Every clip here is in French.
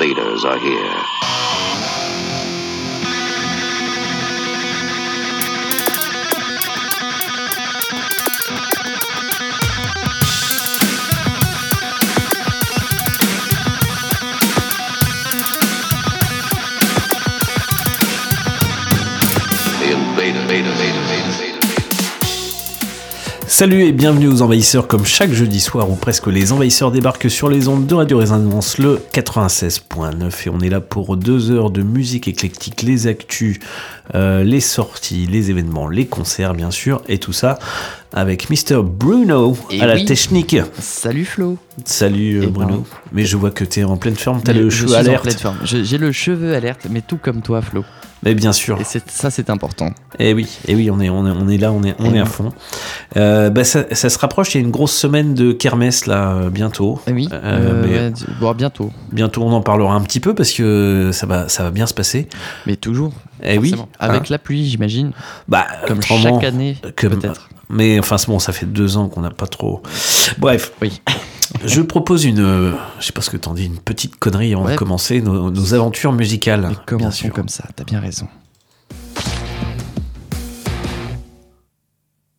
invaders are here. Salut et bienvenue aux Envahisseurs, comme chaque jeudi soir où presque les Envahisseurs débarquent sur les ondes de Radio Résonance, le 96.9. Et on est là pour deux heures de musique éclectique, les actus, euh, les sorties, les événements, les concerts bien sûr, et tout ça avec Mr. Bruno Et à la technique. Salut Flo. Salut euh, ben. Bruno. Mais je vois que tu es en pleine forme, t'as le je cheveu alerte. J'ai le cheveu alerte, mais tout comme toi Flo. Mais bien sûr. Et ça c'est important. Et oui, et oui, on est, on est, on est là, on est, on Eh est à fond. Euh, bah, ça, ça se rapproche, il y a une grosse semaine de kermesse là, euh, bientôt. Eh oui, Euh, euh, mais- bon, bientôt. Bientôt, on en parlera un petit peu parce que ça va, ça va bien se passer. Mais toujours. Eh oui. Avec hein. la pluie, j'imagine. bah, Comme chaque année, peut-être. Mais enfin, c'est bon, ça fait deux ans qu'on n'a pas trop. Bref, Oui. je propose une, euh, je sais pas ce que t'en dis, une petite connerie avant de Ouais. commencer nos, nos aventures musicales. Mais bien sûr. comme ça, t'as bien raison.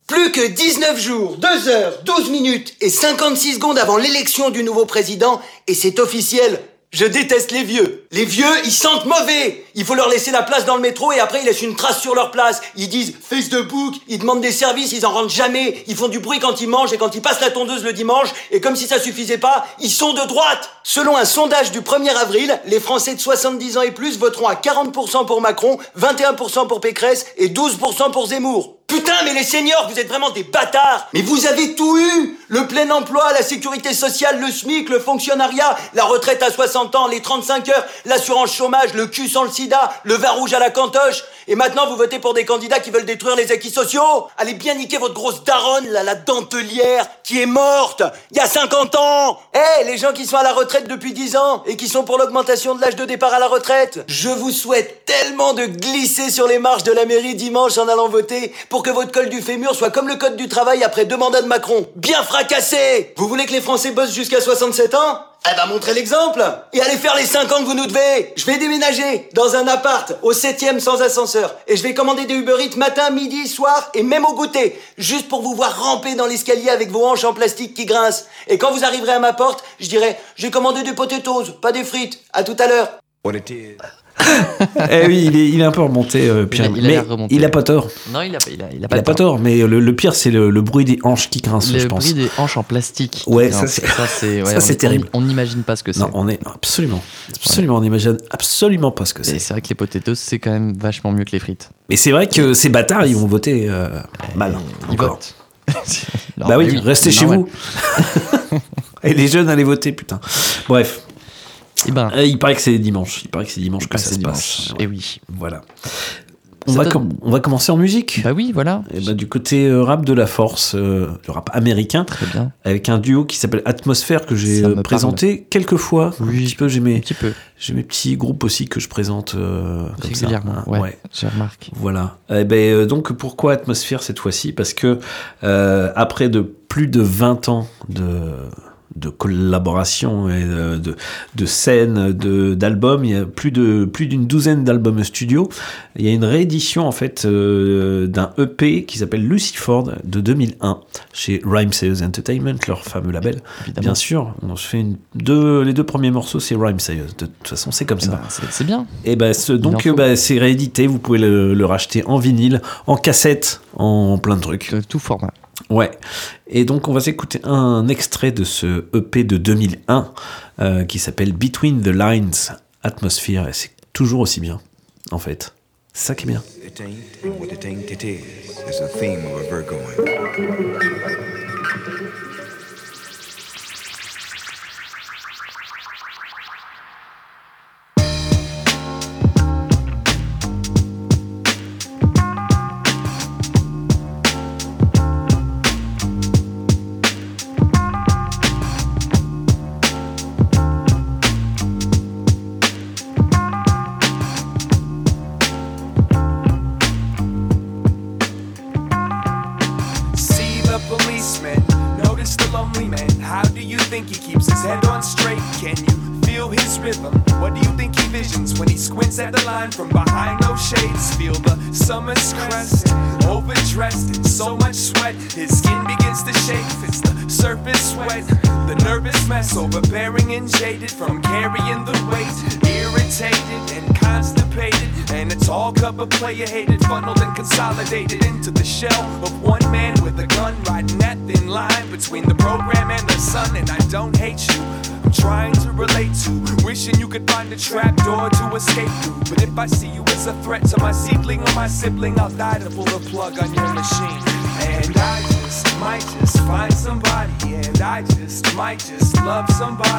Plus que 19 jours, 2 heures, 12 minutes et 56 secondes avant l'élection du nouveau président, et c'est officiel. Je déteste les vieux. Les vieux, ils sentent mauvais. Il faut leur laisser la place dans le métro et après ils laissent une trace sur leur place. Ils disent face de ils demandent des services, ils en rentrent jamais. Ils font du bruit quand ils mangent et quand ils passent la tondeuse le dimanche. Et comme si ça suffisait pas, ils sont de droite. Selon un sondage du 1er avril, les Français de 70 ans et plus voteront à 40% pour Macron, 21% pour Pécresse et 12% pour Zemmour. Putain, mais les seniors, vous êtes vraiment des bâtards. Mais vous avez tout eu. Le plein emploi, la sécurité sociale, le SMIC, le fonctionnariat, la retraite à 60 ans, les 35 heures, l'assurance chômage, le cul sans le sida, le vin rouge à la cantoche. Et maintenant, vous votez pour des candidats qui veulent détruire les acquis sociaux. Allez bien niquer votre grosse daronne, là, la dentelière, qui est morte il y a 50 ans. Eh, les gens qui sont à la retraite depuis 10 ans et qui sont pour l'augmentation de l'âge de départ à la retraite. Je vous souhaite tellement de glisser sur les marches de la mairie dimanche en allant voter pour que votre col du fémur soit comme le code du travail après deux mandats de Macron. Bien fracassé Vous voulez que les Français bossent jusqu'à 67 ans? Eh ben montrez l'exemple Et allez faire les 5 ans que vous nous devez Je vais déménager dans un appart au 7ème sans ascenseur et je vais commander des Uber Eats matin, midi, soir et même au goûter juste pour vous voir ramper dans l'escalier avec vos hanches en plastique qui grincent. Et quand vous arriverez à ma porte, je dirai j'ai commandé des potatoes, pas des frites. À tout à l'heure. Eh oui, il est, il est un peu remonté, euh, Pierre. Il a- il a mais remonté. il a pas tort. Non, il a, il a, il a pas, tort, mais le, le pire, c'est le, le bruit des hanches qui grincent, Le je pense. bruit des hanches en plastique. Ouais, ça, c'est- ça c'est ouais, ça, on- c'est on- terrible. On n'imagine pas ce que c'est. Non, on est absolument, absolument, on imagine absolument pas ce que Et c'est. c'est vrai que les potatoes c'est quand même vachement mieux que les frites. Mais c'est vrai que ces bâtards, ils vont voter euh, mal. Ils encore. votent. Bah oui, restez chez vous. Et les jeunes, allez voter, putain. Bref, Eh ben, Euh, il paraît que c'est dimanche. Il paraît que c'est dimanche que bah, ça se dimanche. passe. Et oui. Voilà. On va, com- on va commencer en musique. Bah oui, voilà. Et bah, du côté euh, rap de la force, euh, le rap américain, Très bien. avec un duo qui s'appelle Atmosphère que j'ai euh, présenté quelques fois. Un Oui. petit peu, j'ai Un mes, petit peu. j'ai mes petits groupes aussi que je présente comme ça. Hein. ouais, Je remarque. Voilà. Eh ben, euh, donc pourquoi atmosphère cette fois-ci? Parce que après de plus de 20 ans de, de collaboration et de, de, scènes, de, d'albums, il y a plus de plus d'une douzaine d'albums studio. Il y a une réédition en fait euh, d'un EP qui s'appelle Lucy Ford de 2001 chez Rhyme Sayers Entertainment, leur fameux label. Évidemment. Bien sûr, on se fait une, deux, les deux premiers morceaux, c'est Rhyme Sayers. De toute façon, c'est comme Eh ça. ben, c'est bien. Et ben ce- donc en faut. bah, c'est réédité, vous pouvez le, le racheter en vinyle, en cassette, en plein de trucs. De tout format. Ouais. Et donc on va s'écouter un extrait de ce EP de 2001 euh, qui s'appelle Between the Lines Atmosphere et c'est toujours aussi bien en fait. Ça qui est bien. I see you as a threat to my seedling or my sibling, I'll die to pull the plug on your machine. And I just might just find somebody, and I just might just love somebody,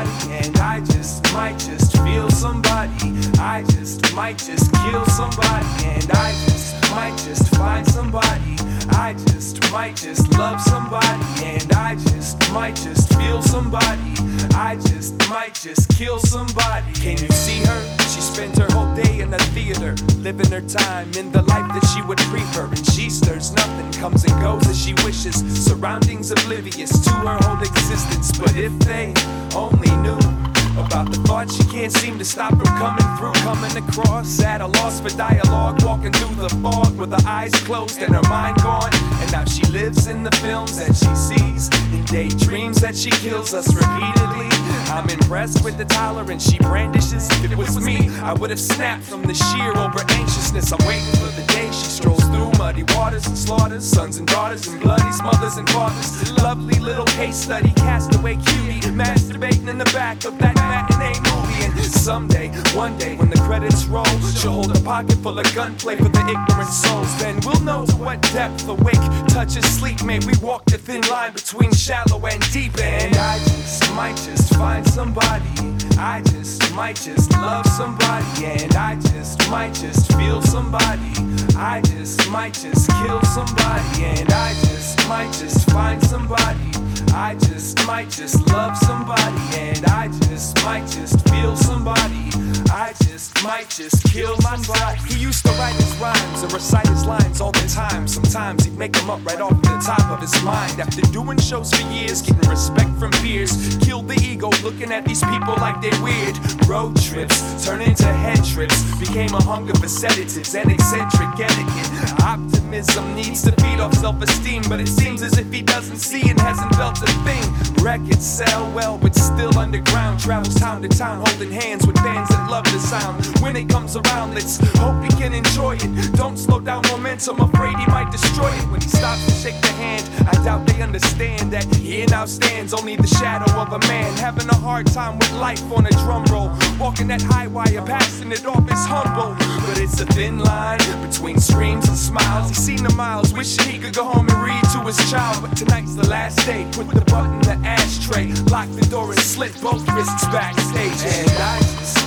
us repeatedly. I'm impressed with the tolerance she brandishes. If it was me, I would have snapped from the sheer over anxiousness. I'm waiting for the day she strolls through muddy waters and slaughters sons and daughters and bloody mothers and fathers. Lovely little case study, castaway cutie, masturbating in the back of that matinee movie. And someday, one day, when credits roll, she'll hold a pocket full of gunplay for the ignorant souls. Then we'll know to what depth awake touches sleep. May we walk the thin line between shallow and deep. And I just might just find somebody. I just might just love somebody. And I just might just feel somebody. I just might just kill somebody. And I just might just find somebody. I just might just love somebody. And I just might just feel somebody. I just might just kill my somebody. He used to write his rhymes and recite his lines all the time. Sometimes he'd make them up right off the top of his mind. After doing shows for years, getting respect from peers, killed the ego looking at these people like they're weird. Road trips turn into head trips, became a hunger for sedatives and eccentric etiquette. Optimism needs to feed off self esteem, but it seems as if he doesn't see and hasn't felt a thing. Records sell well, but still underground. Travels town to town, holding hands with fans that love the sound. When it comes around, let's hope he can enjoy it. Don't slow down momentum, afraid he might destroy it. When he stops to shake the hand, I doubt they understand that here now stands only the shadow of a man. Having a hard time with life on a drum roll. Walking that high wire, passing it off is humble. But it's a thin line between screams and smiles. He's seen the miles, wishing he could go home and read to his child. But tonight's the last day. Put the button in the ashtray, lock the door and slit both wrists backstage. And I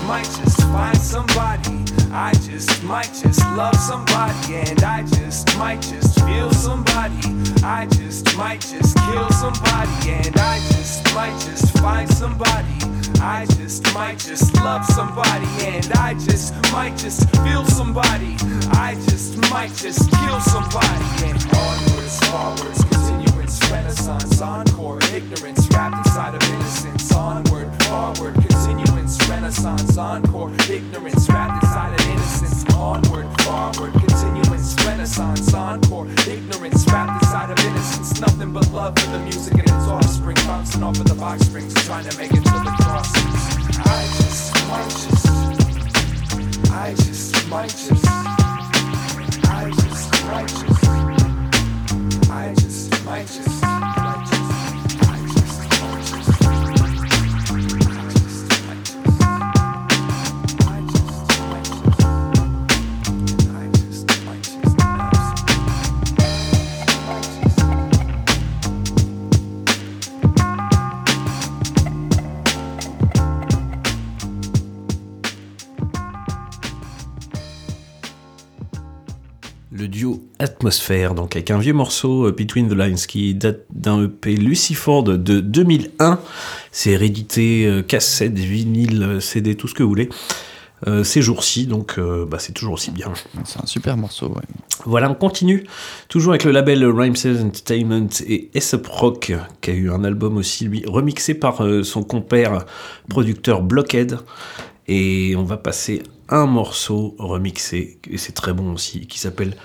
might just find somebody. I just might just love somebody. And I just might just feel somebody. I just might just kill somebody. And I just might just find somebody. I just might just love somebody. And I just might just feel somebody. I just might just kill somebody. And onwards, forwards, renaissance, encore, ignorance, wrapped inside of innocence. Onward, forward, continuance, renaissance, encore, ignorance, wrapped inside of innocence. Onward, forward, continuance, renaissance, encore, ignorance, wrapped inside of innocence. Nothing but love for the music and its offspring, bouncing off of the box springs, trying to make it to the crossings. I just might just, I just might just, Atmosphère, donc avec un vieux morceau euh, Between the Lines qui date d'un EP Luciford de 2001. C'est réédité euh, cassette, vinyle, euh, CD, tout ce que vous voulez. Euh, ces jours-ci, donc euh, bah, c'est toujours aussi bien. C'est un super morceau, ouais. Voilà, on continue. Toujours avec le label Rhymes Entertainment et Aesop Rock, qui a eu un album aussi, lui, remixé par euh, son compère producteur Blockhead. Et on va passer un morceau remixé, et c'est très bon aussi, qui s'appelle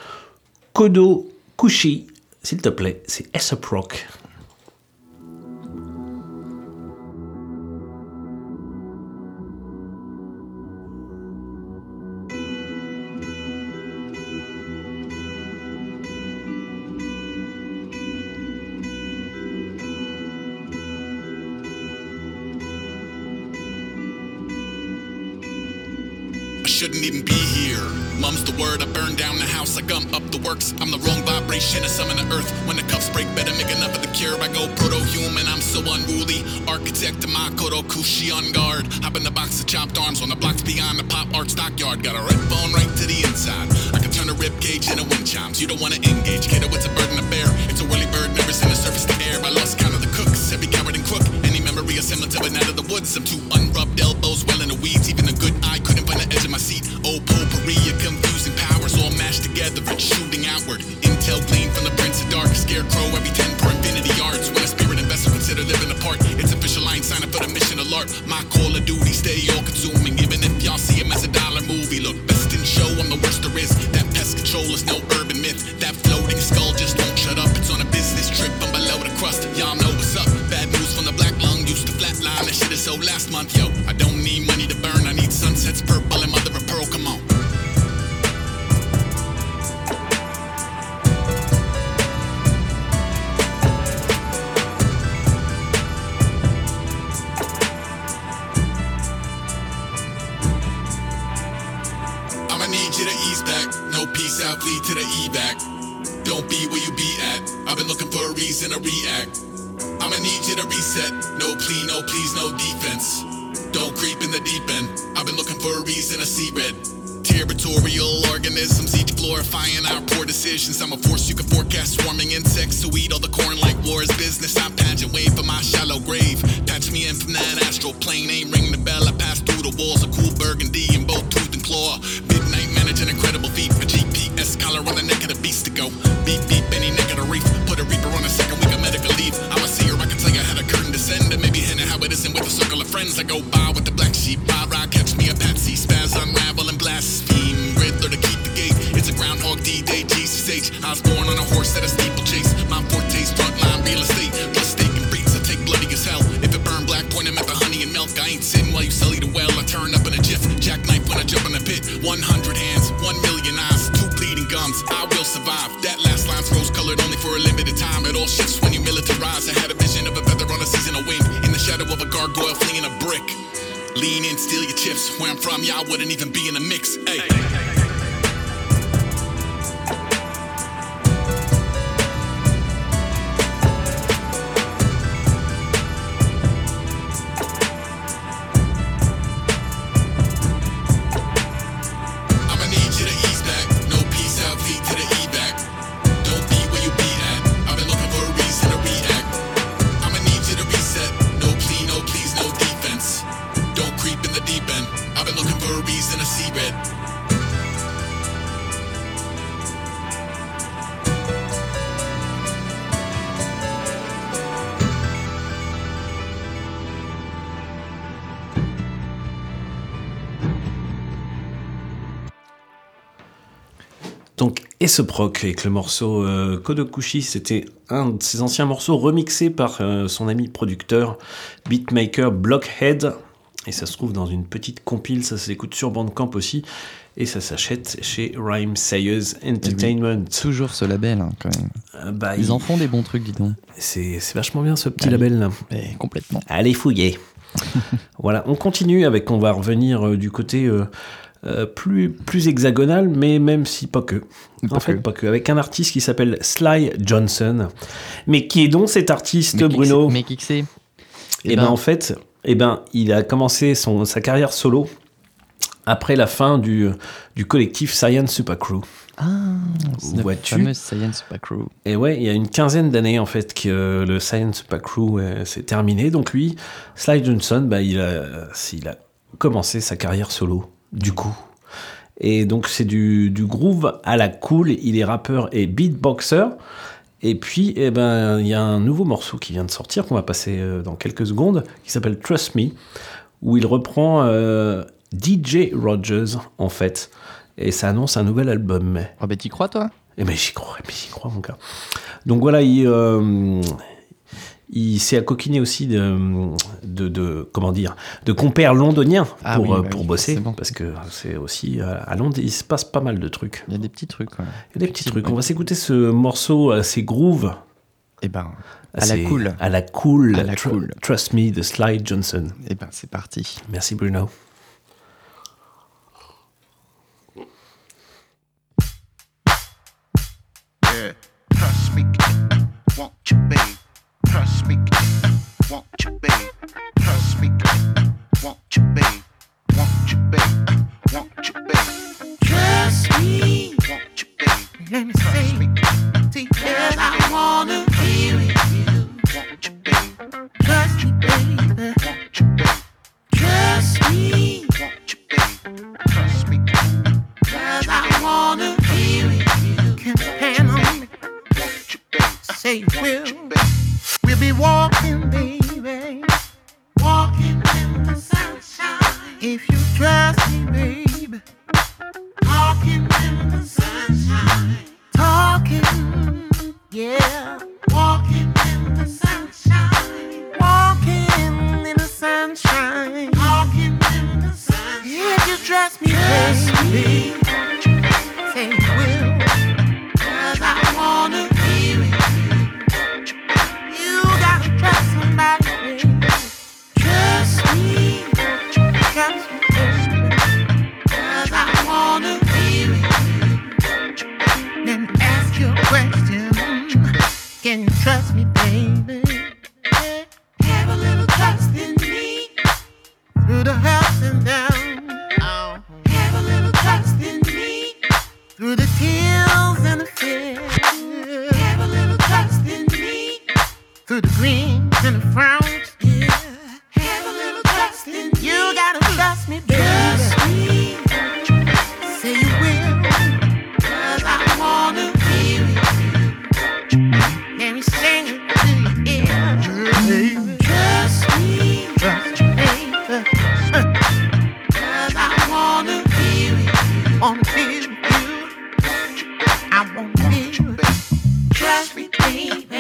Kodo Kushi. S'il te plaît, c'est Aesop Rock. Architect my Kushi on guard. Hop in the box of chopped arms on the blocks beyond the pop art stockyard. Got a red bone right to the inside. I can turn a rib cage into wind chimes. You don't wanna engage, kiddo, it's a bird burden to bear. It's a whirly bird, never seen the surface to air. I lost count of the cooks, every coward and crook. Any memory of semblance of a night of the woods. I'm too unrubbed elbows, well in the weeds. Even a good eye couldn't find the edge of my seat. Oh, potpourri of confusing powers all mashed together and shooting outward. Intel gleaned from the Prince of Dark, scarecrow every 10 per infinity yards. When a spirit investor consider living apart, ain't signing for the mission alert. My call of duty, stay all consuming. Even if y'all see him as a dollar movie, look, best in show, I'm the worst there is. That pest control is no urban myth. That floating skull just won't shut up. It's on a business trip, I'm below the crust. Y'all know what's up. Bad news from the black lung, used to flatline. That shit is so last month, yo. I don't need money to burn, I need sunsets purple and mother of pearl. Come on. Out, flee to the evac. Don't be where you be at. I've been looking for a reason to react. I'ma need you to reset. No plea, no please, no defense. Don't creep in the deep end. I've been looking for a reason to see red. Territorial organisms, each glorifying our poor decisions. I'm a force you can forecast swarming insects who eat all the corn like war is business. I'm pageant wave for my shallow grave. Patch me in from that astral plane. Ain't ring the bell. I pass through the walls of cool burgundy in both tooth and claw. Midnight manage an incredible collar on the neck of the beast to go. Beep beep any neck of the reef. Put a reaper on a second week of medical leave. I'm a seer. I can tell you how the curtain descend and maybe hint at how it isn't with a circle of friends. I go by with the black sheep. Rah rah, catch me a patsy. Spaz unravel and blaspheme. Riddler to keep the gate. It's a groundhog D day. Jesus H. I was born on a horse at a steeplechase. My forte's frontline real estate. Plus steak and beats. I take bloody as hell. If it burn black, point 'em at the honey and milk. I ain't sitting while you sully the well. I turn up in a jiff. Jackknife when I jump in the pit. 100 hands, survive. That last line's rose colored only for a limited time. It all shifts when you militarize. I had a vision of a feather on a seasonal wind. In the shadow of a gargoyle flinging a brick. Lean in, steal your chips. Where I'm from, y'all wouldn't even be in the mix. Hey. Et ce proc avec le morceau euh, Kodokushi, c'était un de ses anciens morceaux remixés par euh, son ami producteur, beatmaker Blockhead. Et ça se trouve dans une petite compile, ça s'écoute sur Bandcamp aussi. Et ça s'achète chez Rhyme Sayers Entertainment. Toujours ce label, hein, quand même. Euh, bah, Ils il- en font des bons trucs, dis donc. C'est vachement bien ce petit label là. Mais complètement. Allez fouiller. voilà, on continue avec, on va revenir du côté euh, plus, plus hexagonal, mais même si pas que. Pas en fait, que. pas que. Avec un artiste qui s'appelle Sly Johnson. Mais qui est donc cet artiste, Mais Bruno Mais qui que c'est Eh ben, en fait, eh ben, il a commencé son, sa carrière solo après la fin du, du collectif Science Super Crew. Ah, Vois-tu fameuse Science Super Crew. Et ouais, il y a une quinzaine d'années en fait que le Science Super Crew euh, s'est terminé. Donc lui, Sly Johnson, bah, il, a, il a commencé sa carrière solo, du coup. Et donc c'est du, du groove à la cool. Il est rappeur et beatboxer. Et puis, eh ben, il y a un nouveau morceau qui vient de sortir qu'on va passer euh, dans quelques secondes, qui s'appelle Trust Me, où il reprend euh, DJ Rogers, en fait. Et ça annonce un nouvel album. Mais... Oh, bah, t'y crois, toi? Eh ben j'y crois, mais j'y crois, mon gars. Donc voilà, il, euh, il s'est accoquiné aussi de, de, de- comment dire, de compères londoniens Ah pour, oui, euh, bah pour oui, bosser, parce que c'est aussi euh, à Londres, il se passe pas mal de trucs. Il y a des petits trucs. ouais. Il y a des petits trucs. On va s'écouter ce morceau assez groove. Eh ben, à la cool. À la cool. À la Tr- cool. Trust Me de Sly Johnson. Eh ben, c'est parti. Merci Bruno. Won't you, babe? Won't you, babe? Uh, won't you, babe? Trust me, won't you, babe? Let me trust me, because I wanna be with you. Won't you, babe? Trust me. Won't you, babe? Trust me, won't you, babe? Trust me, because I wanna be with you. Can depend on me. Won't you, babe? Say will. We'll be walking, baby. If you trust me, baby. Talking in the sunshine. Talking, yeah. Walking in the sunshine. Walking in the sunshine. Walking in the sunshine. If you trust me, baby. Say baby? Have a little trust in me. Through the ups and downs. Have a little trust in me. Through the tears and the fears. Have a little trust in me. Through the greens and the frowns. Yeah. Have a little trust in me. You gotta trust me, baby. I wanna be with you. Trust me, baby.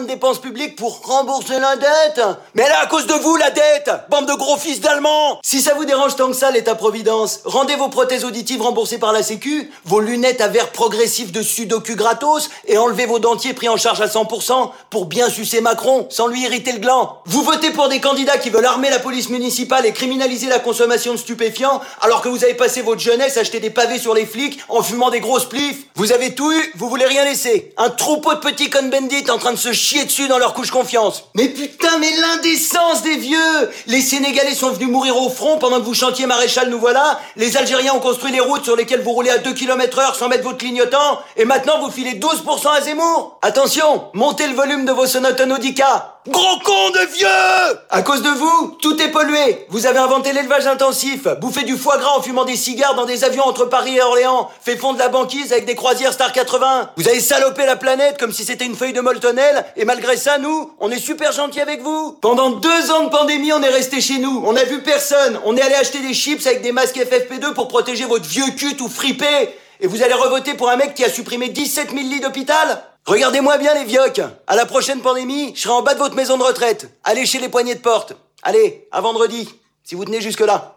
De dépenses publiques pour rembourser la dette Mais est à cause de vous la dette Bande de gros fils d'Allemands Si ça vous dérange tant que ça l'État-providence, rendez vos prothèses auditives remboursées par la Sécu, vos lunettes à verre progressif de sudoku gratos et enlevez vos dentiers pris en charge à 100% pour bien sucer Macron sans lui irriter le gland. Vous votez pour des candidats qui veulent armer la police municipale et criminaliser la consommation de stupéfiants alors que vous avez passé votre jeunesse à acheter des pavés sur les flics en fumant des grosses plifs. Vous avez tout eu, vous voulez rien laisser. Un troupeau de petits con-bendits en train de se chier dessus dans leur couche confiance. Mais putain, mais l'indécence des vieux Les Sénégalais sont venus mourir au front pendant que vous chantiez Maréchal nous voilà. Les Algériens ont construit les routes sur lesquelles vous roulez à 2 km heure sans mettre votre clignotant. Et maintenant, vous filez 12% à Zemmour. Attention, montez le volume de vos sonotones Audica. Gros con de vieux À cause de vous, tout est pollué. Vous avez inventé l'élevage intensif, bouffé du foie gras en fumant des cigares dans des avions entre Paris et Orléans, fait fondre la banquise avec des croisières Star 80. Vous avez salopé la planète comme si c'était une feuille de Moltonel, et malgré ça, nous, on est super gentils avec vous. Pendant deux ans de pandémie, on est resté chez nous, on n'a vu personne, on est allé acheter des chips avec des masques FFP2 pour protéger votre vieux cul tout fripé. Et vous allez revoter pour un mec qui a supprimé 17 000 lits d'hôpital? Regardez-moi bien les vioques À la prochaine pandémie, je serai en bas de votre maison de retraite. Allez chez les poignées de porte. Allez, à vendredi, si vous tenez jusque-là.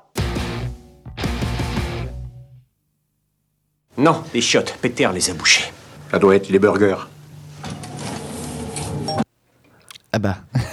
Non, les chiottes, Peter les a bouchées. Ça doit être les burgers. Ah bah.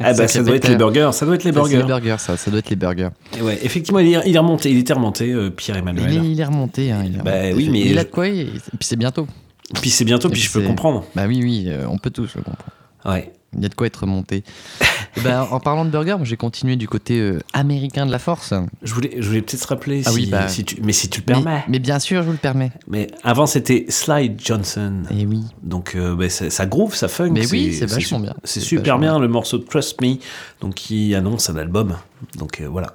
Ah bah, ça doit être les burgers, ça doit être les Ça, burgers. les burgers, ça, ça doit être les burgers. Et ouais, effectivement, il est, il est remonté, il était remonté, euh, Pierre Mais Emmanuel. il est remonté. Hein, il est Bah remonté. oui, mais Il a de quoi, et puis c'est bientôt. Puis c'est bientôt, puis je peux comprendre. Bah oui, oui, euh, on peut tous le comprendre. Ouais. Il y a de quoi être remonté. Ben, en parlant de burger, j'ai continué du côté euh, américain de la force. Je voulais, je voulais peut-être rappeler, Ah si, oui, bah- si tu, mais si tu le permets. Mais, mais bien sûr, je vous le permets. Mais avant, c'était Slide Johnson. Et oui. Donc, euh, bah, ça, ça groove, ça funk. Mais oui, c'est vachement bien. C'est super bien, le morceau Trust Me, donc qui annonce un album. Donc euh, voilà.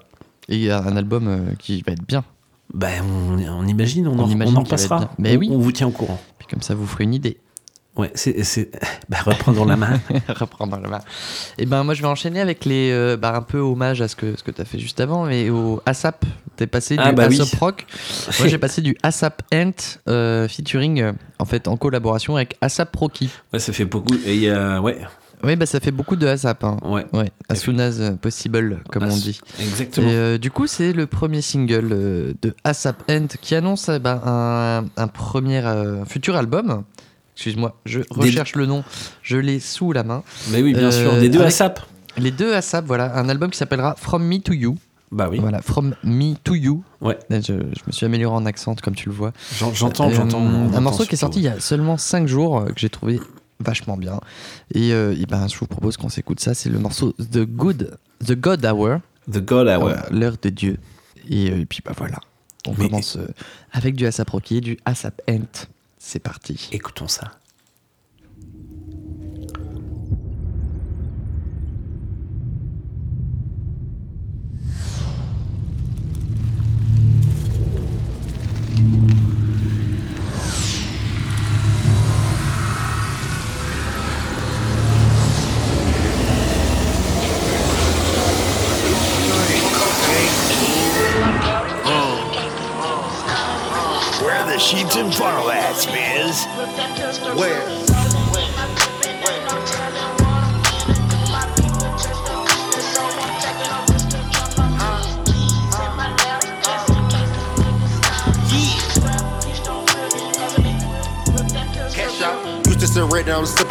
Et il y a un album qui va être bien. Ben, on, on imagine, on, On en, imagine on en passera. Mais on, oui. on vous tient au courant. Comme ça, vous ferez une idée. Ouais, c'est. Bah, reprenons la main. Reprendre la main. Et ben moi je vais enchaîner avec les euh, bah, un peu hommage à ce que ce que t'as fait juste avant mais au ASAP. T'es passé Ah, du bah oui. ASAP Rock. moi j'ai passé du ASAP Ant euh, featuring euh, en fait en collaboration avec ASAP Rocky. Ouais, ça fait beaucoup. Et il y a. Ouais, Oui bah ça fait beaucoup de ASAP. Hein. ouais. Ouais, as soon as possible comme on dit. Exactement. Et euh, du coup, c'est le premier single euh, de ASAP Ant qui annonce eh ben, un, un premier euh, futur album. Excuse-moi, je recherche le nom, je l'ai sous la main. Mais oui, bien euh, sûr. Des deux ASAP. Les deux ASAP, voilà, un album qui s'appellera From Me to You. Bah oui. Voilà, From Me to You. Ouais. Je, je me suis amélioré en accent, comme tu le vois. J'en- J'entends, Euh, j'entends. Un morceau qui est sorti il y a seulement 5 jours, euh, que j'ai trouvé vachement bien. Et, euh, et ben, je vous propose qu'on s'écoute ça. C'est le morceau The Good, The God Hour. The God Hour. L'heure de Dieu. Et, euh, et puis bah voilà, on Mais- commence euh, avec du ASAP Rocky et du ASAP Ant. C'est parti. Écoutons ça.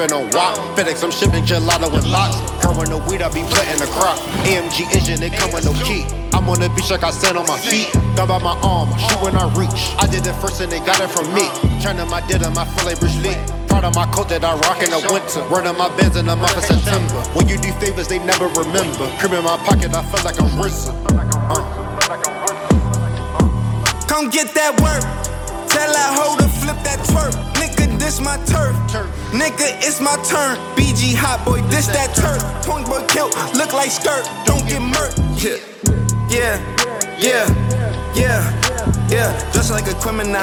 Sipping on wop. FedEx, I'm shipping gelato with locks. With no weed, I be planting the crop. AMG engine, it come with no key. I'm on the beach like I stand on my feet. Gun by my arm, shoot when I reach. I did it first and they got it from me. Turning my denim, I feel like Bruce Lee. Proud of my coat that I rock in the winter. Running my bands in the month of September. When you do favors, they never remember. Cream in my pocket, I feel like I'm. Uh. Come get that work. Tell that hoe to flip that twerk. This my turf. Nigga, it's my turn. BG hot boy, this that turf. Point boy kilt, look like skirt. Don't get murked. Yeah, yeah, yeah, yeah, yeah. Dressed like a criminal.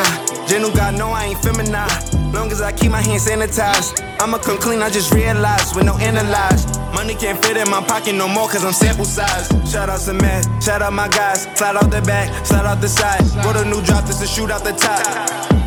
General God no, I ain't feminine. Long as I keep my hands sanitized. I'ma come clean, I just realized with no analyze. Money can't fit in my pocket no more cause I'm sample size. Shout out to Matt, shout out my guys. Slide out the back, slide out the side. Wrote a new drop, this a shoot out the top.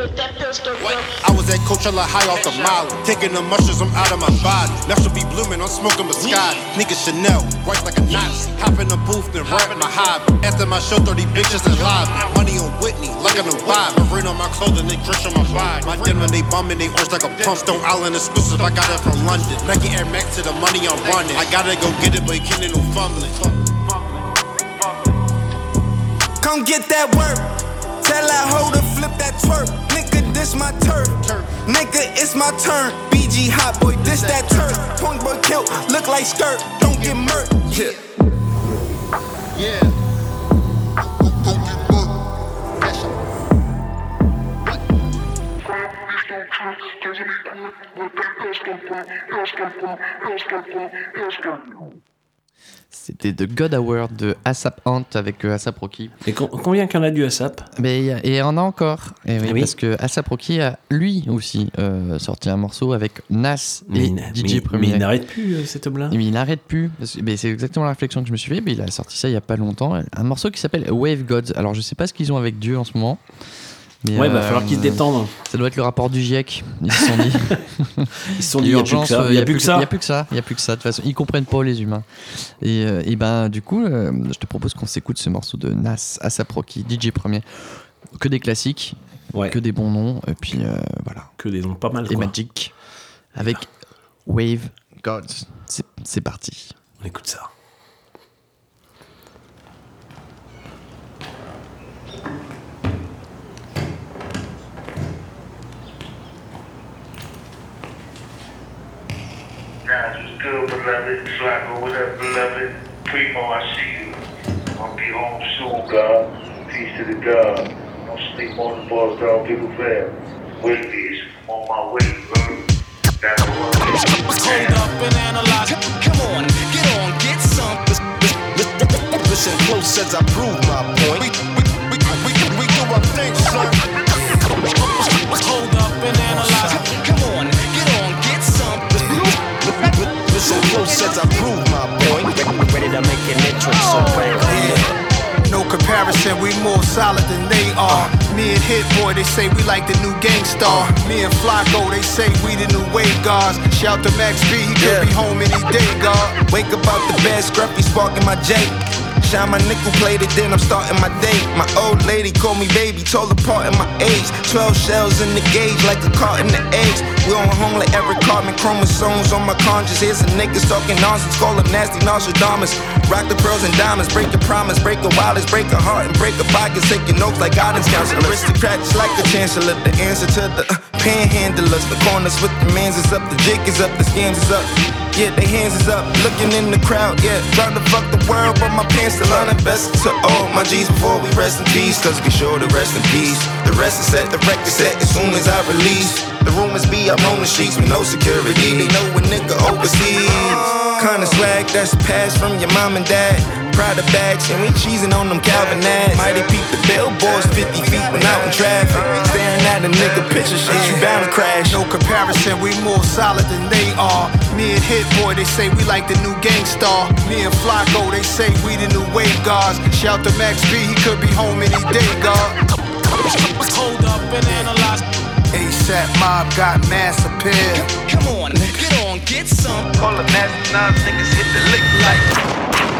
I was at Coachella high off the molly. Taking the mushrooms, I'm out of my body. Natural be blooming, I'm smoking Moscato. Nigga Chanel, white like a Nazi. Hop in the booth and rap my hobby. After my show, 30 bitches in lobby. Money on Whitney, like a new vibe. Rain on my clothing, they drish on my vibe. My denim, they bumming, they orange like a pump. Stone Island exclusive, I got it from London. Nike Air Max to the money I'm running. I gotta go get it, but you can't no fumbling. Come get that work. Tell that hoe to flip that twerk. Nigga, this my turf. Nigga, it's my turn. BG hot boy, this that turf. Point boy kilt, look like skirt. Don't get murked. Yeah. Yeah. C'était The God Hour de ASAP Ant avec euh, ASAP Rocky. Et combien qu'il y en a du ASAP? Mais et y en a encore. Et oui, Ah oui. Parce que ASAP Rocky a lui aussi euh, sorti un morceau avec Nas mais, et il- DJ mais- mais Premier. il n'arrête plus euh, cet homme-là. Mais il n'arrête plus. C'est exactement la réflexion que je me suis fait. Mais il a sorti ça il y a pas longtemps. Un morceau qui s'appelle Wave Gods. Alors je sais pas ce qu'ils ont avec Dieu en ce moment. Mais, Ouais, il va euh, falloir qu'il se détende. Ça doit être le rapport du GIEC. Ils se sont dit. Ils se sont dit, il n'y a plus que Urgence, ça. euh, Il n'y a plus que ça. Il n'y a plus que ça. Il y a plus que ça. De toute façon, ils comprennent pas les humains. Et, euh, et ben, du coup, euh, je te propose qu'on s'écoute ce morceau de Nas, ASAP Rocky, DJ Premier. Que des classiques, Ouais. que des bons noms. Et puis euh, voilà. Que des noms pas mal. Et quoi. Magic avec Wave Gods. C'est parti. On écoute ça. Guys, what's good, beloved? Flacco, oh, what up, beloved? Primo, I see you. I'll be home soon, God. Peace to the God. Don't sleep on the boss, dog. People fail. I'm on my way, bro. Gotta work. Hold up and. Come on, get on, get some. Listen close as I prove my point. We, we, we, we, we do our thing, son. As I prove my point. Ready to make an entrance, so back No comparison, we more solid than they are. Me and Hit Boy, they say we like the new gangstar. Me and Flacco, they say we the new wave guards. Shout to Max B, he could be home any day, God. Wake up out the bed, scruffy sparking my J. Shine my nickel plated, then I'm starting my day. My old lady called me baby, told apart in my age. 12 shells in the gauge, like a carton of eggs. We on home like Eric Cartman, chromosomes on my conscience. Here's a niggas talking nonsense, call them nasty Nostradamus. Rock the pearls and diamonds, break your promise, break a wireless, break a heart, and break a pocket. Take your notes like guidance counselor. Aristocrats like the chancellor, the answer to the uh, panhandlers. The corners with the mans is up, the jig is up, the scams is up. Yeah, they hands is up, looking in the crowd, yeah. Trying to fuck the world, but my pants still on best to all my G's before we rest in peace. Cause we sure to rest in peace. The rest is set, the record set as soon as I release. The rumors be I'm on the sheets with no security. They know a nigga overseas. Kinda swag that's passed from your mom and dad. Prada bags, and we cheesing on them Calvin ads. Mighty peep the billboards 50 feet when out in traffic. Staring at a nigga picture shit, you bound to crash. No comparison, we more solid than they are. Me and Hit Boy, they say we like the new gangstar. Me and Flacco, they say we the new wave guards. Shout to Max B, he could be home any day, God. Hold up and analyze. ASAP Mob got mass appeal. Come on, get on, get some. Call the nasty nines, niggas hit the lick like.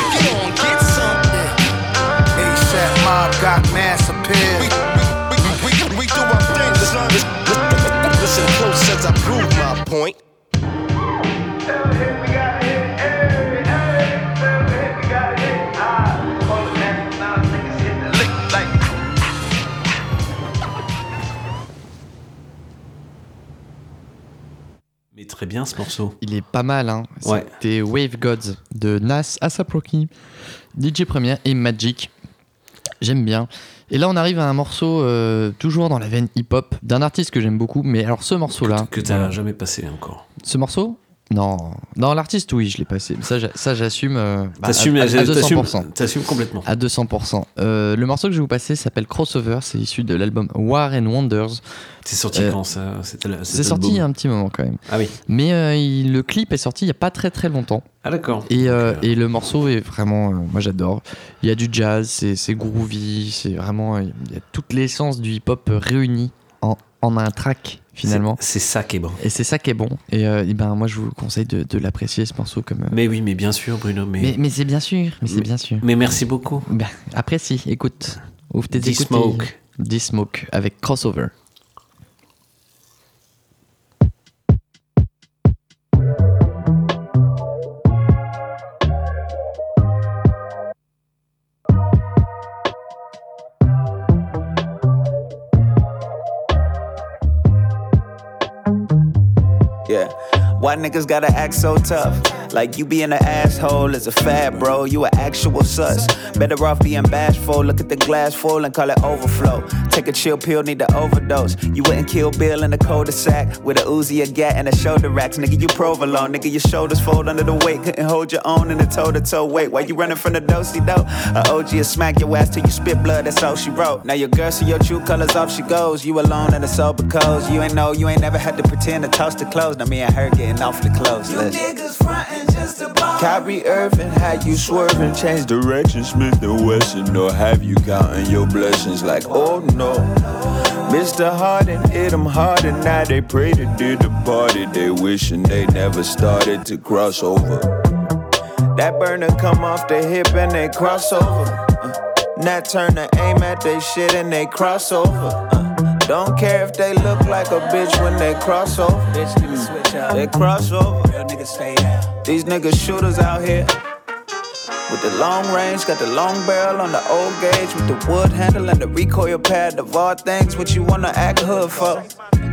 ASAP Mob got mass appeal. We, we, we, we, we do our thing, son. Listen close as I prove my point. Mais très bien ce morceau. Il est pas mal, hein. Ouais. C'était Wave Gods de Nas, ASAP Rocky, DJ Premier et Magic. J'aime bien. Et là, on arrive à un morceau euh, toujours dans la veine hip-hop d'un artiste que j'aime beaucoup. Mais alors, ce morceau-là. Que t'as jamais passé encore. Ce morceau? Non, non, l'artiste, oui, je l'ai passé. Ça, j'a- ça j'assume. euh, bah, T'assumes à, à t'assumes- 200%. t'assumes complètement. À 200%. Euh, le morceau que je vais vous passer s'appelle Crossover. C'est issu de l'album War and Wonders. C'est sorti Euh, quand ça C'est sorti il y a un petit moment quand même. Ah oui. Mais euh, il- le clip est sorti il n'y a pas très très longtemps. Ah d'accord. Et, euh, et le morceau est vraiment, moi j'adore. Il y a du jazz, c'est groovy, c'est vraiment, il y a toute l'essence du hip-hop réunie en, en un track finalement. C'est ça qui est bon. Et c'est ça qui est bon. Et, euh, et ben moi je vous conseille de, de l'apprécier ce morceau comme. euh, Mais oui, mais bien sûr, Bruno. Mais, mais mais c'est bien sûr, mais c'est bien sûr. mais merci beaucoup. Ben, apprécie, écoute, ouvre tes écoutes. D-Smoke. et- D-Smoke avec Crossover. Why niggas gotta act so tough? Like you being an asshole is a fad, bro. You an actual sus. Better off being bashful. Look at the glass full and call it overflow. Take a chill pill, need to overdose. You wouldn't kill Bill in a cul-de-sac with a Uzi, a gat, and a shoulder racks. Nigga, you provolone. Nigga, your shoulders fold under the weight. Couldn't hold your own in a toe-to-toe weight. Why you running from the dosey dough? A OG will smack your ass till you spit blood. That's all she wrote. Now your girl see your true colors off she goes. You alone in a sober clothes. You ain't know, you ain't never had to pretend to toss the clothes. Now me and her getting awfully close. Listen. Kyrie Irving, had you swerving, change direction, Smith and Wesson, or have you counting your blessings like, oh no. Mr. Harden hit them hard and now they pray to do the party. They wishing they never started to cross over. That burner come off the hip and they cross over. Uh, turn Turner aim at they shit and they cross over. Uh, don't care if they look like a bitch when they cross over. Bitch, niggas switch up. They cross over. Real niggas stay down. These niggas shooters out here. With the long range, got the long barrel on the old gauge with the wood handle and the recoil pad of all things. What you wanna act hood for?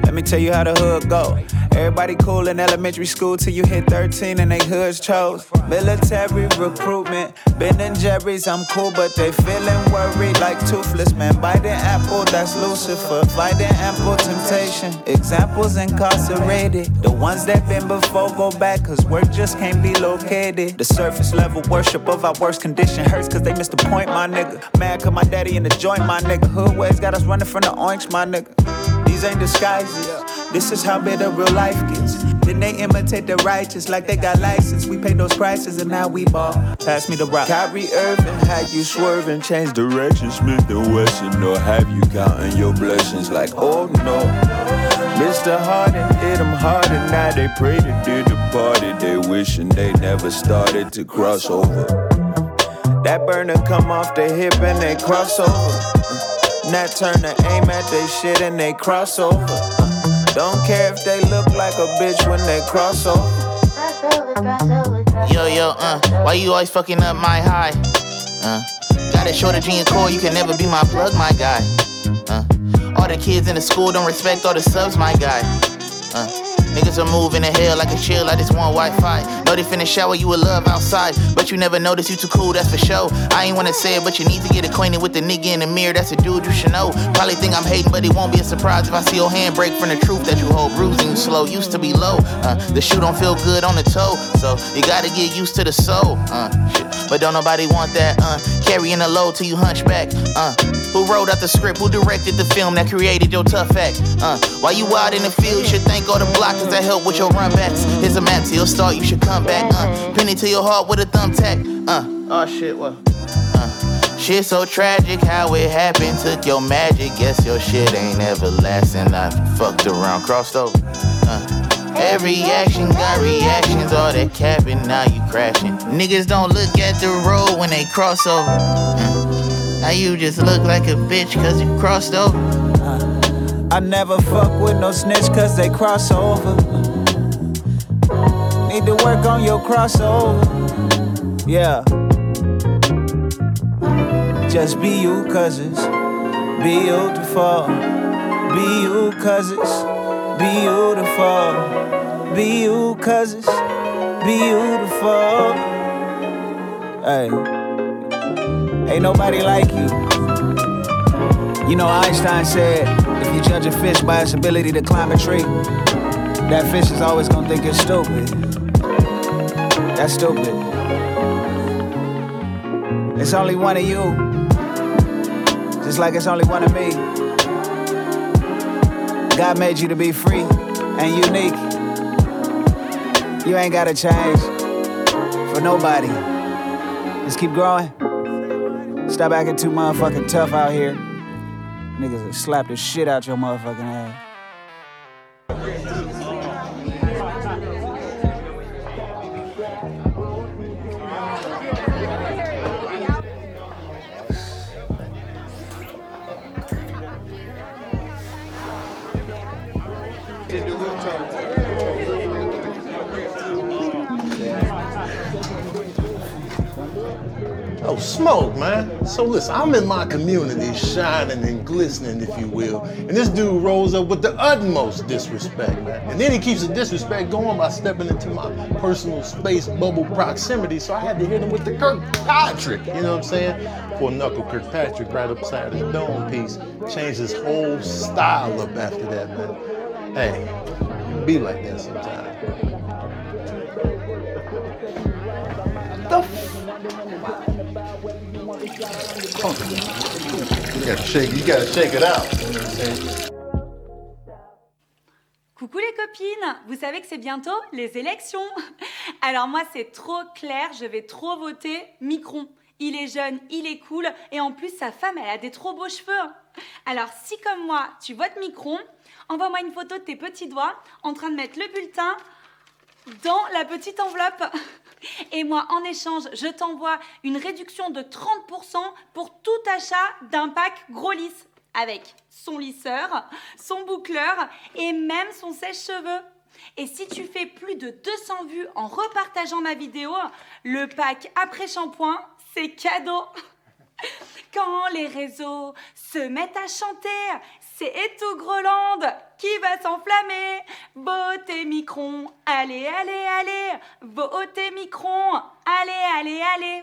Let me tell you how the hood go. Everybody cool in elementary school till you hit 13 and they hoods chose. Military recruitment, Ben and Jerry's, I'm cool, but they feeling worried like toothless man. Biting apple, that's Lucifer. Fighting ample temptation. Examples incarcerated. The ones that been before go back, cause work just can't be located. The surface level worship of our worst condition hurts cause they missed the point, my nigga. Mad cause my daddy in the joint, my nigga. Hood ways got us running from the orange, my nigga. These ain't disguises. This is how bitter real life gets. Then they imitate the righteous like they got license. We pay those prices and now we ball. Pass me the rock. Kyrie Irving had you swerving, change direction, Smith and Wesson, or have you counting your blessings like, oh no. Mr. Harden hit them hard and now they pray to do the party. They wishing they never started to cross over. That burner come off the hip and they cross over. Uh, turn Turner aim at they shit and they cross over. Don't care if they look like a bitch when they cross over. Yo, yo, uh, why you always fucking up my high? Uh, got a in your core, you can never be my plug, my guy. Uh, all the kids in the school don't respect all the subs, my guy. Uh, niggas are moving to hell like a chill, I just want Wi-Fi. Know they finna shower you with love outside, but you never notice you too cool, that's for sure. I ain't wanna say it, but you need to get acquainted with the nigga in the mirror, that's a dude you should know. Probably think I'm hating, but it won't be a surprise if I see your hand break from the truth that you hold bruising slow. Used to be low, uh, the shoe don't feel good on the toe, so you gotta get used to the soul. Uh. But don't nobody want that, uh, carrying a load till you hunchback, uh. Who wrote out the script? Who directed the film that created your tough act? Uh, while you out in the field, you should thank all the blockers that help with your run backs. Here's a map to your start, you should come back. Uh, penny to your heart with a thumbtack. Uh, oh shit, what? Uh, shit so tragic how it happened. Took your magic, guess your shit ain't everlasting. I fucked around, crossed over. Uh, Every action got reactions, all that capping, now you crashing. Niggas don't look at the road when they cross over. Uh, now you just look like a bitch cause you crossed over. I never fuck with no snitch cause they cross over. Need to work on your crossover. Yeah. Just be you cause it's beautiful. Be you cause it's beautiful. Be you cause it's beautiful. Hey. Ain't nobody like you. You know, Einstein said, you judge a fish by its ability to climb a tree, that fish is always gonna think you're stupid. That's stupid. It's only one of you. Just like it's only one of me. God made you to be free and unique. You ain't gotta change for nobody. Just keep growing. Stop acting too motherfucking tough out here. Niggas will slap the shit out your motherfucking ass. Oh, smoke, man. So listen, I'm in my community, shining and glistening, if you will. And this dude rolls up with the utmost disrespect, man. And then he keeps the disrespect going by stepping into my personal space bubble proximity. So I had to hit him with the Kirkpatrick. You know what I'm saying? Poor Knuckle Kirkpatrick right upside his dome piece. Changed his whole style up after that, man. Hey, be like that sometimes. Coucou les copines, vous savez que c'est bientôt les élections. Alors moi c'est trop clair, je vais trop voter Micron. Il est jeune, il est cool et en plus sa femme elle a des trop beaux cheveux. Alors si comme moi tu votes Micron, envoie-moi une photo de tes petits doigts en train de mettre le bulletin dans la petite enveloppe. Et moi, en échange, je t'envoie une réduction de 30% pour tout achat d'un pack gros lisse avec son lisseur, son boucleur et même son sèche-cheveux. Et si tu fais plus de 200 vues en repartageant ma vidéo, le pack après shampoing, c'est cadeau. Quand les réseaux se mettent à chanter, c'est Eto Groland qui va s'enflammer. Beauté Micron, allez, allez, allez. Beauté Micron, allez, allez, allez.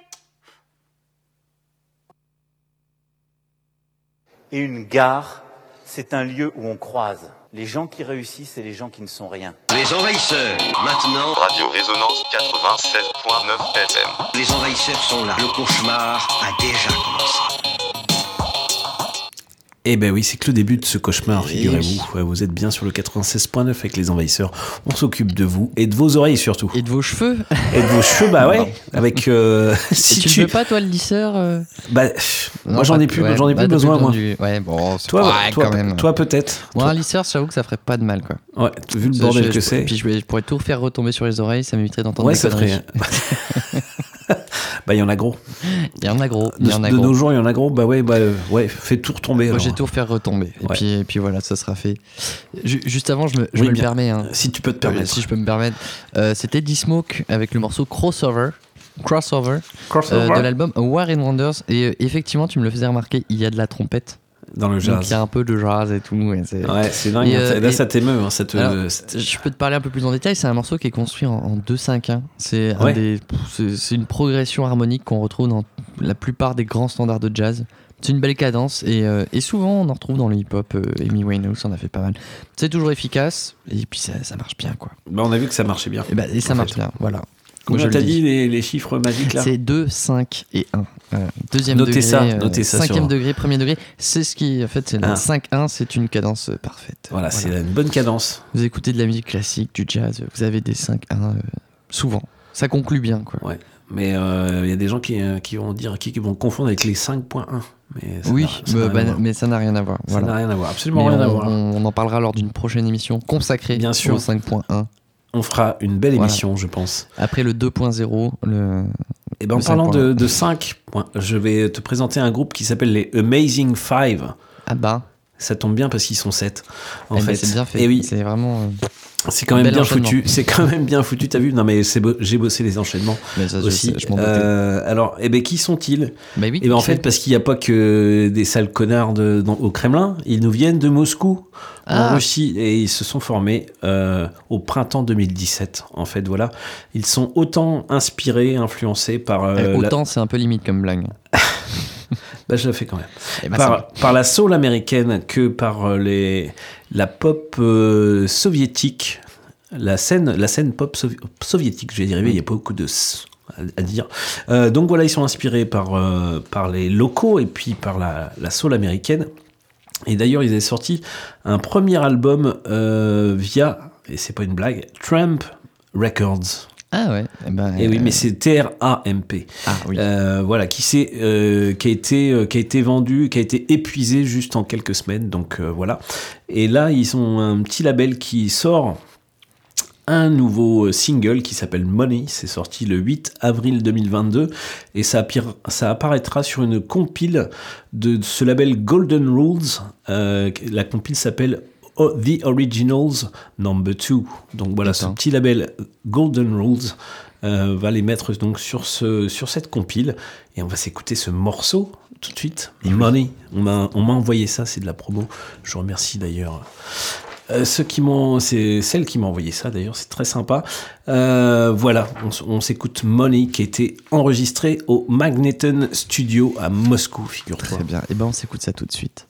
Et une gare, c'est un lieu où on croise les gens qui réussissent et les gens qui ne sont rien. Les envahisseurs, maintenant. Radio Résonance 96.9 FM. Les envahisseurs sont là. Le cauchemar a déjà commencé. Eh ben oui, c'est que le début de ce cauchemar, figurez-vous. Ouais, Vous êtes bien sur le 96.9 avec les envahisseurs. On s'occupe de vous et de vos oreilles surtout. Et de vos cheveux. Et de vos cheveux, bah ouais. Avec euh, si Et tu, veux pas toi le lisseur euh bah Non, moi j'en ai plus, ouais, j'en ai bah, plus besoin moi. du- Ouais, bon, Toi, toi, même. toi peut-être. Moi, un lisseur, j'avoue que ça ferait pas de mal, quoi. Ouais, vu le bordel je- que c'est. Puis je, pourrais tout faire retomber sur les oreilles, ça m'éviterait d'entendre Ouais, des ça ferait. bah il y en a gros. Il y en a gros. De, y en a de gros. nos jours, il y en a gros. Bah ouais, bah euh, ouais, fais tout retomber. Moi, j'ai tout faire retomber. Et, Ouais. puis, et puis voilà, ça sera fait. Ju- juste avant, je me, je Oui, me le permets. hein. Si tu peux te permettre. Si je peux me permettre. Euh, C'était D-Smoke avec le morceau Crossover. Crossover, Crossover? euh, de l'album War and Wonders. Et euh, effectivement, tu me le faisais remarquer, il y a de la trompette. Dans le Donc jazz. il y a un peu de jazz et tout. et c'est Ouais, c'est dingue. Et, euh, Là, et- ça t'émeut. hein, ça te- Alors, c'est- je peux te parler un peu plus en détail. C'est un morceau qui est construit en, en 2-5-1. C'est un Ouais. des- c'est- c'est une progression harmonique qu'on retrouve dans la plupart des grands standards de jazz. C'est une belle cadence et, euh, et souvent on en retrouve dans le hip-hop. euh, Amy Winehouse en a fait pas mal. C'est toujours efficace et puis ça, ça marche bien quoi. Bah, on a vu que ça marchait bien. Et, bah, et ça marche bien, voilà. Combien t'as dit les, les chiffres magiques là C'est 2, 5 et 1. Euh, deuxième Notez degré, ça, euh, notez ça cinquième degré, premier degré. C'est ce qui, en fait, c'est Ah. 5-1, c'est une cadence euh, parfaite. Voilà, c'est une bonne cadence. Vous écoutez de la musique classique, du jazz, vous avez des 5-1 euh, souvent. Ça conclut bien, quoi. Ouais. Mais euh, il y a des gens qui, euh, qui vont dire, qui, qui vont confondre avec les 5.1. Mais ça Oui, ça bah, à voir. mais ça n'a rien à voir. Ça voilà. n'a rien à voir, absolument Mais rien à on, voir. On, on en parlera lors d'une prochaine émission consacrée Bien sûr. au 5.1. On fera une belle Voilà. émission, je pense. Après le 2.0, le. Et ben, en parlant 5.1. de, de 5, points, je vais te présenter un groupe qui s'appelle les Amazing Five. Ah bah. Ça tombe bien parce qu'ils sont 7. En Eh ben, fait, c'est bien fait. Et oui, C'est vraiment. euh, c'est quand même bien foutu. C'est quand même bien foutu. T'as vu? Non, mais c'est beau- j'ai bossé les enchaînements Mais ça, aussi. je. Euh, alors, eh ben, qui sont-ils? Bah oui, Eh ben, en fait, parce qu'il n'y a pas que des sales connards de- dans- au Kremlin. Ils nous viennent de Moscou, en Ah. Russie, et ils se sont formés euh, au printemps 2017. En fait, voilà. Ils sont autant inspirés, influencés par. euh, la- Autant, c'est un peu limite comme blague. bah, je le fais quand même. Eh ben, par, par la soul américaine que par euh, les, la pop euh, soviétique la scène, la scène pop sovi- soviétique. Je vais y arriver, il y a pas beaucoup de s à, à dire. Euh, donc voilà, ils sont inspirés par, euh, par les locaux et puis par la, la soul américaine. Et d'ailleurs, ils avaient sorti un premier album euh, via, et c'est pas une blague, Tramp Records. Ah ouais. eh ben, Et oui, euh, mais c'est T-R-A-M-P. Ah oui. Euh, voilà, qui, euh, qui, a été, euh, qui a été vendu, qui a été épuisé juste en quelques semaines. Donc euh, voilà. Et là, ils ont un petit label qui sort un nouveau single qui s'appelle Money. C'est sorti le 8 avril 2022 et ça, ça apparaîtra sur une compile de ce label Golden Rules. Euh, la compile s'appelle O- The Originals Number 2. Donc voilà, ce petit label Golden Rules euh, va les mettre donc sur, ce, sur cette compile et on va s'écouter ce morceau tout de suite. Money. On m'a envoyé ça, c'est de la promo. Je remercie d'ailleurs. Euh, ceux qui m'ont, c'est celle qui m'a envoyé ça d'ailleurs, c'est très sympa. Euh, voilà, on, s'écoute Money qui a été enregistré au Magneton Studio à Moscou, figure-toi. Très bien. Et ben on s'écoute ça tout de suite.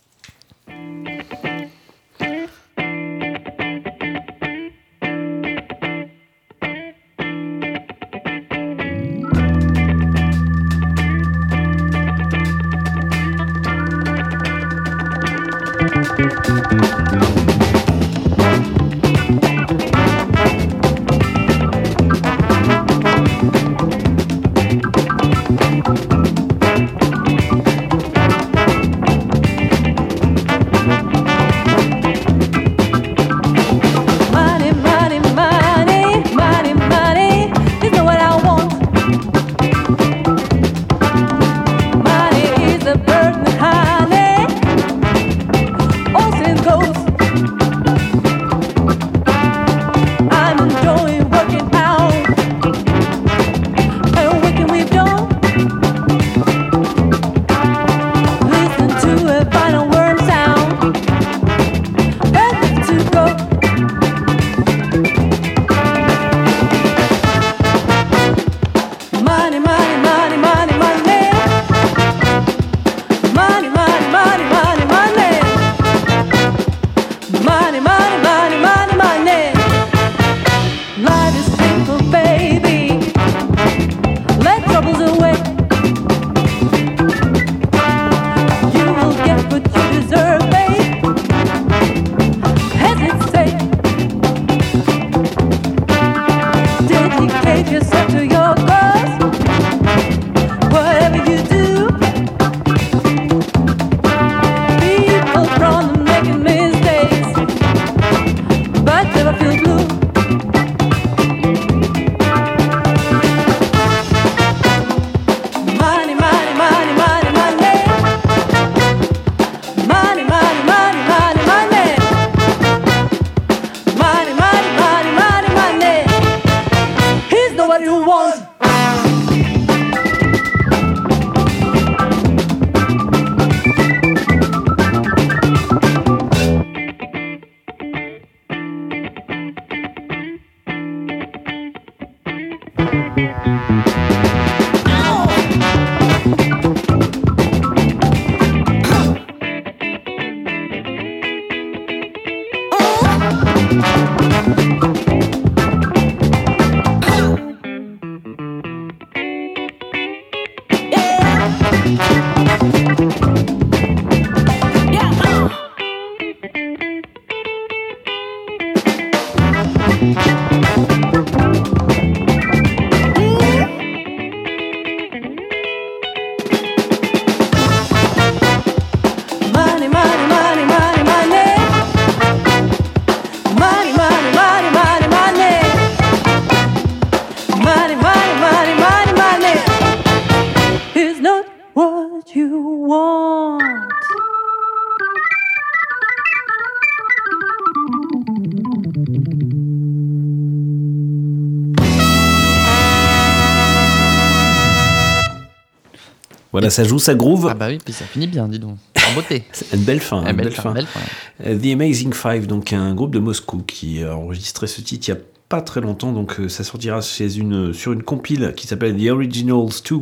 Voilà, ça joue, ça groove. Ah bah oui, puis ça finit bien, dis donc. En beauté. C'est une belle fin. Une belle belle fin, fin. belle fin. Euh, The Amazing Five, donc un groupe de Moscou qui a enregistré ce titre il y a pas très longtemps, donc euh, ça sortira chez une, sur une compile qui s'appelle The Originals 2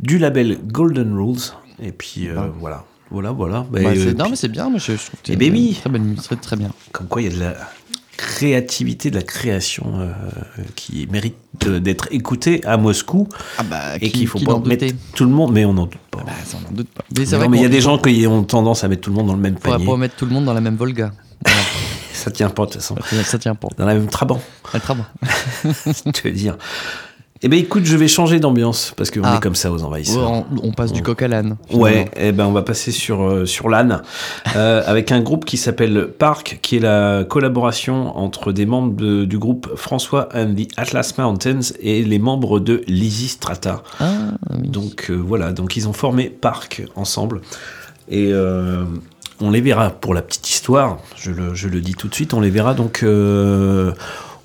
du label Golden Rules. Et puis euh, voilà, voilà, voilà. Bah, Bah, euh, c'est- non, puis- mais c'est bien, moi je, je trouve que Eh ben oui. Bonne, très, très bien. Comme quoi il y a de la, créativité, de la création euh, qui mérite d'être écoutée à Moscou et Ah qui- qu'il faut qui pas mettre tout le monde, mais on n'en doute pas. Bah, ça, on n'en doute pas. Mais il y a des gens qui ont tendance à mettre tout le monde dans le même On pourra panier. pas mettre tout le monde dans la même Volga. Ça tient pas de toute façon. Ça tient pas. Dans la même Trabant. Un Trabant. tu veux dire. Eh ben écoute, je vais changer d'ambiance parce qu'on Ah. est comme ça aux envahisseurs. on, on passe du coq à l'âne. Ouais, eh ben on va passer sur euh, sur l'âne euh, avec un groupe qui s'appelle Park, qui est la collaboration entre des membres de- du groupe François and the Atlas Mountains et les membres de Lizzy Strata. Ah, Donc euh, voilà, donc ils ont formé Park ensemble et on les verra pour la petite histoire. Je le, je le dis tout de suite, on les verra donc.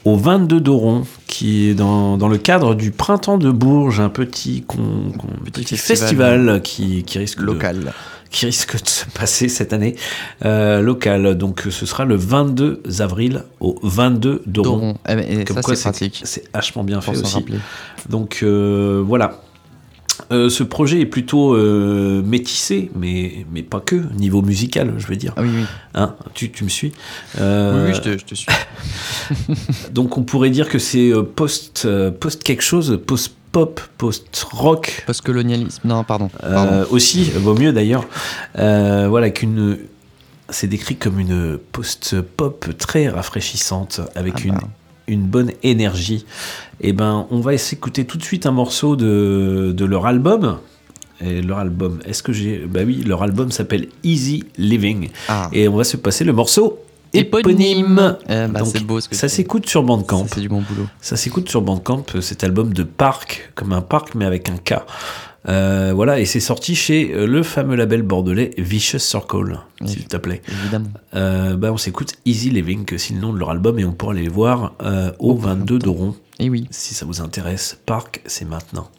Au 22 d'Oron, qui est dans, dans le cadre du Printemps de Bourges, un petit, con- con- petit festival. festival, qui, qui risque Local. De, qui risque de se passer cette année euh, local. Donc ce sera le 22 avril au 22 d'Oron. D'Oron. Eh ben, Comme ça, quoi, c'est pratique. C'est vachement bien fait aussi. rappeler. Donc euh, voilà. Euh, ce projet est plutôt euh, métissé, mais, mais pas que, niveau musical, je veux dire. Ah oui, oui. Hein, tu, tu me suis Euh, Oui, oui, je te, je te suis. Donc on pourrait dire que c'est post, post quelque chose, post pop, post rock. Post-colonialisme. Non, pardon. Euh, pardon. aussi, vaut mieux d'ailleurs. Euh, voilà, qu'une. C'est décrit comme une post-pop très rafraîchissante, avec Ah une, bah. Une bonne énergie. Et ben, on va s'écouter tout de suite un morceau de, de leur album. Et leur album, est-ce que j'ai. Bah oui, leur album s'appelle Easy Living. Ah. Et on va se passer le morceau Éponyme. éponyme. Eh bah, Donc, c'est beau ce que ça s'écoute sur Bandcamp. C'est du bon boulot. Ça s'écoute sur Bandcamp, cet album de Parc, comme un parc mais avec un K. Euh, voilà, et c'est sorti chez euh, le fameux label bordelais Vicious Circle, s'il te plaît. Évidemment. Euh, bah, on s'écoute Easy Living, que c'est le nom de leur album, et on pourra les voir euh, au 22 d'Oron. Et oui. Si ça vous intéresse, Parc, c'est maintenant.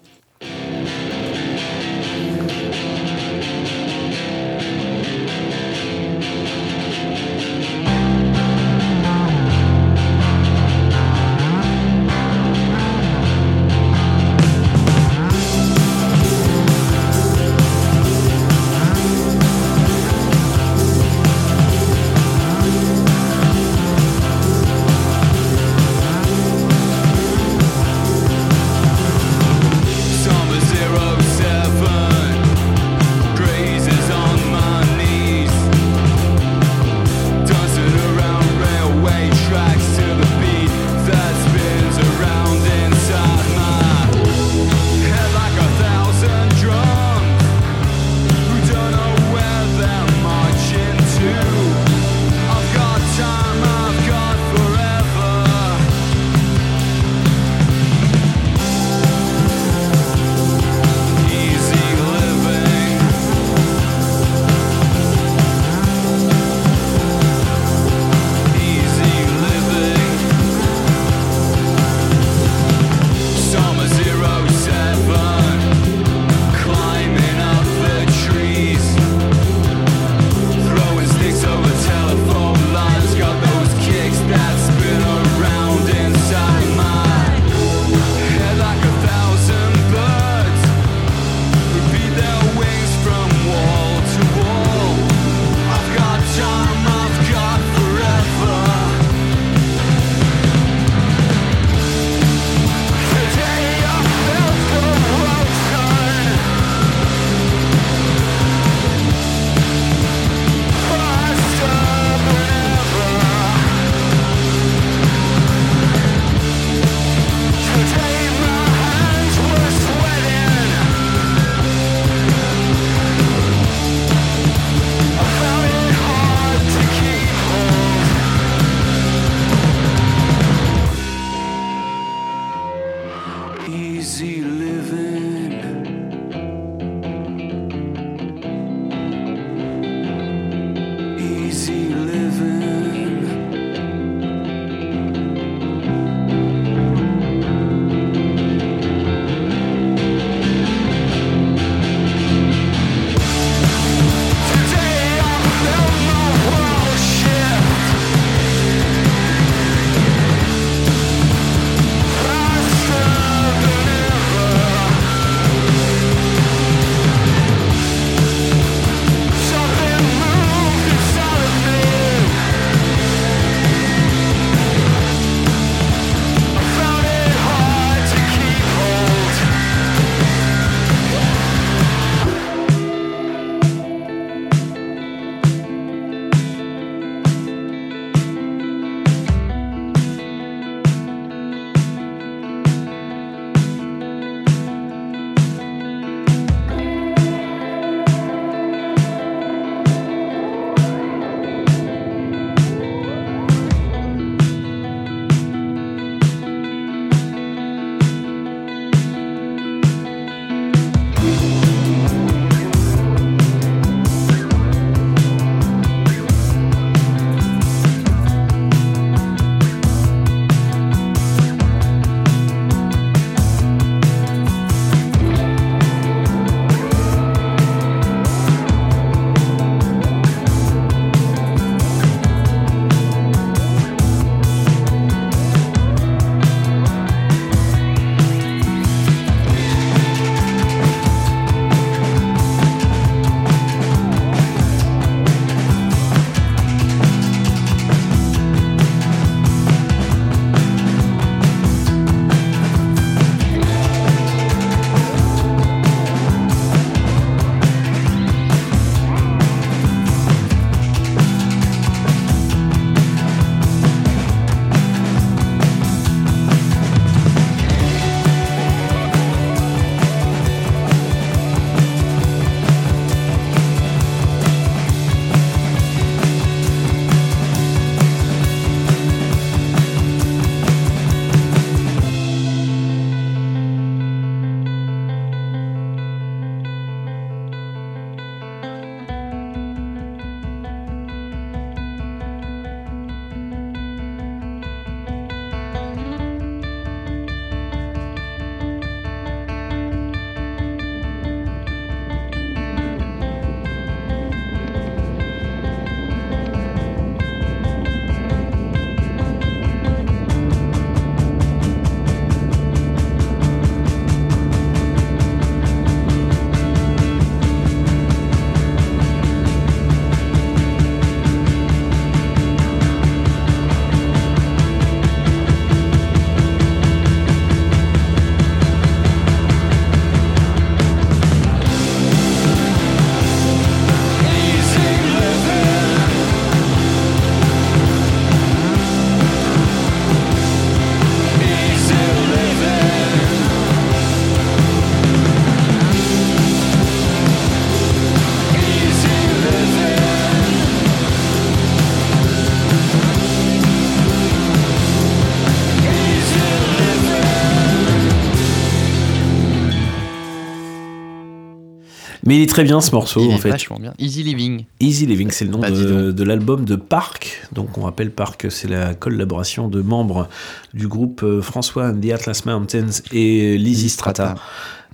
Mais il est très bien ce morceau Il en est fait. vachement bien. Easy Living. Easy Living, c'est le nom Bah, de, de l'album de Park. Donc on rappelle Park, c'est la collaboration de membres du groupe euh, François and the Atlas Mountains et Lizzy Strata.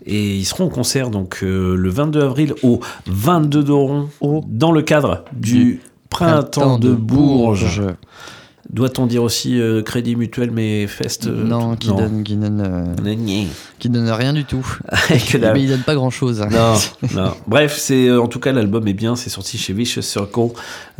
Et ils seront en concert donc euh, le 22 avril au 22 d'Oron dans le cadre du Printemps de Bourges. Doit-on dire aussi euh, Crédit Mutuel mais Fest euh, Non, qui donne, qui donne, euh, qui donne rien du tout. Que dalle. Mais il donne pas grand chose. Non, non. Bref, c'est en tout cas l'album est bien. C'est sorti chez Vicious Circle.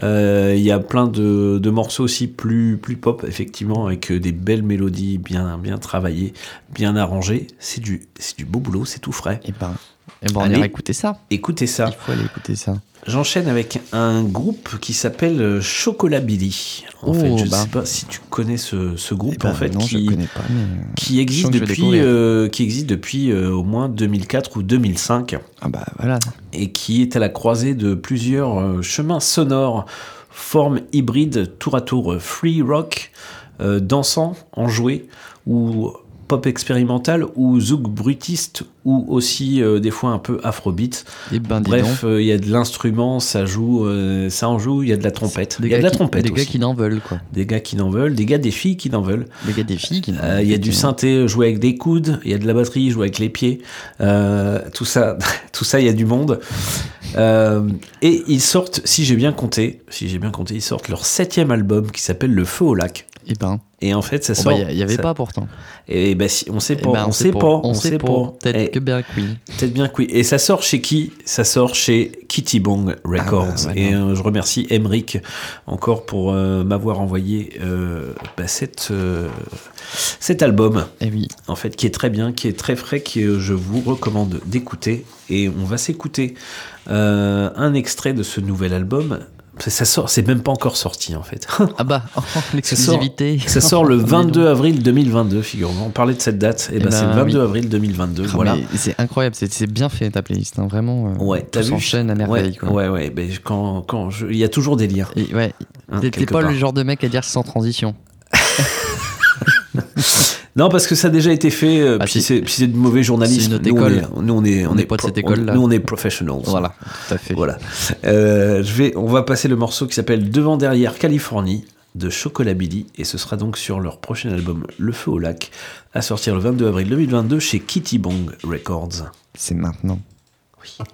Il y a plein de, de morceaux aussi plus plus pop effectivement avec des belles mélodies bien bien travaillées, bien arrangées. C'est du c'est du beau boulot, c'est tout frais. Et ben, et ben on ira écouter ça. Écoutez ça. Il faut aller écouter ça. J'enchaîne avec un groupe qui s'appelle euh, Chocolat Billy. En Oh, fait, je ne bah. sais pas si tu connais ce, ce groupe ben, en fait non, je qui, connais pas, mais, euh, qui je existe je depuis euh, qui existe depuis euh, au moins 2004 ou 2005. Ah bah voilà. Et qui est à la croisée de plusieurs euh, chemins sonores, formes hybrides tour à tour, euh, free rock, euh, dansant, enjoué ou pop expérimental ou zouk brutiste ou aussi euh, des fois un peu afrobeat. Et ben, dis Bref, donc. euh, il y a de l'instrument, ça joue, euh, ça en joue, il y a de la trompette. Des Il y a de la qui- trompette des gars qui n'en veulent, quoi. Des gars qui n'en veulent, des gars, des filles qui n'en veulent. Des gars, des filles qui n'en Euh, Il y a du synthé joué avec des coudes, il y a de la batterie jouée avec les pieds, tout ça, tout ça, il y a du monde. Et ils sortent, si j'ai bien compté, si j'ai bien compté, ils sortent leur septième album qui s'appelle Le Feu au lac. Et ben. Et en fait, ça Oh, sort. bah, il y- il y avait ça- pas pourtant. Et ben, si, on sait Eh pas, ben, on, sait pas, on sait pas. Peut-être Et- que bien que oui. Peut-être bien que oui. Et ça sort chez qui? Ça sort chez Kitty Bong Records. Ah bah. Et euh, je remercie Emric encore pour euh, m'avoir envoyé euh, bah, cette, cet album. Et oui. En fait, qui est très bien, qui est très frais, que je vous recommande d'écouter. Et on va s'écouter un extrait de ce nouvel album. Ça- sort, c'est même pas encore sorti en fait. Ah bah, l'exclusivité. ça sort le 22 avril 2022, figure-moi. On parlait de cette date, et Eh ben, c'est le ben, 22 oui. avril 2022. Ah, voilà. mais C'est incroyable, c'est c'est bien fait ta playlist, hein, vraiment. euh, Ouais, t'as vu s'enchaîne à merveille. Ouais, quoi. ouais, ouais. ben, quand, quand je... Il y a toujours des liens. Et ouais, Hein, t'es pas part. le genre de mec à dire sans transition. Non, parce que ça a déjà été fait. euh, Ah, puis c'est- c'est puis c'est de mauvais journalisme. c'est notre Nous, école. On est, nous, on est, On n'est pas de cette école-là. Nous, on est professionals. Voilà, tout à fait. Voilà. Euh, je vais, on va passer le morceau qui s'appelle Devant derrière Californie de Chocolat Billy et ce sera donc sur leur prochain album Le Feu au lac à sortir le 22 avril 2022 chez Kitty Bong Records. C'est maintenant. Ni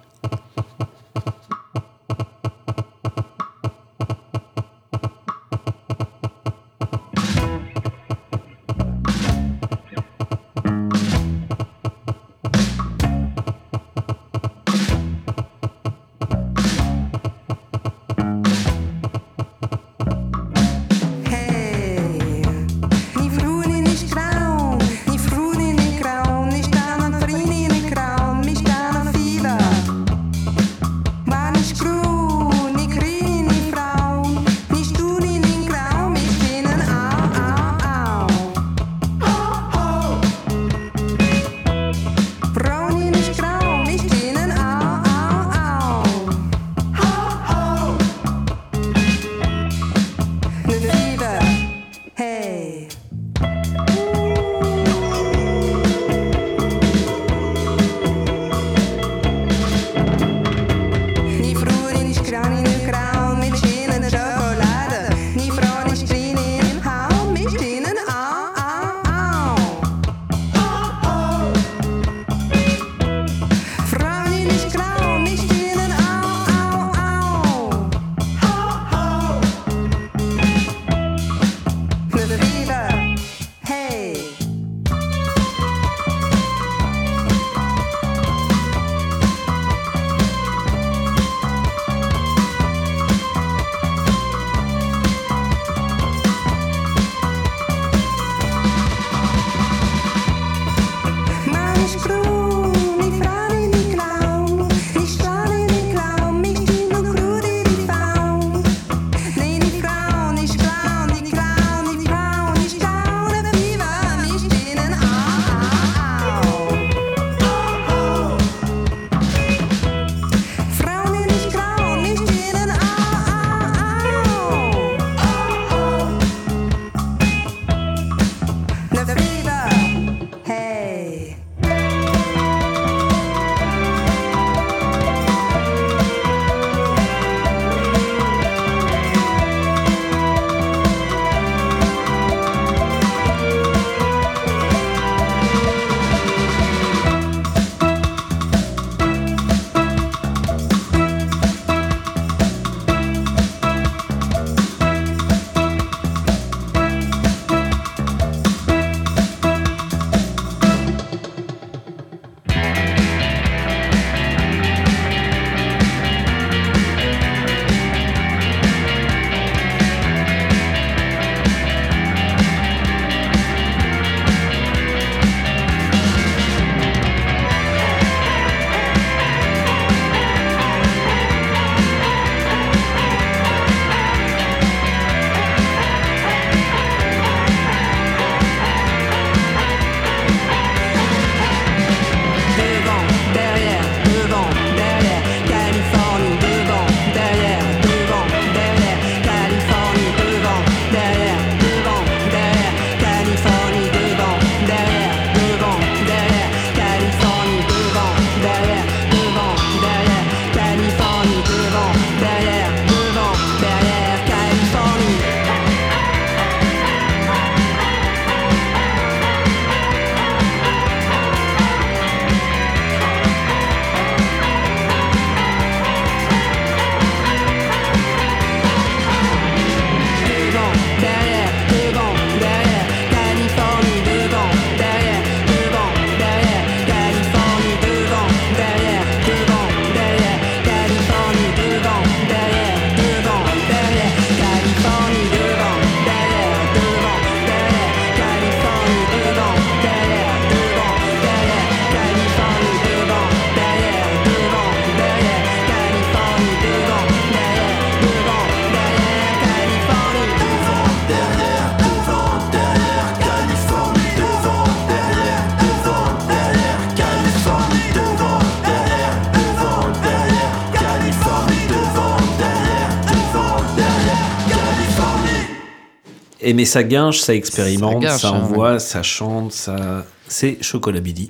Et mais ça guinche, ça expérimente, ça, hein, envoie, ça chante, ça. C'est Chocolat Midi.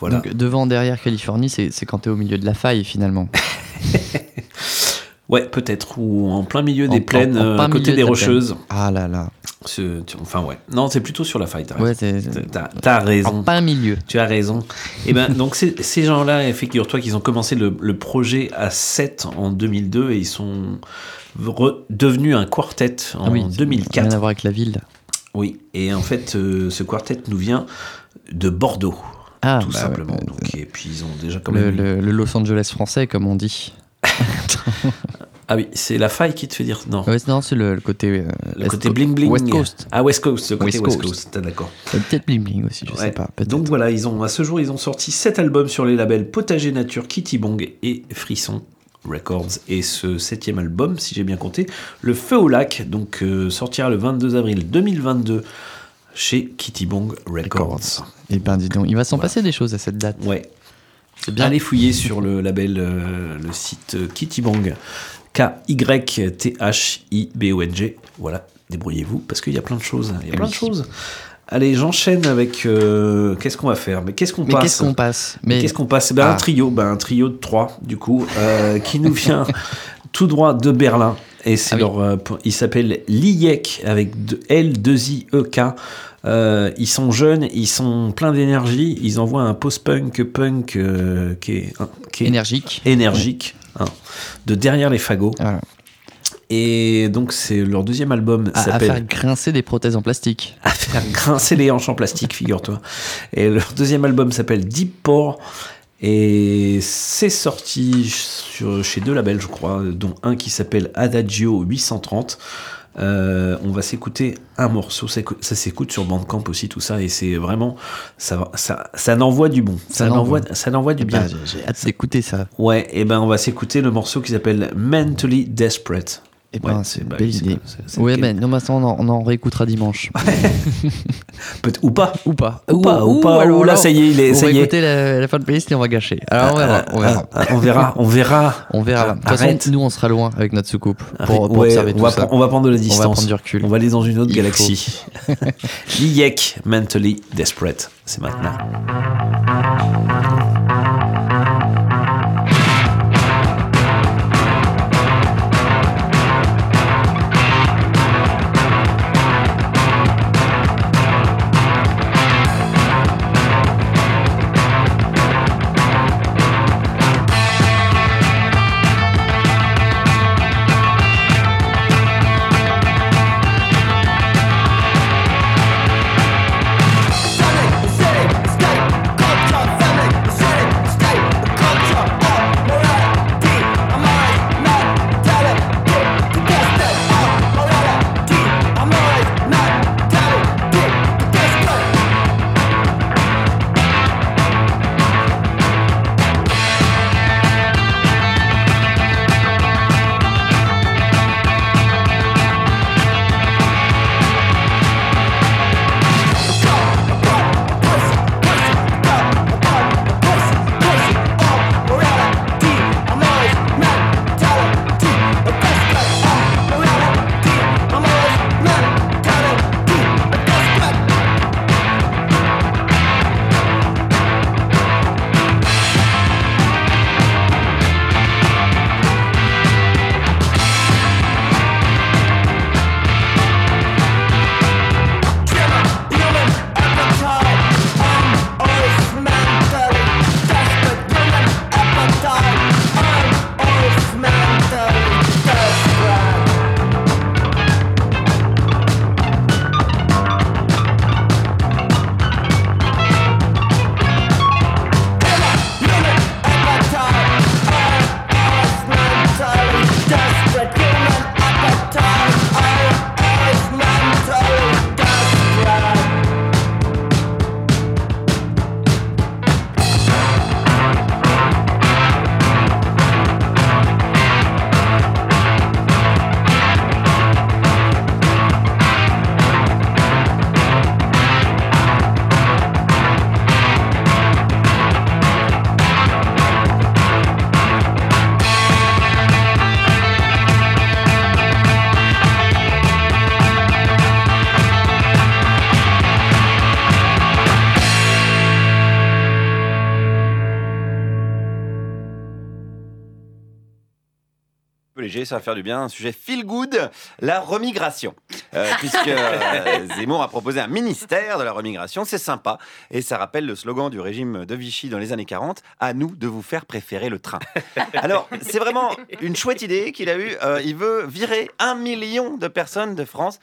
Voilà. Donc, devant, derrière Californie, c'est quand t'es au milieu de la faille finalement. Ouais, peut-être. Ou en plein milieu des plaines, euh, à côté des de Rocheuses. Ah là là. Ce- tu- enfin, ouais. Non, c'est plutôt sur la faille, t'as Ouais, raison. En plein milieu. Tu as raison. Et ben, donc, ces, ces gens-là, figure-toi qu'ils ont commencé le, le projet à 7 en 2002 et ils sont devenus un quartet en Ah oui, c'est- 2004. Rien à voir avec la ville. Oui, et en fait, euh, ce quartet nous vient de Bordeaux. Ah, tout bah simplement. ouais, Donc, et puis, ils ont déjà quand Le, même. le- le Los Angeles français, comme on dit. Ah oui, c'est la faille qui te fait dire non. Ouais, non, c'est le, le côté. euh, Le côté bling bling. West Coast. Ah, West Coast, le côté West West Coast. Coast, d'accord. Euh, Peut-être bling bling aussi, je Ouais. sais pas. Donc voilà, ils ont, à ce jour, ils ont sorti 7 albums sur les labels Potager Nature, Kitty Bong et Frisson Records. Et ce septième album, si j'ai bien compté, Le Feu au Lac, donc euh, sortira le 22 avril 2022 chez Kitty Bong Records. Et ben dis donc, il va s'en passer des choses à cette date. Ouais. C'est bien. Allez fouiller sur le label, euh, le site euh, Kitty Bong, K-Y-T-H-I-B-O-N-G. Voilà, débrouillez-vous parce qu'il y a plein de choses. Il y a plein de choses. Allez, j'enchaîne avec. euh, qu'est-ce qu'on va faire? Mais qu'est-ce qu'on passe qu'est-ce qu'on passe? Mais qu'est-ce qu'on passe? Ben, Un Ah. trio, ben, un trio de trois, du coup, euh, qui nous vient tout droit de Berlin. Et c'est Ah oui. leur, euh, il s'appelle Liek avec de- L2IEK. Euh, ils sont jeunes, ils sont pleins d'énergie. Ils envoient un post-punk punk euh, qui est, qui est Énergique. énergique, hein, de derrière les fagots. Voilà. Et donc c'est leur deuxième album À, faire grincer des prothèses en plastique. à faire grincer les hanches en plastique, figure-toi. Et leur deuxième album s'appelle Deep Pour. Et c'est sorti sur, chez deux labels, je crois, dont un qui s'appelle Adagio 830. Euh, on va s'écouter un morceau, ça, écou- ça s'écoute sur Bandcamp aussi, tout ça, et c'est vraiment, ça, ça, ça n'envoie du bon, ça, n'envoie, ça n'envoie du bien. Bah, j'ai- J'ai hâte d'écouter ça. Ouais, et ben on va s'écouter le morceau qui s'appelle Mentally Desperate. Et ben, Ouais, c'est une bah belle oui, idée. lequel ben, non, mais ça, on en, on en réécoutera dimanche. Ou pas. ou pas. Ou pas, ou pas, alors là, ça y est, il est- on ça va y est. écouter la, la fin de playlist et on va gâcher. Alors on verra. On verra. Ah, on verra, on verra. On verra. De toute façon, nous, on sera loin avec notre soucoupe pour, pour Ouais, observer on, tout va ça. on va prendre de la On va distance. prendre du recul. On va aller dans une autre Il galaxie. Liek, Mentally Desperate. C'est maintenant. Ça va faire du bien, un sujet feel good, la remigration. Euh, puisque euh, Zemmour a proposé un ministère de la remigration, c'est sympa. Et ça rappelle le slogan du régime de Vichy dans les années 40, à nous de vous faire préférer le train. Alors, c'est vraiment une chouette idée qu'il a eue. Euh, il veut virer un million de personnes de France.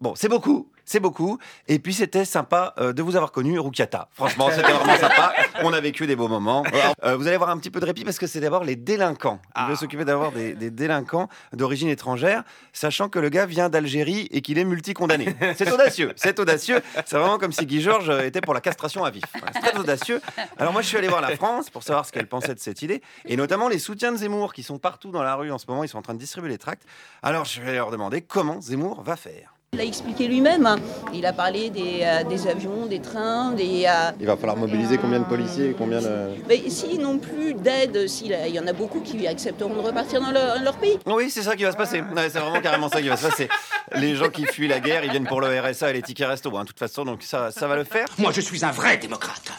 Bon, c'est beaucoup. C'est beaucoup. Et puis, c'était sympa euh, de vous avoir connu, Roukiata. Franchement, c'était vraiment sympa. On a vécu des beaux moments. Alors, euh, vous allez avoir un petit peu de répit parce que c'est d'abord les délinquants. Il veut s'occuper d'avoir des, des délinquants d'origine étrangère, sachant que le gars vient d'Algérie et qu'il est multicondamné. C'est audacieux. C'est audacieux. C'est vraiment comme si Guy Georges était pour la castration à vif. C'est très audacieux. Alors, moi, je suis allé voir la France pour savoir ce qu'elle pensait de cette idée. Et notamment les soutiens de Zemmour qui sont partout dans la rue en ce moment. Ils sont en train de distribuer les tracts. Alors, je vais leur demander comment Zemmour va faire. Il l'a expliqué lui-même. hein. Il a parlé des, euh, des avions, des trains, des. euh, Il va falloir mobiliser combien de policiers et combien de... Mais s'ils n'ont plus d'aide, s'il il y en a beaucoup qui accepteront de repartir dans leur, leur pays. Oui, c'est ça qui va se passer. Ouais, c'est vraiment carrément ça qui va se passer. Les gens qui fuient la guerre, ils viennent pour le RSA et les tickets resto. Bon, de toute façon, donc ça, ça va le faire. Moi, je suis un vrai démocrate.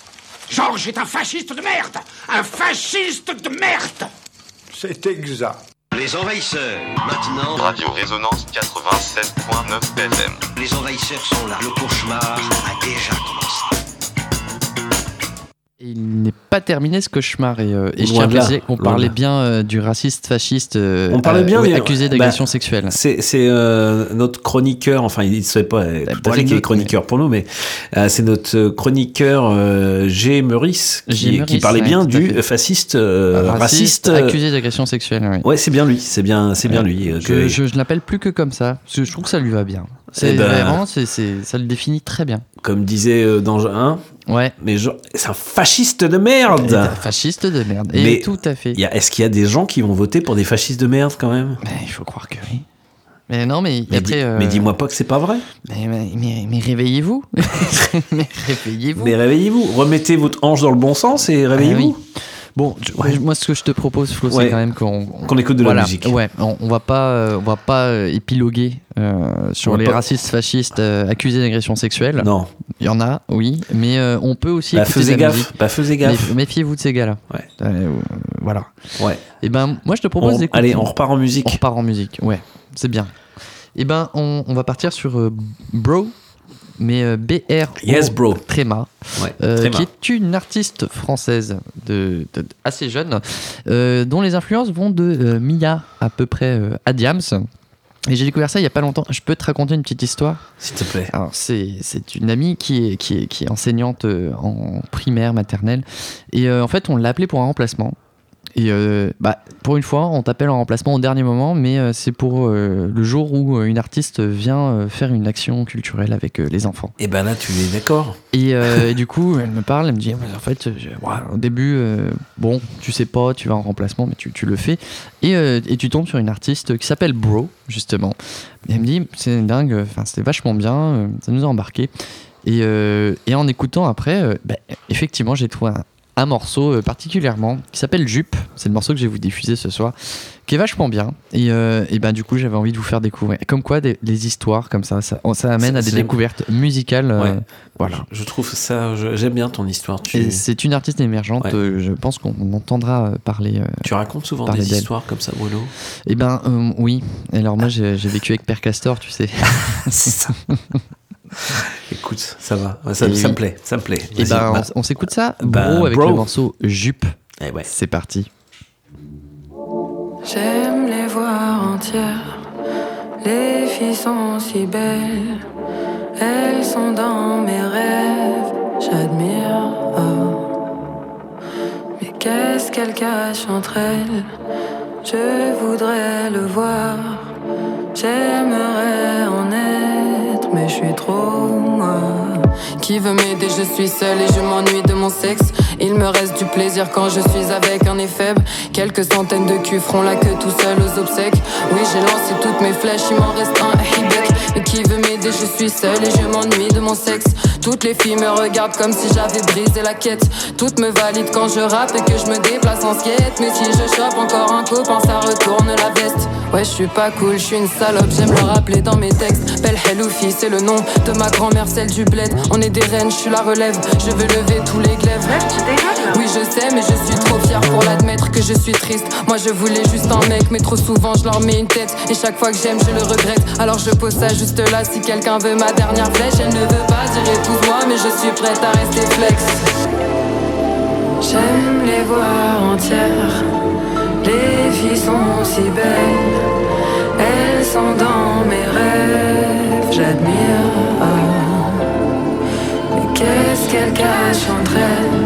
Georges est un fasciste de merde Un fasciste de merde C'est exact. Les envahisseurs, maintenant. Radio Résonance 87.9 FM. Les envahisseurs sont là. Le cauchemar a déjà commencé. Il n'est pas terminé ce cauchemar. Et, euh, et je tiens à préciser qu'on parlait bien euh, du raciste fasciste euh, On parlait bien oui, des- accusé d'agression bah, sexuelle. C'est c'est, notre chroniqueur, enfin il ne sait pas euh, tout à fait qu'il est chroniqueur pour nous, mais c'est notre chroniqueur G. Meurice G. qui, parlait ouais, bien du fasciste euh, Raciste, raciste. accusé d'agression sexuelle. oui. Ouais, c'est bien lui, c'est bien, c'est bien lui. Je, que- je, je l'appelle plus que comme ça, parce que je trouve que ça lui va bien. C'est Eh ben- vraiment, c'est, c'est- ça le définit très bien. Comme disait dans un. Ouais. Mais genre, c'est un fasciste de merde. Un fasciste de merde. Et Mais tout à fait. Est-ce qu'il y a des gens qui vont voter pour des fascistes de merde quand même? Il faut croire que oui. Mais non, mais, Mais, après. euh, mais dis-moi pas que c'est pas vrai. Mais, mais- mais- mais réveillez-vous. mais réveillez-vous. Mais réveillez-vous, remettez votre hanche dans le bon sens et réveillez-vous. Ah oui. Bon, je- moi, ce que je te propose, Flo, c'est Ouais. quand même qu'on écoute de la musique. Ouais, on, on va pas, euh, on va pas euh, épiloguer euh, sur On les pas- racistes fascistes euh, accusés d'agression sexuelle. Non. Il y en a, oui, mais on peut aussi. Bah, écouter faisez de la gaffe, musique. bah, faisez gaffe. Méf- Méfiez-vous de ces gars-là. Ouais. Voilà. Ouais. Et ben, moi, je te propose d'écouter. allez, on repart en musique. On repart en musique, ouais, c'est bien. Et ben, on, on va partir sur Bro, mais euh, BR. Yes, Bro. Tréma, Ouais, euh, Tréma. qui est une artiste française de, de- assez jeune, euh, dont les influences vont de euh, Mia à peu près à Diams. Et j'ai découvert ça il y a pas longtemps. Je peux te raconter une petite histoire? S'il te plaît. Alors, c'est, une amie qui est, qui est, qui est enseignante en primaire, maternelle. Et en fait, on l'a appelée pour un remplacement. Et euh, bah, pour une fois, on t'appelle en remplacement au dernier moment, mais euh, c'est pour euh, le jour où une artiste vient faire une action culturelle avec les enfants. Et ben là, tu es d'accord. Et, et du coup, elle me parle, elle me dit, Ouais, en fait, au début, bon, tu sais pas, tu vas en remplacement, mais tu, tu le fais. Et, et tu tombes sur une artiste qui s'appelle Bro, justement. Et elle me dit, c'est dingue, c'était vachement bien, ça nous a embarqué. Et, et en écoutant après, bah, effectivement, j'ai trouvé un, un morceau euh, particulièrement qui s'appelle Jupe. C'est le morceau que je vais vous diffuser ce soir, qui est vachement bien. Et, euh, et ben du coup, j'avais envie de vous faire découvrir. Comme quoi, des, les histoires comme ça, ça, ça amène à des découvertes musicales. euh, voilà. Je trouve ça, j'aime bien ton histoire. Tu, Et c'est une artiste émergente, Ouais. je pense qu'on entendra parler. tu racontes souvent des histoires comme ça, Bruno. Eh ben euh, oui. Et Alors moi j'ai j'ai vécu avec Père Castor, tu sais. c'est ça. Écoute, ça va, ça, Et me plaît, ça me plaît. Et Vas-y, ben bah. on, on s'écoute ça, Bah, Bro, avec Bro. le morceau Jupe. Eh ouais. C'est parti. J'aime les voir entières. Les filles sont si belles. Elles sont dans mes rêves. J'admire. oh. Mais qu'est-ce qu'elles cachent entre elles? Je voudrais le voir. J'aimerais en être, je suis trop. Qui veut m'aider Je suis seule et je m'ennuie de mon sexe. Il me reste du plaisir quand je suis avec un faible. Quelques centaines de culs feront la queue tout seul aux obsèques. Oui, j'ai lancé toutes mes flèches, il m'en reste un Qui veut m'aider Je suis seule et je m'ennuie de mon sexe. Toutes les filles me regardent comme si j'avais brisé la quête. Toutes me valident quand je rappe et que je me déplace en skate. Mais si je chope encore un copain, ça retourne la veste. Ouais, je suis pas cool, je suis une salope, j'aime le rappeler dans mes textes. Belle Heloufi, c'est le nom de ma grand-mère, celle du bled. On est des reines, je suis la relève, je veux lever tous les glaives. Oui, je sais, mais je suis trop fière pour l'admettre que je suis triste. Moi, je voulais juste un mec, mais trop souvent, je leur mets une tête. Et chaque fois que j'aime, je le regrette. Alors je pose ça juste là, si quelqu'un veut ma dernière flèche, elle ne veut pas dire épouse-moi, mais je suis prête à rester flex. J'aime les voir entières. Les filles sont si belles. Elles sont dans mes rêves. J'admire. Mais qu'est-ce qu'elles cachent entre elles?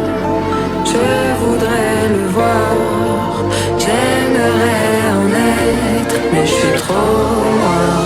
Je voudrais le voir. J'aimerais en être. Mais je suis trop loin.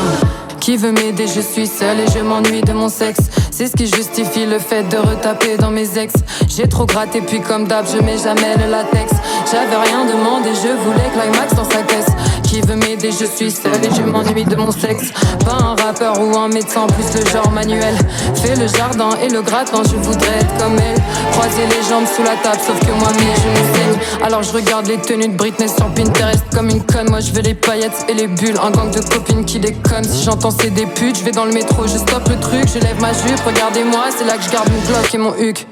Qui veut m'aider, je suis seule et je m'ennuie de mon sexe. C'est ce qui justifie le fait de retaper dans mes ex. J'ai trop gratté, puis comme d'hab, je mets jamais le latex. J'avais rien demandé, je voulais climax dans sa caisse. Qui veut m'aider, je suis seule et je m'ennuie de mon sexe. Pas un rappeur ou un médecin, plus le genre manuel. Fais le jardin et le gratin, je voudrais être comme elle. Croiser les jambes sous la table, sauf que moi mes genoux saignent. Alors je regarde les tenues de Britney sur Pinterest comme une conne. Moi je veux les paillettes et les bulles, un gang de copines qui déconnent. Si j'entends c'est des putes, je vais dans le métro, je stoppe le truc, je lève ma jupe, regardez-moi, c'est là que je garde mon bloc et mon huc.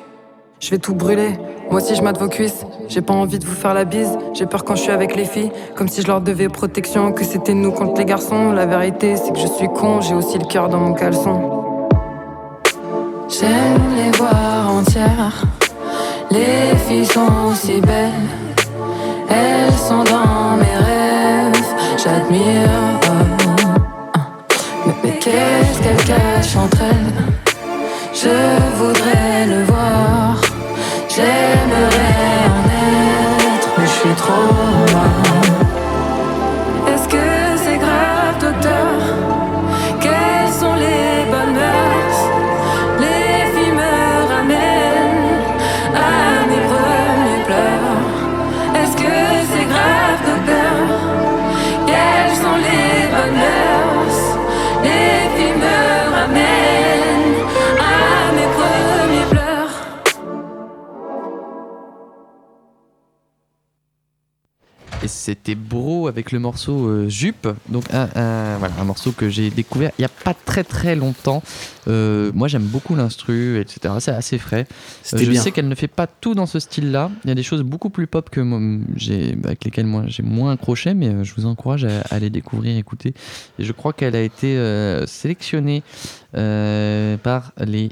Je vais tout brûler, moi aussi je mate vos cuisses. J'ai pas envie de vous faire la bise, j'ai peur quand je suis avec les filles. Comme si je leur devais protection, que c'était nous contre les garçons. La vérité c'est que je suis con, j'ai aussi le cœur dans mon caleçon. J'aime les voir entières, les filles sont si belles. Elles sont dans mes rêves, j'admire. Mais, mais qu'est-ce qu'elles cachent entre elles? Je voudrais le voir. C'était Bro avec le morceau euh, Jupe. Donc un, un- voilà, un morceau que j'ai découvert il n'y a pas très très longtemps. Euh, moi j'aime beaucoup l'instru, etc. C'est assez frais. C'était je bien. sais qu'elle ne fait pas tout dans ce style-là. Il y a des choses beaucoup plus pop que moi, j'ai, avec lesquelles moi j'ai moins accroché, mais euh, je vous encourage à, à les découvrir, écouter. Et je crois qu'elle a été euh, sélectionnée euh, par les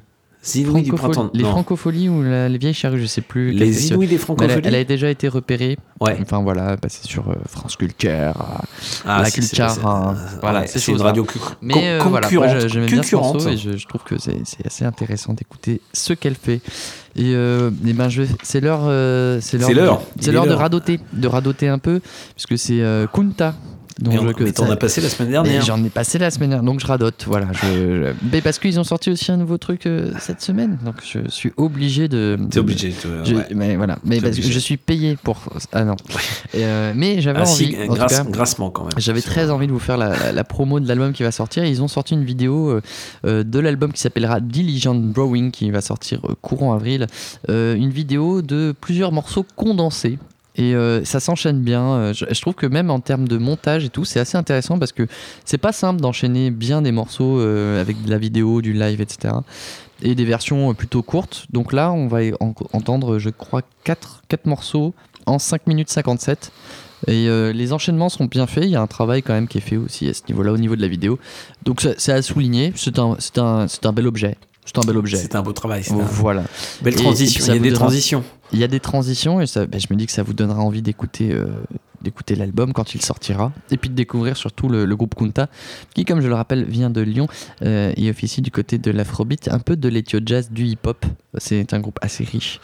Inouïs du Francophol- printemps. les Non. francopholies ou la- les vieilles charrues, je sais plus. Les. Inouïs des francopholies Elle, elle a déjà été repérée. Ouais. Enfin voilà, passée sur euh, France Culture, euh, Ah, la si, culture, c'est- hein, voilà, ouais, c'est une radio Mais con- euh, voilà, moi, bien ce morceau et je, je trouve que c'est assez intéressant d'écouter ce qu'elle fait. Et, euh, eh ben c'est l'heure, euh, c'est l'heure, C'est de- l'heure, radoter, de radoter un peu, puisque c'est Kunta. Dont Mais on- mais t'en as passé la semaine dernière. J'en ai passé la semaine dernière, donc je radote. Voilà, je, mais parce qu'ils ont sorti aussi un nouveau truc euh, cette semaine, donc je suis obligé de. T'es de- obligé, te- je- ouais. mais voilà, mais parce que je suis payé pour. Ah non. Euh, mais j'avais Ah si, envie. en grasse- cas, grassement quand même. J'avais très envie de vous faire la, la- la promo de l'album qui va sortir. Ils ont sorti une vidéo euh, de l'album qui s'appellera Diligent Brewing qui va sortir courant avril. Une vidéo de plusieurs morceaux condensés. Et euh, ça s'enchaîne bien. Euh, Je, trouve que même en termes de montage et tout, c'est assez intéressant parce que c'est pas simple d'enchaîner bien des morceaux euh, avec de la vidéo, du live, etc. Et des versions plutôt courtes. Donc là, on va en- entendre, je crois, 4, morceaux en 5 minutes 57. Et les enchaînements sont bien faits. Il y a un travail quand même qui est fait aussi à ce niveau-là, au niveau de la vidéo. Donc c'est à souligner. C'est un, un, c'est un bel objet. C'est un bel objet. C'est un beau travail. un- Voilà. Belle transition. Il y a des donnera- transitions. Il y a des transitions et ça, ben, je me dis que ça vous donnera envie d'écouter euh, d'écouter l'album quand il sortira et puis de découvrir surtout le, le groupe Kunta qui comme je le rappelle vient de Lyon euh, et officie du côté de l'afrobeat un peu de l'éthio jazz du hip hop c'est un groupe assez riche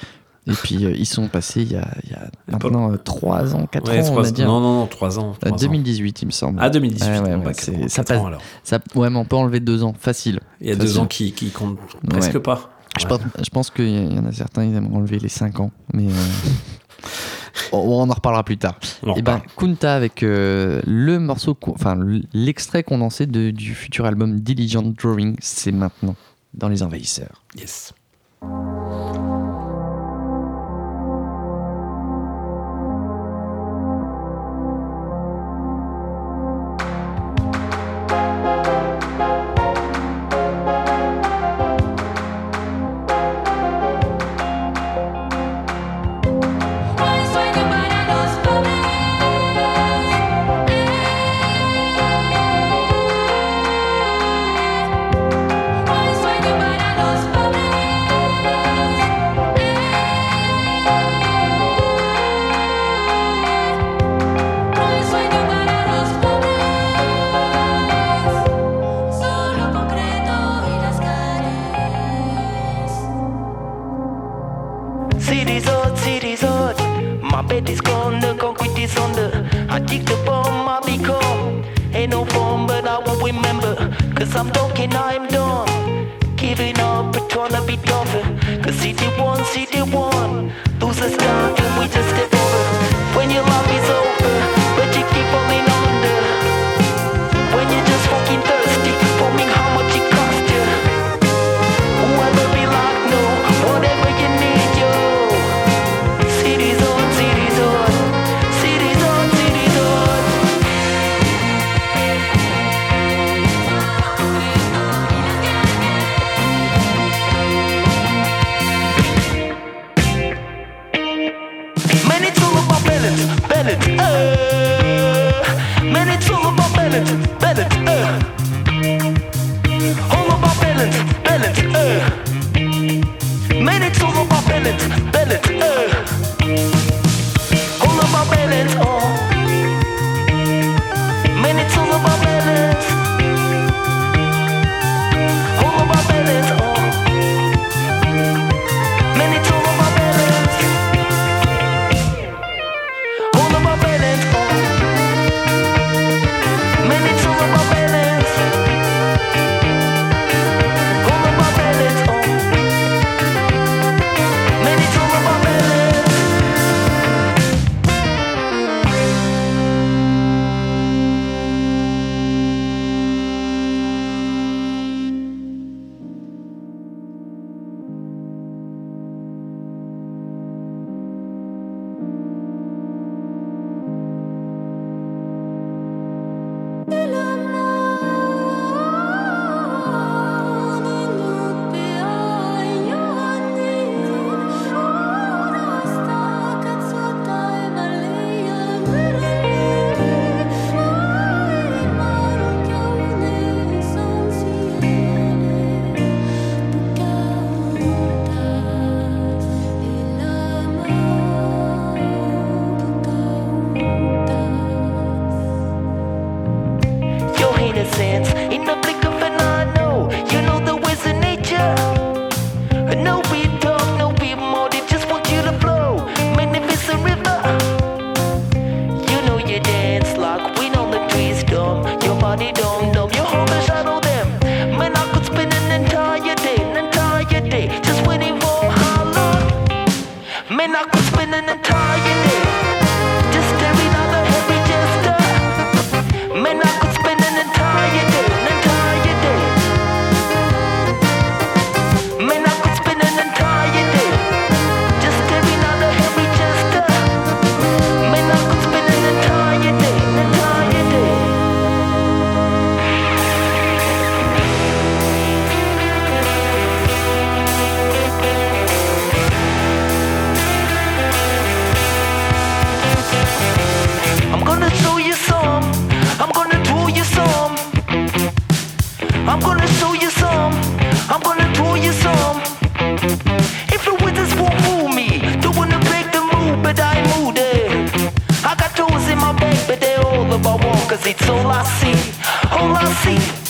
et puis euh, ils sont passés il y a, il y a maintenant 3 ans 4 Ouais, ans on trois- va dire non, non, non, trois ans, Euh, trois ans. 2018 il me semble Ah, 2018, Ouais, ouais, non, ouais, ans, ça passe ans, alors. ça, ouais mais on peut enlever 2 ans facile Il y a deux Facile. ans qui, qui comptent presque pas. Je pense, je pense qu'il y en a certains, ils aimeraient enlever les 5 ans, mais euh, on, on en reparlera plus tard. On en Et ben, reparle. Kunta avec euh, le morceau, enfin l'extrait condensé de- du futur album Diligent Drawing, c'est maintenant dans Les Envahisseurs. Yes. Cause it's all I see. All I see.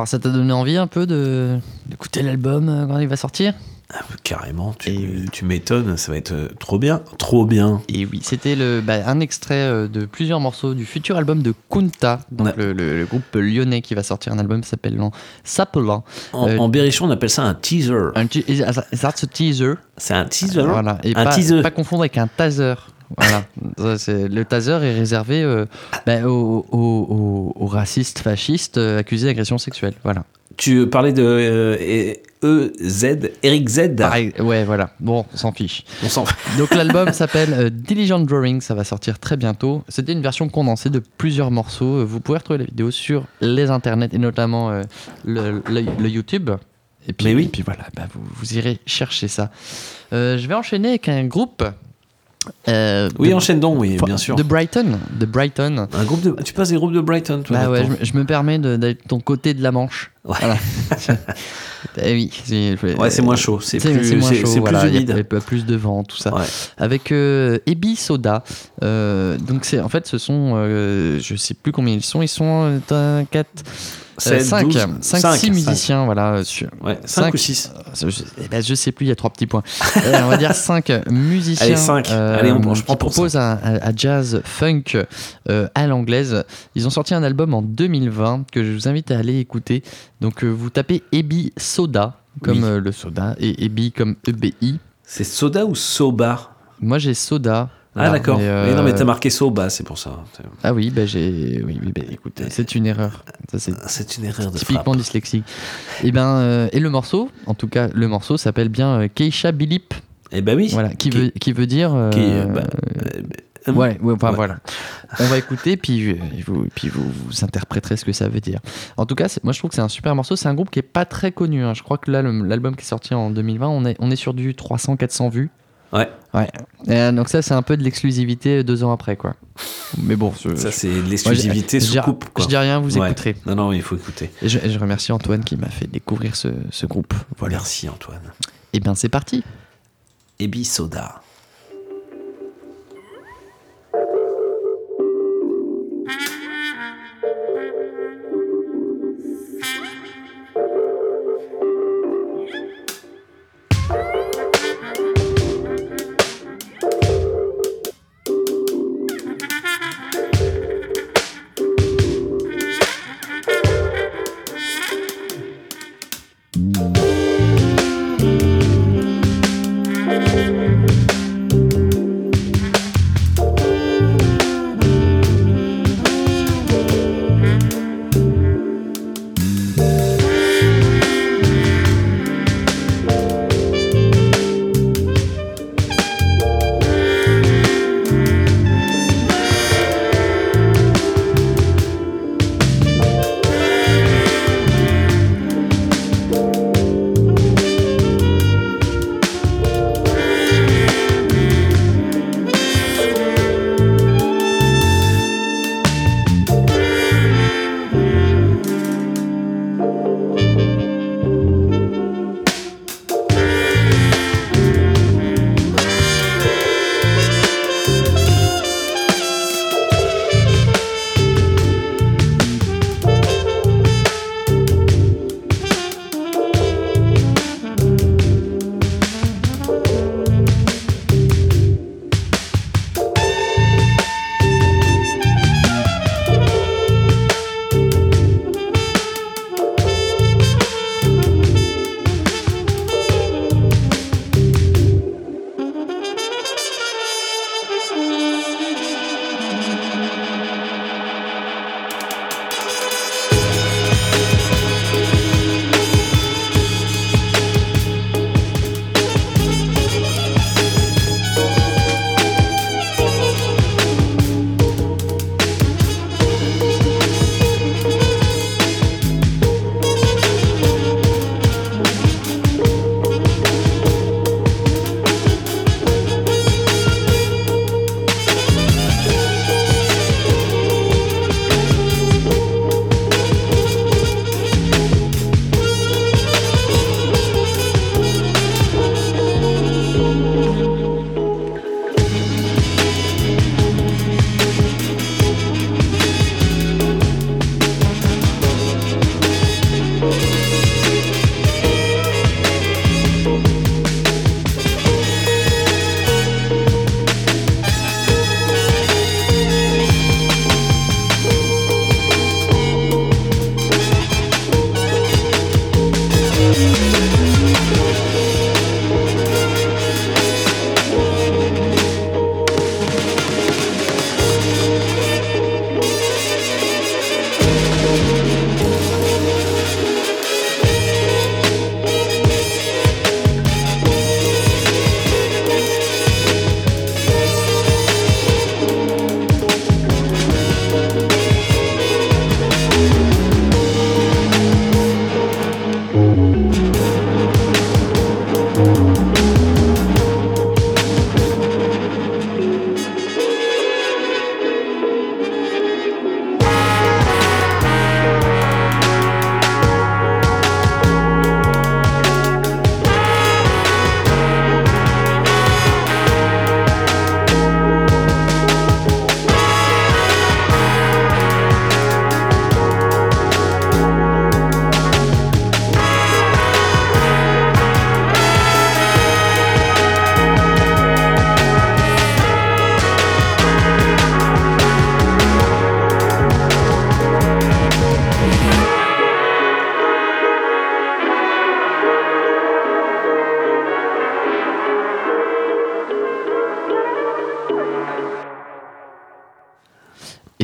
Alors ça t'a donné envie un peu de, de écouter l'album euh, quand il va sortir? Carrément, tu, tu m'étonnes, ça va être euh, trop bien, trop bien. Et oui, c'était le, bah, un extrait euh, de plusieurs morceaux du futur album de Kunta, donc le, le- le groupe lyonnais qui va sortir un album s'appelant Sapela. En, Euh, en berrichon, on appelle ça un teaser. un te- is- That's a teaser. C'est un teaser Voilà. Et Un pas, teaser. pas confondre avec un taser. Voilà. C'est- le taser est réservé euh, bah, aux, aux- aux- aux racistes fascistes euh, accusés d'agression sexuelle. Voilà. Tu parlais de euh, EZ, Eric Z. Pareil, ouais, voilà. Bon, on s'en fiche. On s'en Donc l'album s'appelle euh, Diligent Drawing, ça va sortir très bientôt. C'était une version condensée de plusieurs morceaux. Vous pouvez retrouver la vidéo sur les internets et notamment euh, le, le- le YouTube. Et puis, et puis voilà, bah, vous, vous irez chercher ça. Je vais enchaîner avec un groupe. Euh, Oui, de- enchaîne donc, oui, bien sûr. De Brighton. De Brighton. Un groupe de, tu passes des groupes de Brighton, toi Bah ouais, je, me- je me permets d'être de ton côté de la Manche. Voilà. Eh oui, c'est Ouais, c'est moins chaud, c'est plus- c'est- plus voilà, il y a- humide. Y a plus de vent, tout ça. Avec euh, Ebi Soda. Euh, donc c'est en fait, ce sont, euh, je sais plus combien ils sont. Ils sont 4, Sept, 5, douze, 5, cinq, 6 cinq. musiciens, voilà. euh, Sur, Ouais, cinq ou six Je, eh ben, je sais plus, il y a trois petits points. Euh, on va dire 5 musiciens. Allez, cinq. Allez, on- je qui proposent un, jazz funk euh, à l'anglaise. Ils ont sorti un album en 2020 que je vous invite à aller écouter. Donc euh, vous tapez Ebi Soda comme Oui. euh, le soda et Ebi comme EBI. C'est soda ou soba? Moi j'ai soda. Ah d'accord. mais, euh, non mais t'as marqué soba, c'est pour ça. Ah oui, bah j'ai. Oui, oui, bah, écoute, c'est une erreur. Ça, c'est C'est une erreur de typiquement frappe. dyslexique. Et ben, euh, et le morceau, en tout cas, le morceau s'appelle bien euh, Keisha Bilip. Eh ben oui. Voilà, qui, veut, qui veut dire. euh, Qui, euh, bah, euh, ouais, ouais, voilà. On va écouter, puis, euh, vous, puis vous, vous interpréterez ce que ça veut dire. En tout cas, moi je trouve que c'est un super morceau. C'est un groupe qui est pas très connu. hein. Je crois que là, le- l'album qui est sorti en 2020, on est, on est sur du 300-400 vues. Ouais. Ouais. Et, euh, donc ça, c'est un peu de l'exclusivité deux ans après, quoi. Mais bon, je- Ça c'est de l'exclusivité je- sous je- coupe. quoi. Je dis rien, vous Ouais. écouterez. Non non, il faut écouter. Et je, et je remercie Antoine qui m'a fait découvrir ce, ce groupe. Voilà. Merci Antoine. Et bien c'est parti. Ebi soda.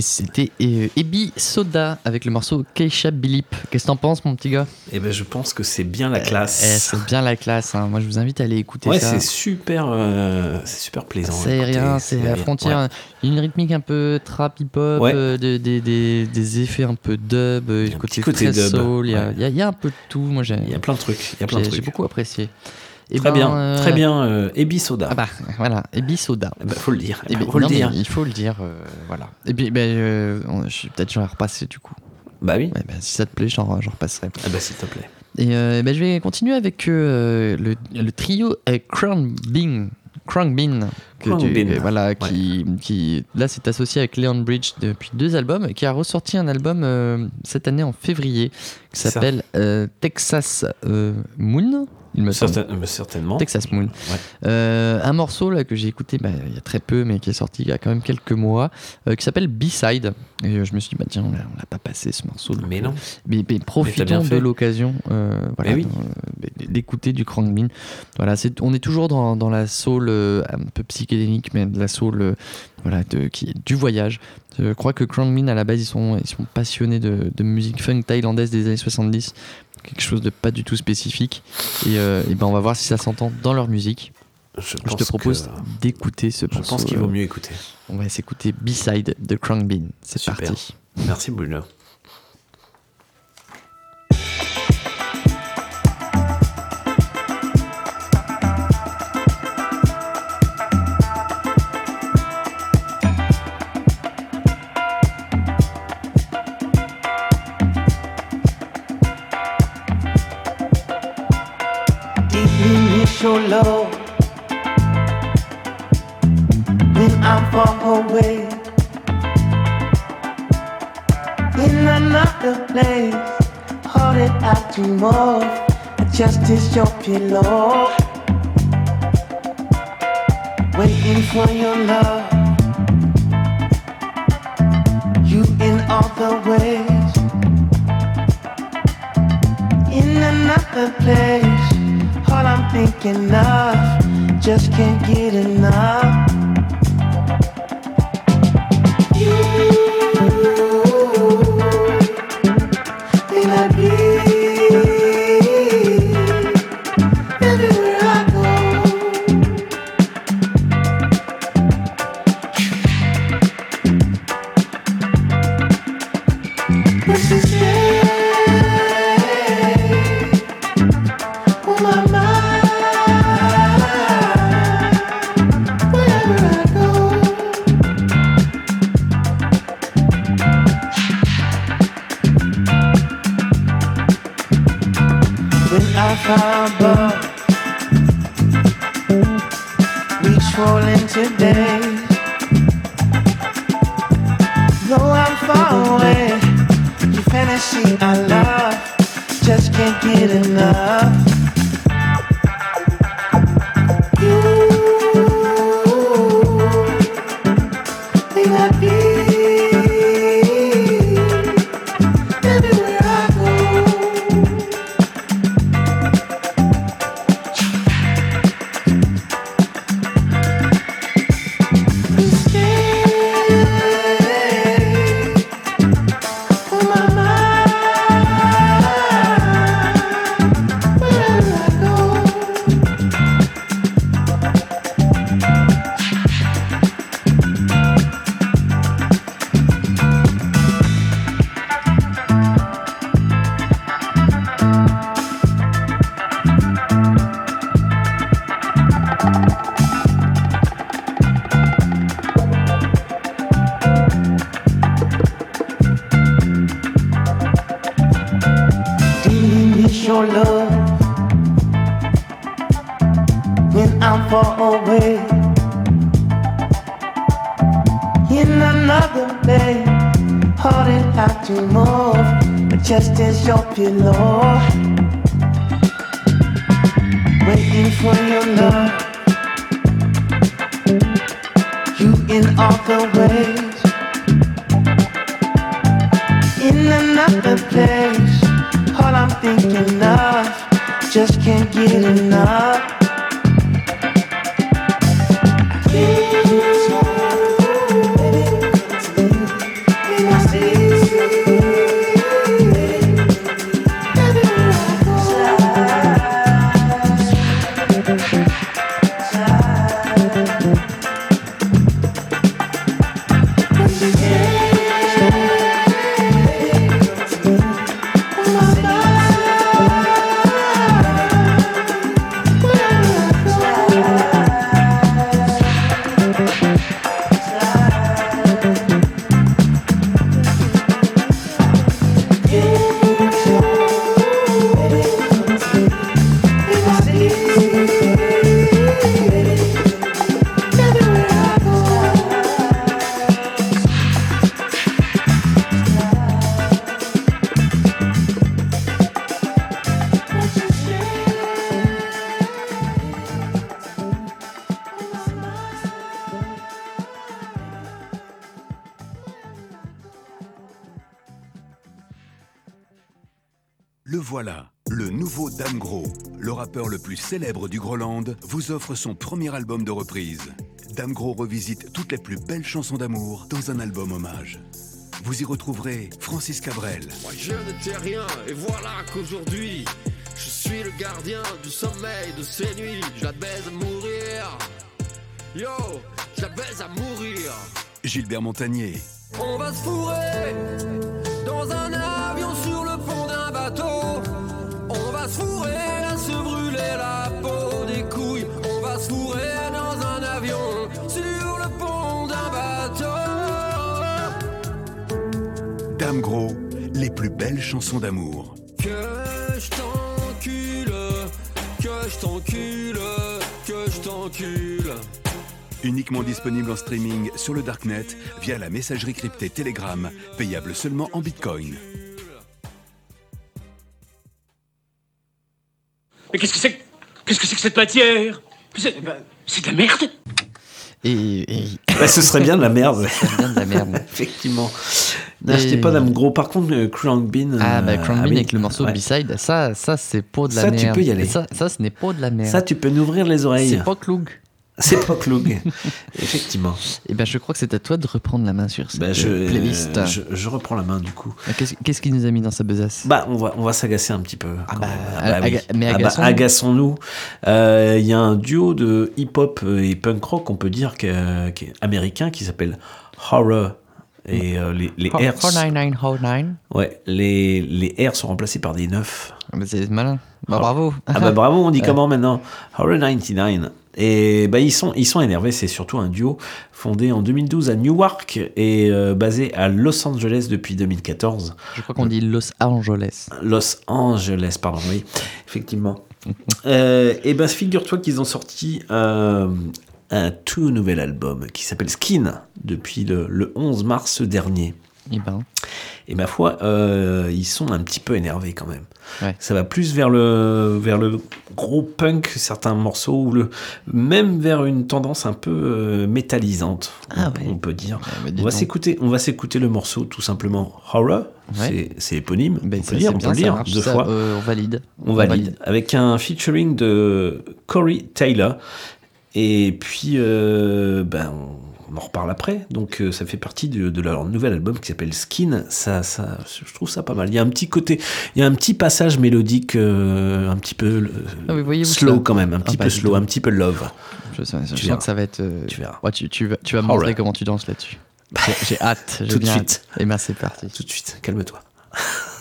C'était euh, Ebi Soda avec le morceau Keisha Bilip. Qu'est-ce que t'en penses, mon petit gars? Eh ben, je pense que c'est bien la Eh, classe. c'est bien la classe. hein. Moi, je vous invite à aller écouter ouais, ça. c'est super, euh, c'est super plaisant. C'est aérien, c'est à la frontière. Ouais. Il une rythmique un peu trap hip-hop, Ouais. euh, des, des, des, des effets un peu dub, euh, côté, petit côté très dub, soul. Il y, a- il y a- il y a un peu de tout. Moi, Il y a plein de trucs. Il y a plein de j'ai- J'ai trucs. beaucoup apprécié. Eh Très ben, bien, euh, très bien. Euh, Ebi Soda. Ah bah voilà, Ebi Soda. Eh ben, faut le dire. Eh Eh ben, faut non, dire. Il faut le dire, euh. Et puis, ben, euh, on- je- peut-être j'en ai repassé du coup. Bah oui. Ouais, ben, si ça te plaît, j'en, j'en repasserai. Ah bah s'il te plaît. Et euh, ben, je vais continuer avec euh, le, le trio euh. Crown Bean, que tu- euh, voilà, qui, qui là s'est associé avec Leon Bridge depuis deux albums, et qui a ressorti un album euh, cette année en février qui C'est ça. s'appelle euh, Texas euh, Moon. Il me semble. Euh, certainement. Texas Moon. Ouais. Euh, un morceau là que j'ai écouté bah, il y a très peu, mais qui est sorti il y a quand même quelques mois, euh, qui s'appelle B-Side. Et euh, je me suis dit, bah, tiens, on l'a pas passé ce morceau. donc, Mais non. Mais, mais profitons de l'occasion voilà, Mais oui. d'écouter du Bean. Voilà, on est toujours dans, dans la soul un peu psychédélique, mais de la soul voilà, de, qui est du voyage. Je crois que Bean, à la base, ils sont, ils sont passionnés de, de musique funk thaïlandaise des années 70 quelque chose de pas du tout spécifique. Et, euh, et ben on va voir si ça s'entend dans leur musique. Je, te propose que- d'écouter ce Je pense qu'il vaut mieux écouter. On va s'écouter B-Side de Crank Bean. C'est parti. Merci Bruno. Love. When I'm far away in another place, hearted out to more. Just is your pillow, waiting for your love. You in all the ways in another place. Thinking of, just can't get enough. Célèbre du Groland, vous offre son premier album de reprise. Dame Gros revisite toutes les plus belles chansons d'amour dans un album hommage. Vous y retrouverez Francis Cabrel, Moi je n'étais rien et voilà qu'aujourd'hui je suis le gardien du sommeil de ces nuits. Je la baise à mourir. Yo, je la baise à mourir. Gilbert Montagnier, On va se fourrer dans un avion sur le pont d'un bateau. On va se fourrer va se fourrer dans un avion sur le pont d'un bateau. Dame Gros, les plus belles chansons d'amour. Que je t'encule, que je t'encule, que je t'encule. Uniquement disponible en streaming sur le Darknet via la messagerie cryptée Telegram, payable seulement en Bitcoin. Mais qu'est-ce que c'est que- Qu'est-ce que c'est que cette matière? C'est c'est de la merde Et, et- Bah, ce serait bien de la merde. Ce serait bien de la merde. Effectivement. Et- N'achetez pas Dame Gros. Par contre, euh, Crank Bean. Ah bah euh, Crown Bean avec le morceau Ouais. B-side, ça, ça c'est pas de la Ça, merde. tu peux y aller. Ça, ça ce n'est pas de la merde. Ça, tu peux nous ouvrir les oreilles. C'est pas Cloug. C'est pas Cloug. Effectivement. Et ben je crois que c'est à toi de reprendre la main sur cette Bah, je, euh, playlist. je, je reprends la main du coup. Ah, Qu'est-ce qu'est-ce qu'il nous a mis dans sa besace? Bah, on va, on va s'agacer un petit peu. Ah mais Ah bah, agaçons-nous. Euh, Il y a un duo de hip-hop et punk rock, on peut dire, qui est, qui est américain, qui s'appelle Horror. Et euh, les, les Ho- R. 49909. Ouais, les, les R sont remplacés par des 9. Ah bah, c'est malin. Bah, bravo. Ah bah bravo, on dit comment maintenant? Horror 99. Et bah ils sont, ils sont énervés, c'est surtout un duo fondé en 2012 à Newark et euh, basé à Los Angeles depuis 2014. Je crois qu'on dit Los Angeles. Los Angeles, pardon, oui, effectivement. euh, et ben figure-toi qu'ils ont sorti euh, un tout nouvel album qui s'appelle Skin depuis le, le 11 mars dernier. Et ben. Et ma foi, ils sont un petit peu énervés quand même. Ouais. Ça va plus vers le, vers le gros punk, certains morceaux, ou le, même vers une tendance un peu euh, métallisante, Ah on, on peut dire. bah, dis on, va s'écouter, on va s'écouter le morceau tout simplement Horror, c'est- c'est éponyme, on Ben, peut ça, on bien, peut le ça dire marche, deux ça, fois. euh, on valide. On valide. Avec un featuring de Corey Taylor. Et puis, euh, ben, on en reparle après. Donc, euh, ça fait partie de, de leur nouvel album qui s'appelle Skin. Ça, ça, je trouve ça pas mal. Il y a un petit côté, il y a un petit passage mélodique, euh, un petit peu euh, Ah slow quand même, un Ah petit bah, peu slow, un petit peu love. Je, sens- je Tu sens que ça va être. Tu verras. Ouais, tu, tu vas, tu vas me montrer comment tu danses là-dessus. J'ai- hâte. Tout de suite. hâte. Et ben c'est parti. Tout de suite, calme-toi.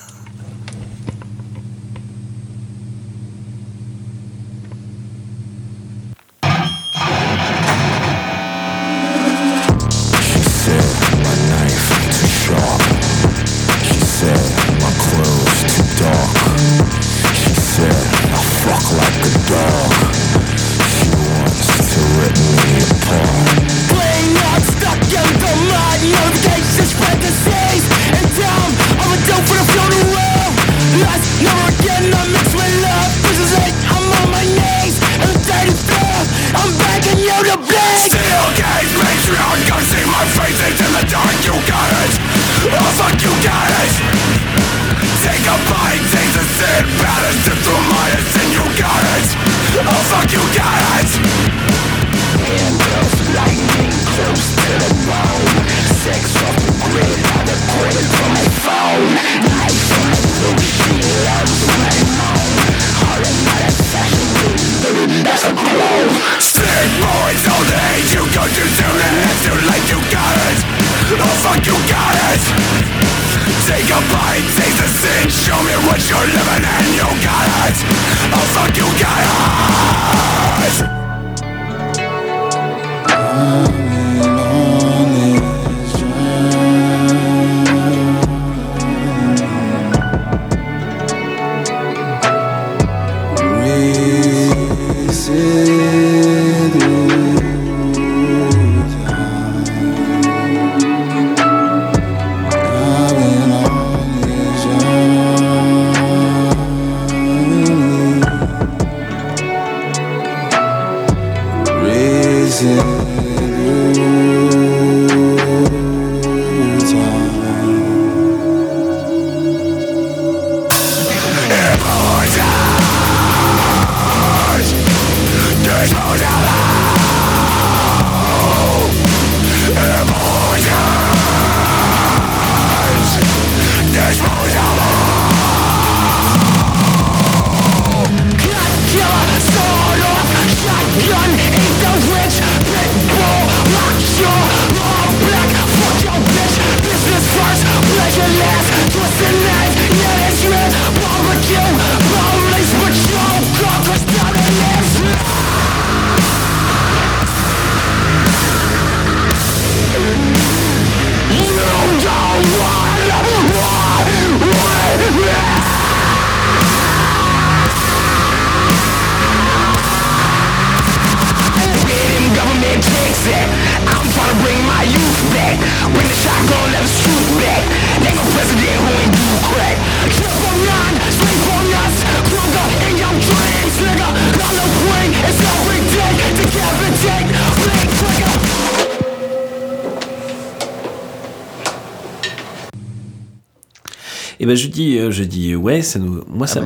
Ben je dis, euh, je dis ouais, ça nous, moi ça bah,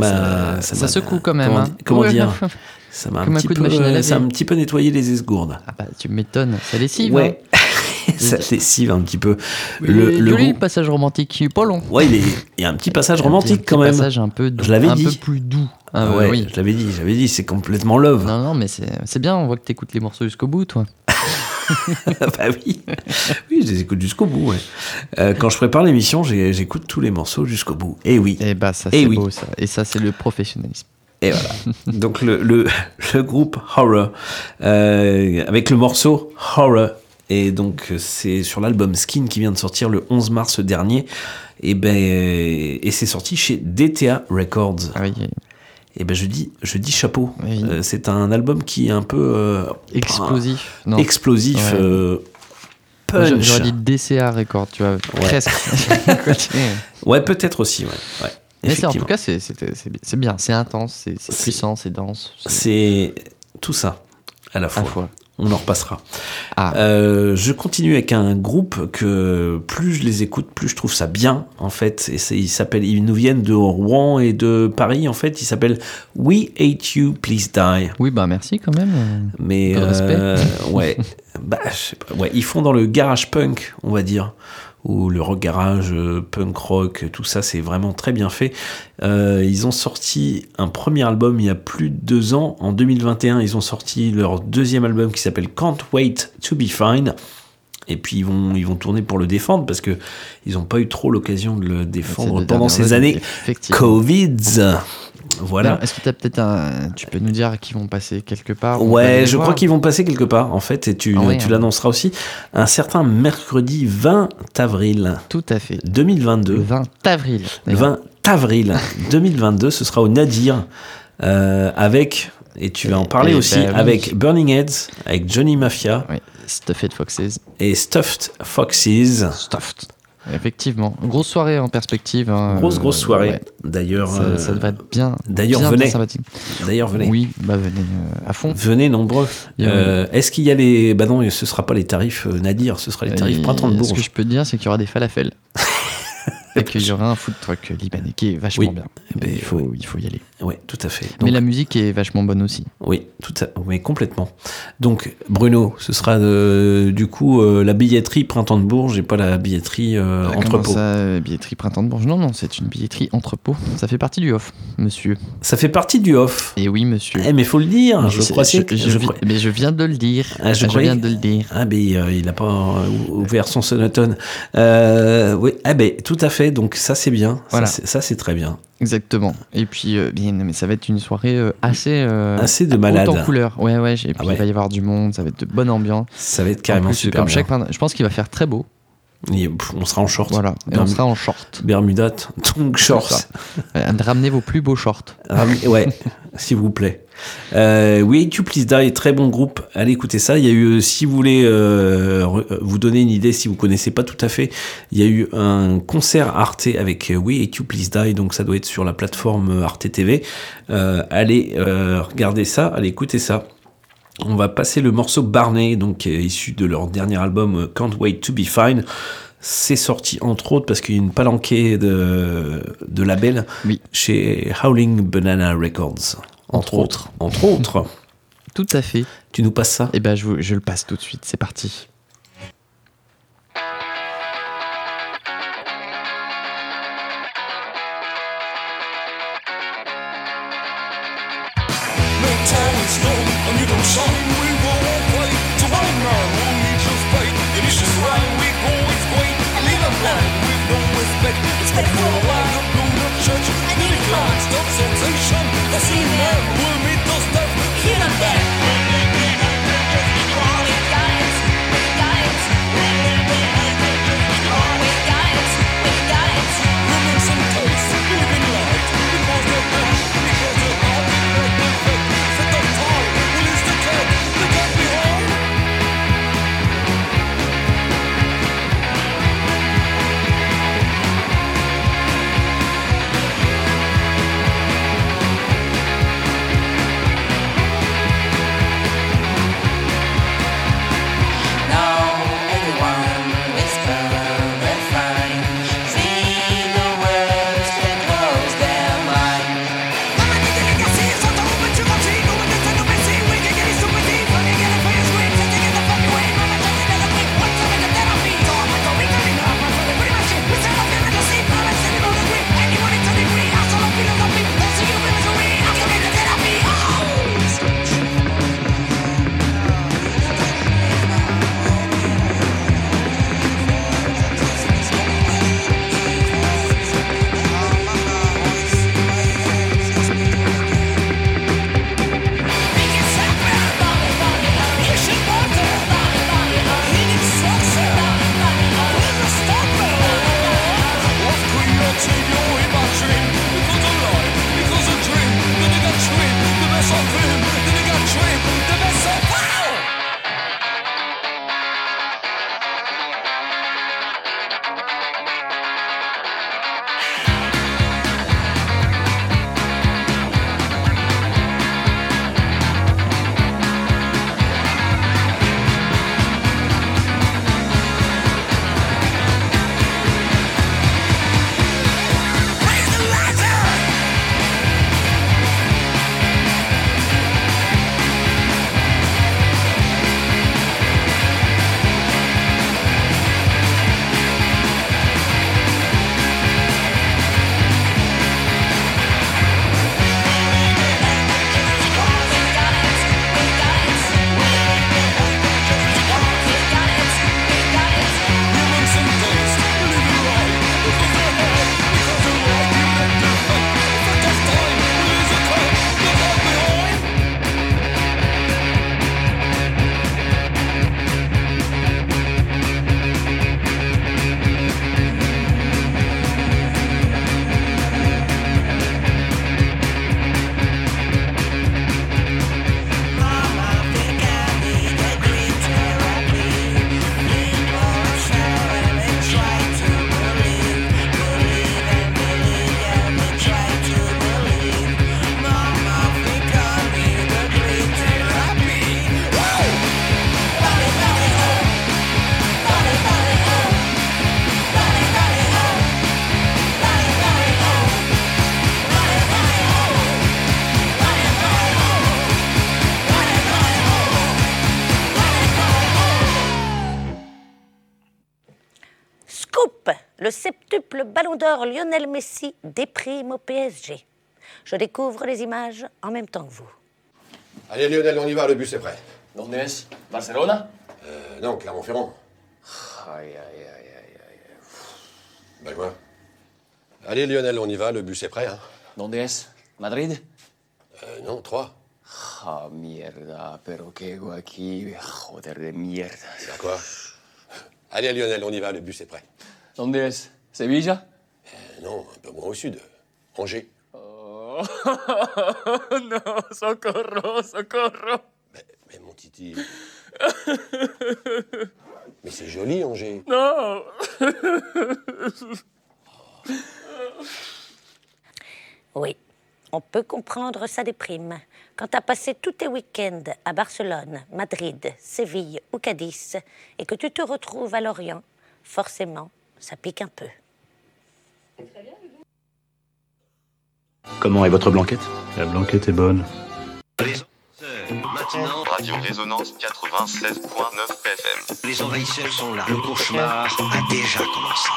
m'a, ça- m'a- ça secoue quand même, Comment, hein. di- comment Ouais. dire Ça m'a un un petit peu, ça un petit peu nettoyé les esgourdes. Ah bah tu m'étonnes, ça lessive. Ouais. hein. ça lessive un petit peu. Le, Le, joli goût- passage romantique pas long. Ouais, il, est- il y a un petit passage un romantique quand même. passage un peu doux, je l'avais un dit. peu plus doux. Ah, Ah ouais, oui. je l'avais dit, j'avais dit, c'est complètement love. Non, non, mais c'est c'est bien, on voit que t'écoutes les morceaux jusqu'au bout, toi. bah oui, oui, je les écoute jusqu'au bout. ouais. Euh, quand je prépare l'émission, j'écoute tous les morceaux jusqu'au bout. Et oui. Et bah ça Et c'est oui. beau ça. Et ça c'est le professionnalisme. Et voilà. Donc le, le, le groupe Horror, euh, avec le morceau Horror. Et donc c'est sur l'album Skin qui vient de sortir le 11 mars dernier. Et, ben, et c'est sorti chez DTA Records. Ah oui. Et ben je dis, je dis chapeau. Euh, c'est un album qui est un peu euh, Explosif. Non. explosif. Ouais. euh, punch. J'aurais dit DCA Record, tu vois, presque. Ouais, peut-être aussi. Ouais. Ouais, Mais en tout cas, c'est bien. C'est intense, c'est puissant, c'est dense. C'est tout ça à la fois. fois. On en repassera. Ah. Euh, je continue avec un groupe que plus je les écoute, plus je trouve ça bien en fait. Et ils s'appellent, ils nous viennent de Rouen et de Paris en fait. Ils s'appellent We Hate You, Please Die. Oui, bah merci quand même. Mais de respect. euh, ouais, bah je sais pas. Ouais, ils font dans le garage punk, on va dire, ou le rock garage, euh, punk rock, tout ça, c'est vraiment très bien fait. Euh, ils ont sorti un premier album il y a plus de deux ans, en 2021. Ils ont sorti leur deuxième album qui s'appelle Can't Wait to Be Fine. Et puis ils vont, ils vont tourner pour le défendre parce que ils n'ont pas eu trop l'occasion de le défendre pendant ces années. Covid. Voilà. Est-ce que tu as peut-être un. Tu peux nous dire qu'ils vont passer quelque part Ouais, je crois qu'ils vont passer quelque part, en fait, et tu, Ah ouais, tu hein. l'annonceras aussi, un certain mercredi 20 avril. Tout à fait. 2022. Le 20 avril. Le 20 avril 2022, ce sera au Nadir, euh, avec, et tu vas en parler eh aussi, ben oui. avec Burning Heads, avec Johnny Mafia. Stuffed Foxes. Et Stuffed Foxes. Stuffed. Effectivement. Grosse soirée en perspective. hein, Grosse, euh, grosse soirée. ouais. D'ailleurs, Ça, euh, ça être bien. d'ailleurs, venez. D'ailleurs, venez. Oui, bah venez euh, à fond. Venez nombreux. Euh, Est-ce qu'il y a les. Bah non, ce sera pas les tarifs euh, Nadir, ce sera les tarifs Et Printemps de Ce Bourges. que je peux te dire, c'est qu'il y aura des falafels. Et qu'il y aura un food truck libanais qui est vachement Oui. bien. Eh ben, il, faut, il faut y aller. Oui, tout à fait. Mais la musique est vachement bonne aussi. Oui, tout à, oui, complètement. Donc, Bruno, ce sera euh, du coup euh, la billetterie Printemps de Bourges et pas la billetterie euh, Ah, Comment Entrepôt. ça, euh, billetterie Printemps de Bourges? Non, non, c'est une billetterie entrepôt. Ça fait partie du off, monsieur. Ça fait partie du off. Et oui, monsieur. Eh, mais faut le dire. Mais je je- que- je Mais je viens de le dire. Ah, je croyais- viens de le dire. Ah, ben il n'a pas ouvert son sonotone. Oui, ah, ben tout à fait. Donc, ça, c'est bien. Voilà. Ça, c'est- très bien. Exactement. Et puis, euh, bien, mais ça va être une soirée euh, assez. euh, Assez de malade. en couleur. Ouais, ouais. Et puis, Ah ouais. il va y avoir du monde. Ça va être de bonne ambiance. Ça va être carrément En plus, super comme bien. chaque Je pense qu'il va faire très beau. Et, on sera en short. Voilà. Et on sera en short. Bermuda, donc shorts. Ramenez vos plus beaux shorts. Ouais, s'il vous plaît. Euh, oui, You Please Die, très bon groupe. Allez écouter ça. Il y a eu, si vous voulez euh, re- vous donner une idée, si vous connaissez pas tout à fait, il y a eu un concert Arte avec euh, We Hate You Please Die, donc ça doit être sur la plateforme Arte TV. Euh, allez euh, regarder ça, allez écouter ça. On va passer le morceau Barney, donc issu de leur dernier album euh, Can't Wait to Be Fine. C'est sorti entre autres parce qu'il y a une palanquée de, de labels chez Howling Banana Records. Entre, autres. Entre autres. Tout à fait. Tu nous passes ça? Eh ben, je, vous- je le passe tout de suite. C'est parti. It's for a while, church. Sensation. The septuple ballon d'or Lionel Messi déprime au PSG. Je découvre les images en même temps que vous. Allez Lionel, on y va, le bus est prêt. ¿Dónde es? ¿Barcelona? Euh, non, Clermont-Ferrand. Ay, ay, ay, ay, ay. Ben quoi? Allez Lionel, on y va, le bus est prêt. Hein. ¿Dónde es? ¿Madrid? Euh, non, trois. Ah, mierda, pero qué aquí, joder de mierda. C'est quoi? Allez Lionel, on y va, le bus est prêt. ¿Dónde es? ¿Sevilla? Euh, non, un peu moins au sud. Angers. Oh, no, socorro, socorro. Mais mon titi. Mais c'est joli, Angers. No. Oui, on peut comprendre sa déprime. Quand t'as passé tous tes week-ends à Barcelone, Madrid, Séville ou Cadiz et que tu te retrouves à Lorient, forcément, ça pique un peu. Comment est votre blanquette? La blanquette est bonne. Maintenant, Radio Résonance 96.9 FM. Les envahisseurs sont là. Le cauchemar a déjà commencé.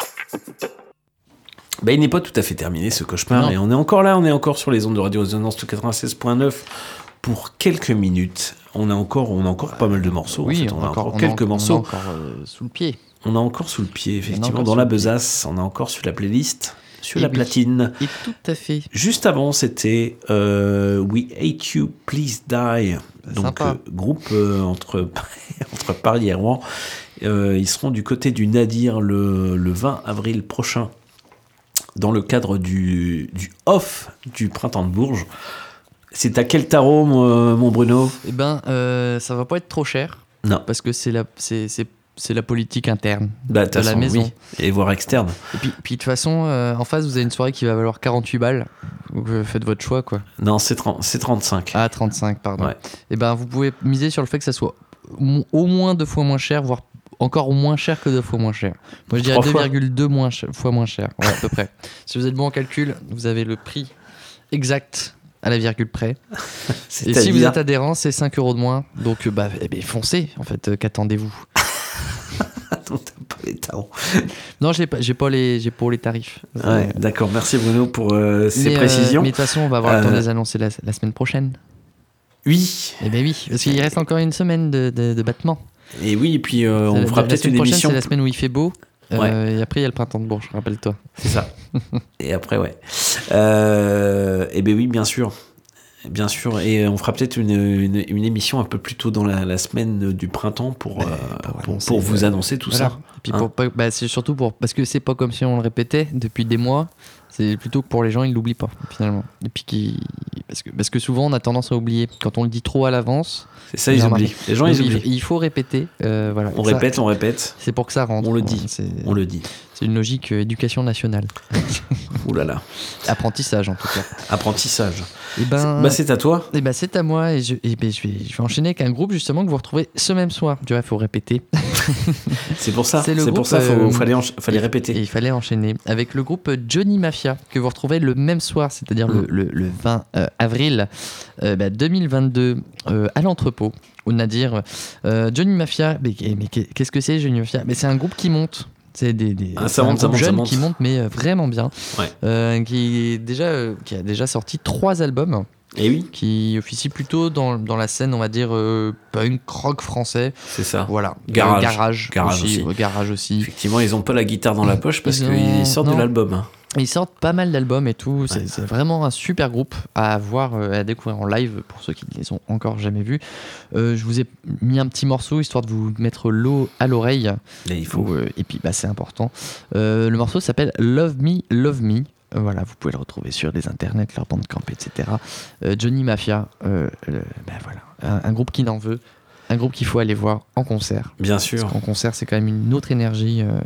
Bah, il n'est pas tout à fait terminé ce cauchemar Non. et on est encore là, on est encore sur les ondes de Radio Résonance 96.9 pour quelques minutes. On a encore, on a encore pas mal de morceaux. en Oui, fait. on, a encore, on a- quelques on a morceaux. encore, euh, sous le pied. On a encore sous le pied, effectivement, dans la besace. On a encore sur la playlist, sur Et la oui. platine. Et tout à fait. Juste avant, c'était euh, We Hate You, Please Die. Donc, euh, groupe euh, entre, entre Paris et Rouen. Ils seront du côté du Nadir le, le 20 avril prochain, dans le cadre du, du off du Printemps de Bourges. C'est à quel tarot, mon, mon Bruno? Eh ben, ça va pas être trop cher. Non. Parce que c'est la, c'est, c'est, la politique interne Bah, de la maison. oui. Et voire externe. Et puis, puis de toute façon, euh, en face, vous avez une soirée qui va valoir 48 balles. Donc, euh, faites votre choix, quoi. Non, c'est 30 c'est 35. Ah, 35, pardon. Ouais. Et ben, vous pouvez miser sur le fait que ça soit au moins deux fois moins cher, voire encore moins cher que deux fois moins cher. Moi, je dirais Trois fois 2,2 moins fois moins cher, ouais, à peu près. Si vous êtes bon en calcul, vous avez le prix exact à la virgule près. Et si vous êtes adhérent, c'est 5 euros de moins. Donc, euh, bah, eh ben, foncez, en fait, euh, qu'attendez-vous? pas les tarots. Non, j'ai pas, j'ai pas les, j'ai pas les tarifs. Ouais, d'accord. Merci Bruno pour euh, ces Mais, euh, précisions. mais de toute façon, on va avoir le temps de Euh, les annoncer la, la semaine prochaine. Oui. Eh ben oui, parce qu'il reste encore une semaine de, de, de battement. Et oui, et puis euh, on fera peut-être une prochaine, émission. C'est la semaine où il fait beau. euh, Ouais. et après, il y a le printemps de Bourges, rappelle-toi. C'est ça. et après, ouais. Euh, et ben oui, bien sûr. Bien sûr. Et on fera peut-être une, une, une émission un peu plus tôt dans la, la semaine du printemps pour, euh, pour, pour vous annoncer tout Voilà. ça. Et puis Hein pour bah, c'est surtout pour parce que c'est pas comme si on le répétait depuis des mois. C'est plutôt que pour les gens, ils l'oublient pas finalement. Et puis qui parce que parce que souvent on a tendance à oublier quand on le dit trop à l'avance. C'est ça, ils oublient. Les gens, ils il- oublient. Il faut répéter. euh, voilà. On Ça- répète, on répète. C'est pour que ça rentre. On le dit. On le dit. C'est une logique euh, éducation nationale. Ouh là là. Apprentissage en tout cas. Apprentissage. Et ben, Bah, c'est à toi. Et ben, c'est à moi. Et, je, et ben, je, vais, je vais enchaîner avec un groupe justement que vous retrouvez ce même soir. Tu vois, il faut répéter. C'est pour ça. C'est pour ça. Faut, euh, fallait, fallait répéter. Et il fallait enchaîner avec le groupe Johnny Mafia que vous retrouvez le même soir, c'est-à-dire le, Mm. le- le 20 euh, avril euh, bah, 2022 euh, à l'entrepôt. Au Nadir, Johnny Mafia, mais, mais qu'est-ce que c'est Johnny Mafia? Mais c'est un groupe qui monte. C'est des, des Ah, ça monte, ça ça monte. qui monte, mais vraiment bien. Ouais. Euh, qui, est déjà, euh, qui a déjà sorti trois albums. Et oui. Qui officie plutôt dans, dans la scène, on va dire, euh, punk rock français. C'est ça. Voilà. Garage. Euh, garage. Garage aussi. ouais, garage aussi. Effectivement, ils ont pas la guitare dans la poche parce Ils qu'ils sortent non. de l'album. hein. Ils sortent pas mal d'albums et tout. C'est vraiment un super groupe à voir, euh, à découvrir en live pour ceux qui ne les ont encore jamais vus. Euh, je vous ai mis un petit morceau histoire de vous mettre l'eau à l'oreille. Et il faut. Euh, et puis bah, c'est important. Euh, le morceau s'appelle Love Me, Love Me. Voilà, vous pouvez le retrouver sur les internets, leur bandcamp, etc. Euh, Johnny Mafia, euh, le- bah, voilà, un, un groupe qui n'en veut, un groupe qu'il faut aller voir en concert. Bien sûr. Parce qu'en concert, c'est quand même une autre énergie. euh,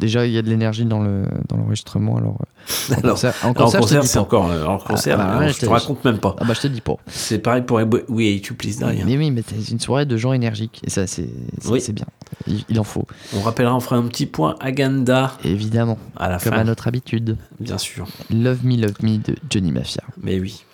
déjà, il y a de l'énergie dans le dans l'enregistrement. Alors, euh, en Alors, concert, en concert, c'est encore. En concert, Ah, bah, euh, ouais, je te raconte même pas. Ah bah je te dis pas. C'est pareil pour Oui, tu die. hein. Mais oui, mais c'est une soirée de gens énergiques et ça, c'est c'est Oui. c'est bien. Il, il en faut. On rappellera, on fera un petit point agenda. Évidemment. À la Comme fin. à notre habitude. Bien sûr. Love Me, Love Me de Johnny Mafia. Mais oui.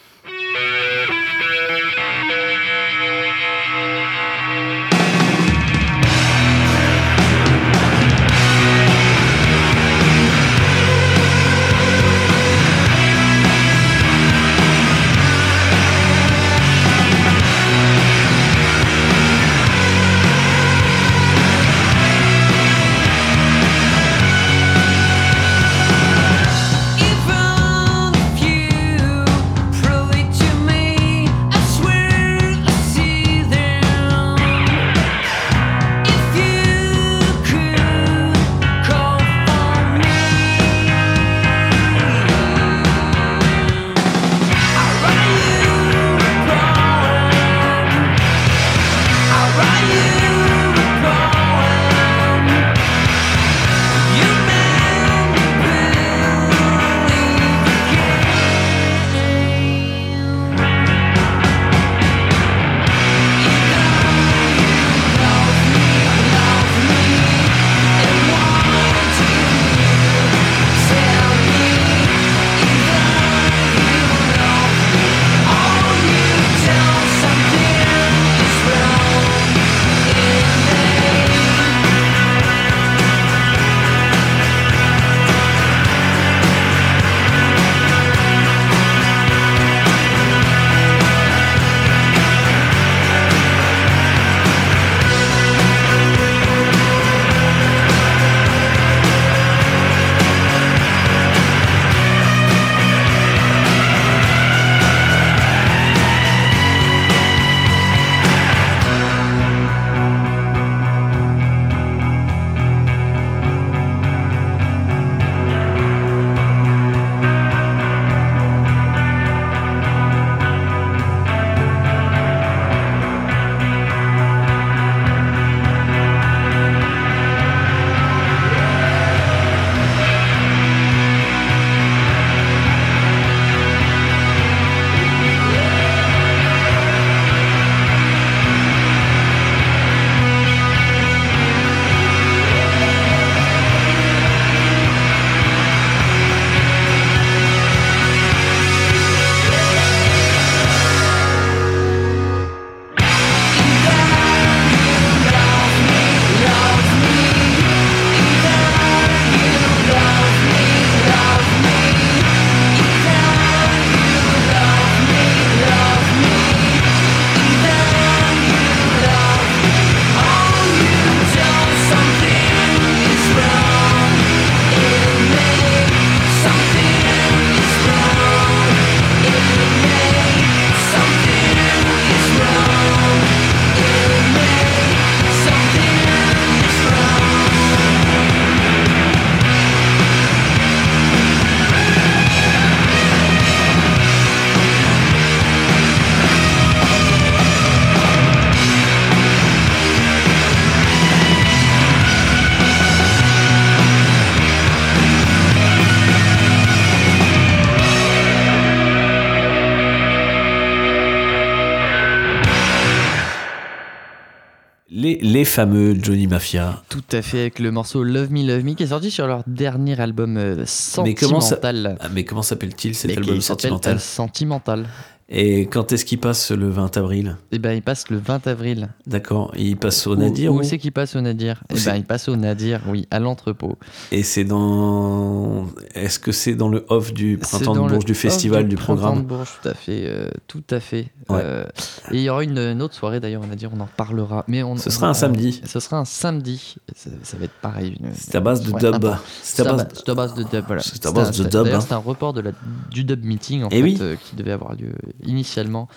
Les, fameux Johnny Mafia. Tout à fait, avec le morceau Love Me, Love Me, qui est sorti sur leur dernier album euh, Mais comment, ça- Sentimental. Ah, mais comment s'appelle-t-il cet Mais album s'appelle, sentimental? Euh, Sentimental. Et quand est-ce qu'il passe le 20 avril? Et ben, il passe le 20 avril. D'accord, il passe au Nadir Où, ou- c'est qu'il passe au Nadir? C'est- ben, il passe au Nadir, oui, à l'entrepôt. Et c'est dans. Est-ce que c'est dans le off du printemps de Bourges, du festival, du, Printemps programme de Bourges, tout à fait, euh, tout à fait. Ouais. Euh, et il y aura une, une autre soirée d'ailleurs, on a dit, on en parlera. Mais on, Ce on- sera un on- samedi. Ce sera un samedi. Ça, ça va être pareil. C'est à base de dub. C'est à base- à base de dub. Voilà. C'est à base de dub, D'ailleurs, c'est un report de la, du dub meeting en Eh fait, oui. euh, qui devait avoir lieu initialement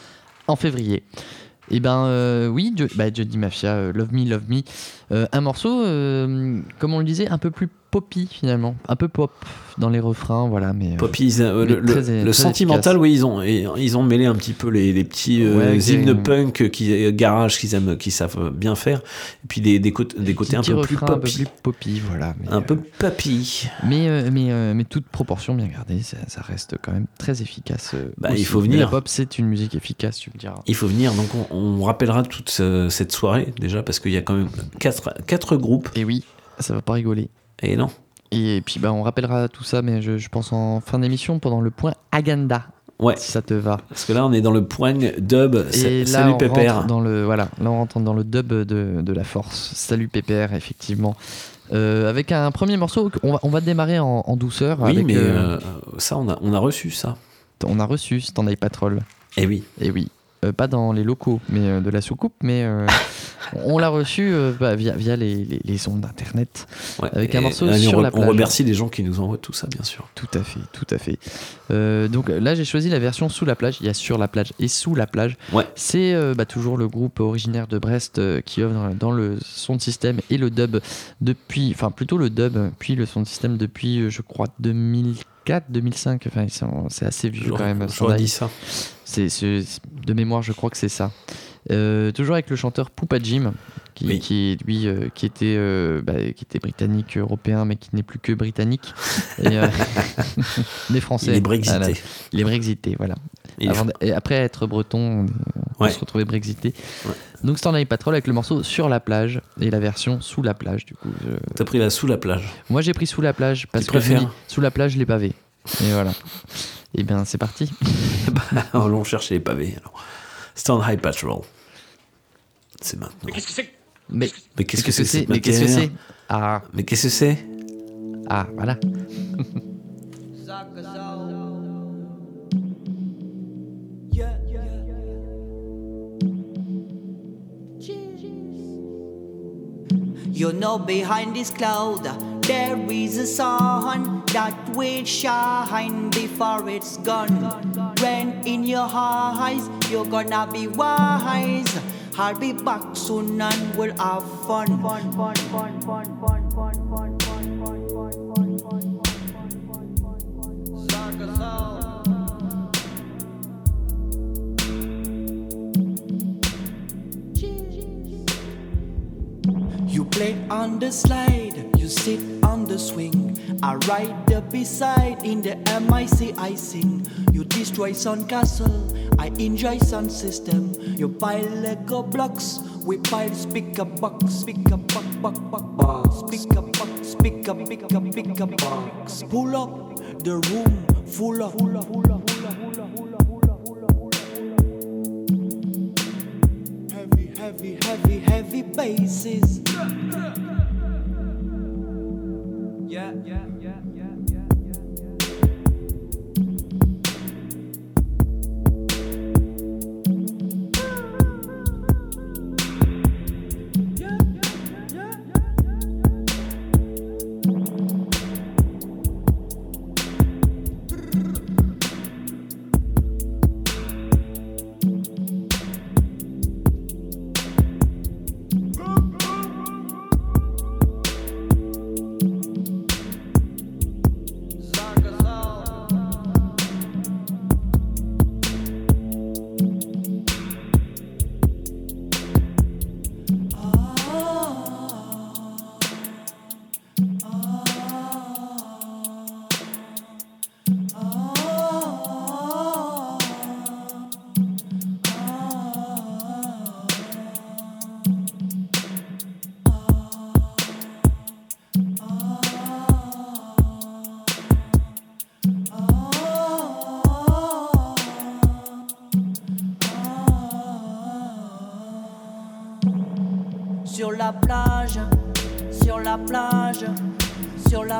en février. Et ben euh, oui, Jo- bah, Mafia, euh, Love Me, Love Me. Euh, un morceau, comme on le disait, un peu plus poppy finalement, un peu pop dans les refrains, voilà. Mais euh, Poppy, euh, mais le, le- très- le très sentimental, oui, ils ont, ils ont mêlé un petit peu les, les petits euh, Ouais, hymnes punk qui, euh, garage qu'ils aiment, qu'ils savent bien faire, et puis des, des, côtés- des côtés un peu plus refrains un peu poppy. plus poppy, voilà. Mais, Un peu poppy. Mais, mais, mais toute proportion bien gardée, ça, ça reste quand même très efficace. Bah, il faut venir. La pop, c'est une musique efficace, tu me diras. Il faut venir, donc on, on rappellera toute ce- cette soirée déjà parce qu'il y a quand même quatre, quatre groupes. Et oui, ça va pas rigoler. Et non. Et puis bah, on rappellera tout ça, mais je, je pense en fin d'émission pendant le point Agenda. Ouais. Si ça te va. Parce que là, on est dans le point dub. Et là, Salut on Pépère. rentre dans le voilà, là on rentre dans le dub de, de la force. Salut Pépère, effectivement. Euh, avec un premier morceau, on va, on va démarrer en, en douceur. Oui, avec, mais euh, euh, ça, on a, on a reçu ça. on a reçu Stand Eye Patrol. Et oui. Et oui. Euh, pas dans les locaux, mais euh, de la soucoupe, mais euh, on l'a reçu euh, bah, via, via les, les, les ondes d'internet Ouais. avec un morceau sur on, la on plage. remercie les gens qui nous envoient tout ça, bien sûr. Tout à fait, tout à fait. Euh, donc là, j'ai choisi la version sous la plage. Il y a sur la plage et sous la plage. Ouais. C'est euh, bah, toujours le groupe originaire de Brest euh, qui œuvre dans, dans le son de système et le dub depuis, enfin plutôt le dub, puis le son de système depuis, je crois, 2004, 2005. Enfin, c'est assez vieux quand même. dit ça. De mémoire, je crois que c'est ça. Euh, toujours avec le chanteur Poupa Jim, qui, Oui. qui lui, euh, qui était, euh, bah, qui était britannique, européen, mais qui n'est plus que britannique. Et, des Français. Il est brexité. Voilà. Il est brexité, voilà. Avant et après être breton, on, Ouais. se retrouvait brexité. Ouais. Donc Stand Eye Patrol avec le morceau sur la plage et la version sous la plage, du coup. je- T'as pris la sous la plage. Moi j'ai pris sous la plage parce Tu que je me préfères dis, sous la plage les pavés. Et voilà. Et bien c'est parti. Allons chercher les pavés. Alors. Stand High Patrol. C'est maintenant. Mais qu'est-ce que c'est Mais, Mais qu'est-ce que c'est Mais qu'est-ce que c'est Ah, Mais qu'est-ce que c'est? Ah, voilà. You know, behind this cloud, there is a sun that will shine before it's gone. Rain in your eyes, you're gonna be wise. I'll be back soon and we'll have fun. You play on the slide, you sit on the swing. I ride the beside in the MIC I sing. You destroy sun castle, I enjoy sun system. You pile Lego blocks, we pile speaker box, speaker box, box, box, box, speaker box, speaker, speaker, speaker box. Pull up the room full of. Full of, full of, full of. Heavy, heavy, heavy, heavy yeah, yeah.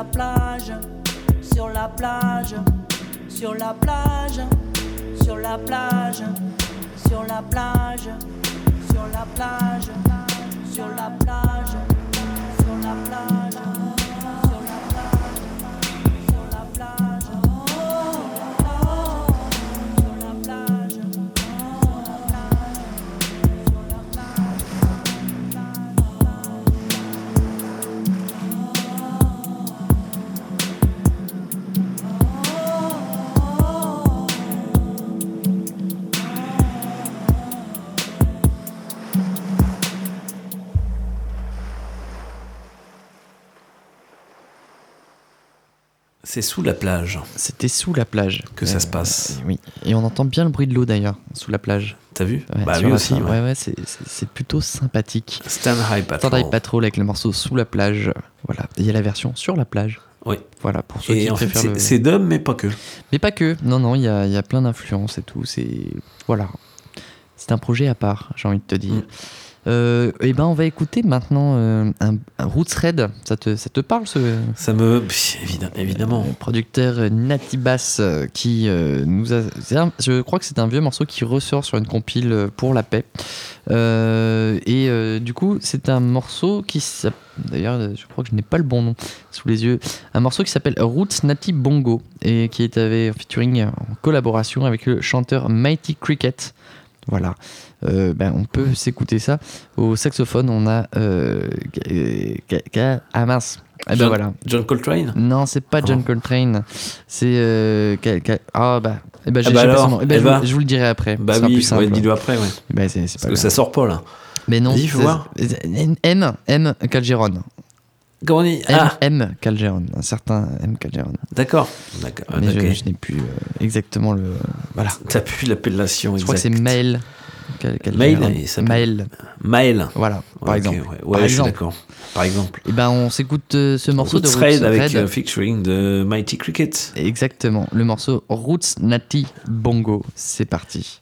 La plage, sur la plage, sur la plage, sur la plage, sur la plage, sur la plage, sur la plage, sur la plage. C'est sous la plage. C'était sous la plage. Que ça se passe. euh, oui. Et on entend bien le bruit de l'eau d'ailleurs, sous la plage. T'as vu Ouais, Bah lui aussi. fin. ouais. Ouais, ouais, c'est- plutôt sympathique. Stan High Patrol. Stan High Patrol avec le morceau Sous la plage. Voilà. Et il y a la version sur la plage. Oui. Voilà, pour ceux Et qui en fait, préfèrent c'est le- c'est dub, mais pas que. Mais pas que. Non, non, il y a, y a plein d'influences et tout. C'est. Voilà. C'est un projet à part, j'ai envie de te Mm. Euh, et ben, on va écouter maintenant euh, un, un Roots Red. Ça te, ça te parle ce. Ça me. Évidemment. Le producteur euh, Natty Bass euh, qui euh, nous a. un- je crois que c'est un vieux morceau qui ressort sur une compile euh, pour la paix. Euh, et euh, du coup, c'est un morceau qui. D'ailleurs, euh, je crois que je n'ai pas le bon nom sous les yeux. Un morceau qui s'appelle Roots Natty Bongo et qui est avec, en featuring en collaboration avec le chanteur Mighty Cricket. Voilà. Euh, ben, on peut s'écouter ça. Au saxophone, on a. euh, ah mince. Eh ben John- voilà. John Coltrane Non, c'est pas John Oh. Coltrane. C'est. euh, ah bah. Eh ben, Ah j'ai bah j'ai pas alors, son nom. Eh ben, eh je, bah. vous, je vous le dirai après. Bah sera oui, ouais, dis-le après, ouais. Ben, c'est- c'est pas Parce que ça sort pas là. Mais non. Vas-y, faut voir. M, M Calgeron. Comment on dit M, Ah M Calgeron. Un certain M Calgeron. D'accord. D'accord. Mais je, n'ai plus euh, exactement le. Voilà. T'as plus l'appellation Je crois que c'est exacte. Calgeron. Maël, il s'appelle. Maël. Maël. Voilà, par exemple. Ouais, Par Ouais, exemple. d'accord. Par exemple. Et ben, on s'écoute euh, ce morceau Roots de Roots Raid avec euh, featuring de Mighty Cricket. Exactement. Le morceau Roots Natty Bongo. C'est parti.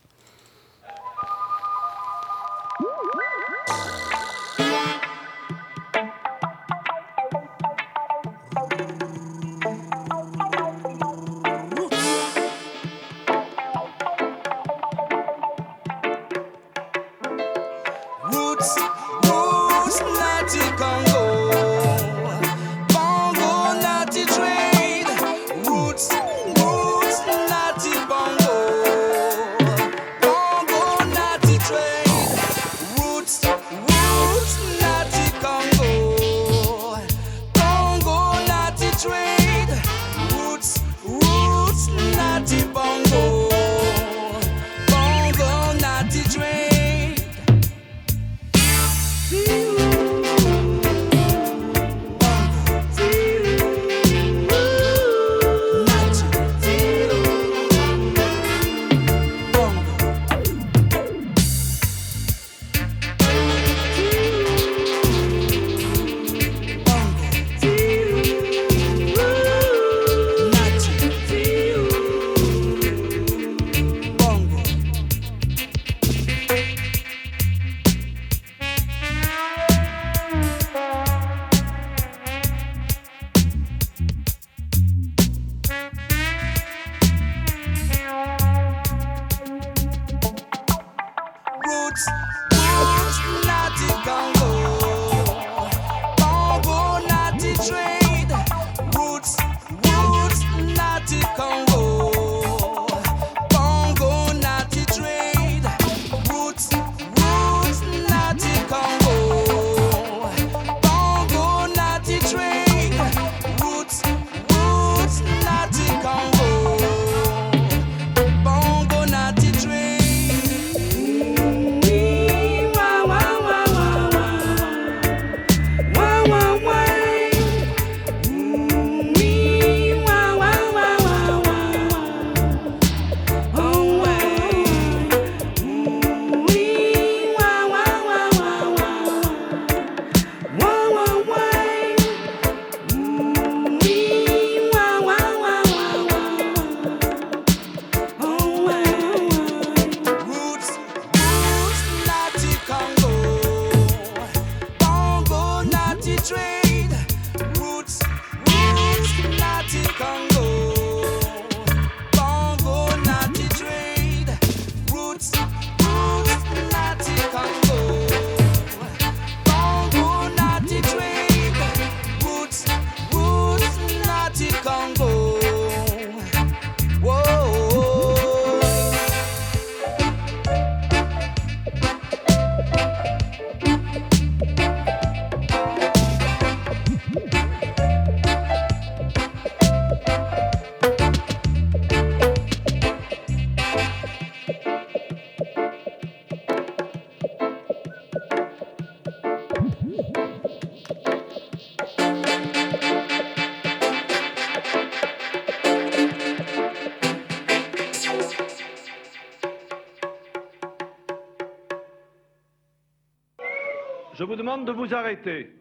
De vous arrêter.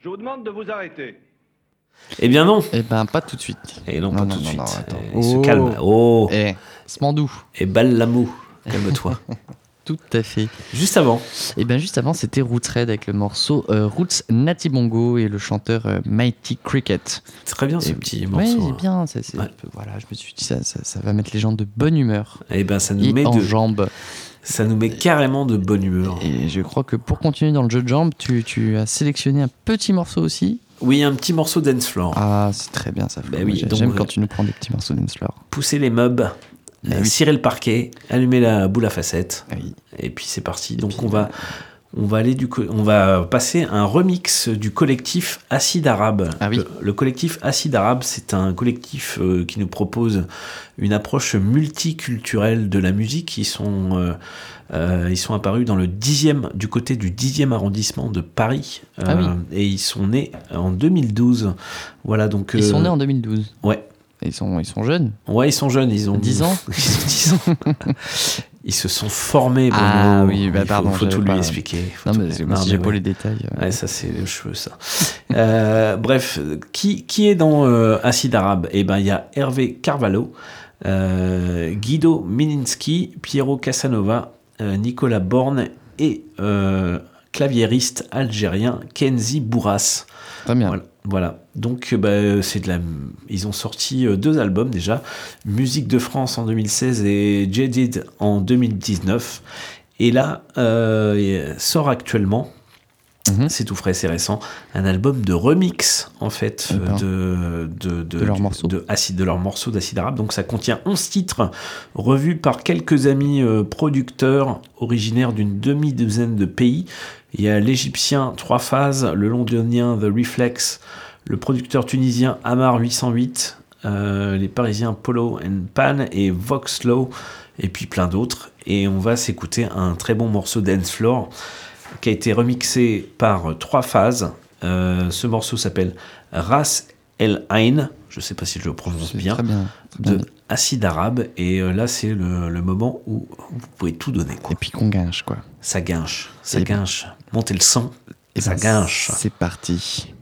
Je vous demande de vous arrêter. Eh bien non. Eh ben pas tout de suite. Et non, pas tout de suite. attends. Il se Oh. calme. Oh. Eh, Smandou. Et Ballamou. Calme-toi. Tout à fait. Juste avant. Et bien juste avant, c'était Roots Red avec le morceau euh, Roots Natibongo et le chanteur euh, Mighty Cricket. Très bien ce Et- petit Ouais, morceau. c'est bien. Ça, c'est- Voilà, je me suis dit ça, ça, ça va mettre les gens de bonne humeur. Et ben ça nous Et met en de jambes. Ça nous met carrément de bonne humeur. Et je crois que pour continuer dans le jeu de jambes, tu, tu as sélectionné un petit morceau aussi. Oui, un petit morceau dance floor. Ah, c'est très bien ça. Bah oui, J'aime euh, quand tu nous prends des petits morceaux dance floor. Pousser les meubles, Ah euh, oui. cirer le parquet, allumer la boule à facettes. Et puis c'est parti. Donc on va on va aller du on va passer un remix du collectif Acide Arabe. Ah le, le collectif Acide Arabe, c'est un collectif euh, qui nous propose une approche multiculturelle de la musique. Ils sont euh, euh, ils sont apparus dans le dixième du côté du 10e arrondissement de Paris Ah oui. et ils sont nés en 2012. Voilà donc Ils sont nés en 2012. Ouais. Ils sont, ils sont jeunes. Ouais, ils sont jeunes, ils ont 10 ans Ils ont 10 ans. Ils se sont formés. Bruno. Ah oui, bah Il faut- pardon, faut, tout lui pas- expliquer. Faut Non, tout- mais si j'ai pas ouais. les détails. Ouais, ça c'est les cheveux, ça. Euh, bref, qui, qui est dans euh, Acide Arabe? Eh ben, il y a Hervé Carvalho, euh, Guido Mininski, Piero Casanova, euh, Nicolas Borne et claviériste algérien Kenzi Bourras. Très bien. Voilà. Voilà. Donc, euh, bah, c'est de la. Ils ont sorti euh, deux albums déjà. Musique de France en 2016 et Jadid en 2019. Et là, euh, sort actuellement. Mhm. C'est tout frais, c'est récent. Un album de remix, en fait, de, de, De leurs du- morceaux. De, leurs morceaux d'acide arabe. Donc, ça contient 11 titres revus par quelques amis euh, producteurs originaires d'une demi-douzaine de pays. Il y a l'Égyptien Trois Phases, le Londonien The Reflex, le producteur tunisien Amar 808, euh, les Parisiens Polo and Pan et Voxlow, et puis plein d'autres. Et on va s'écouter un très bon morceau Dance Floor qui a été remixé par Trois Phases. Euh, ce morceau s'appelle Ras El Ain, je ne sais pas si je le prononce bien, très bien, très bien de. Acide Arabe. Et euh, là, c'est le, le moment où vous pouvez tout donner. Quoi. Et puis qu'on guinche, quoi. Ça guinche, ça Et- guinche. Montez le sang et ça ben. C'est parti.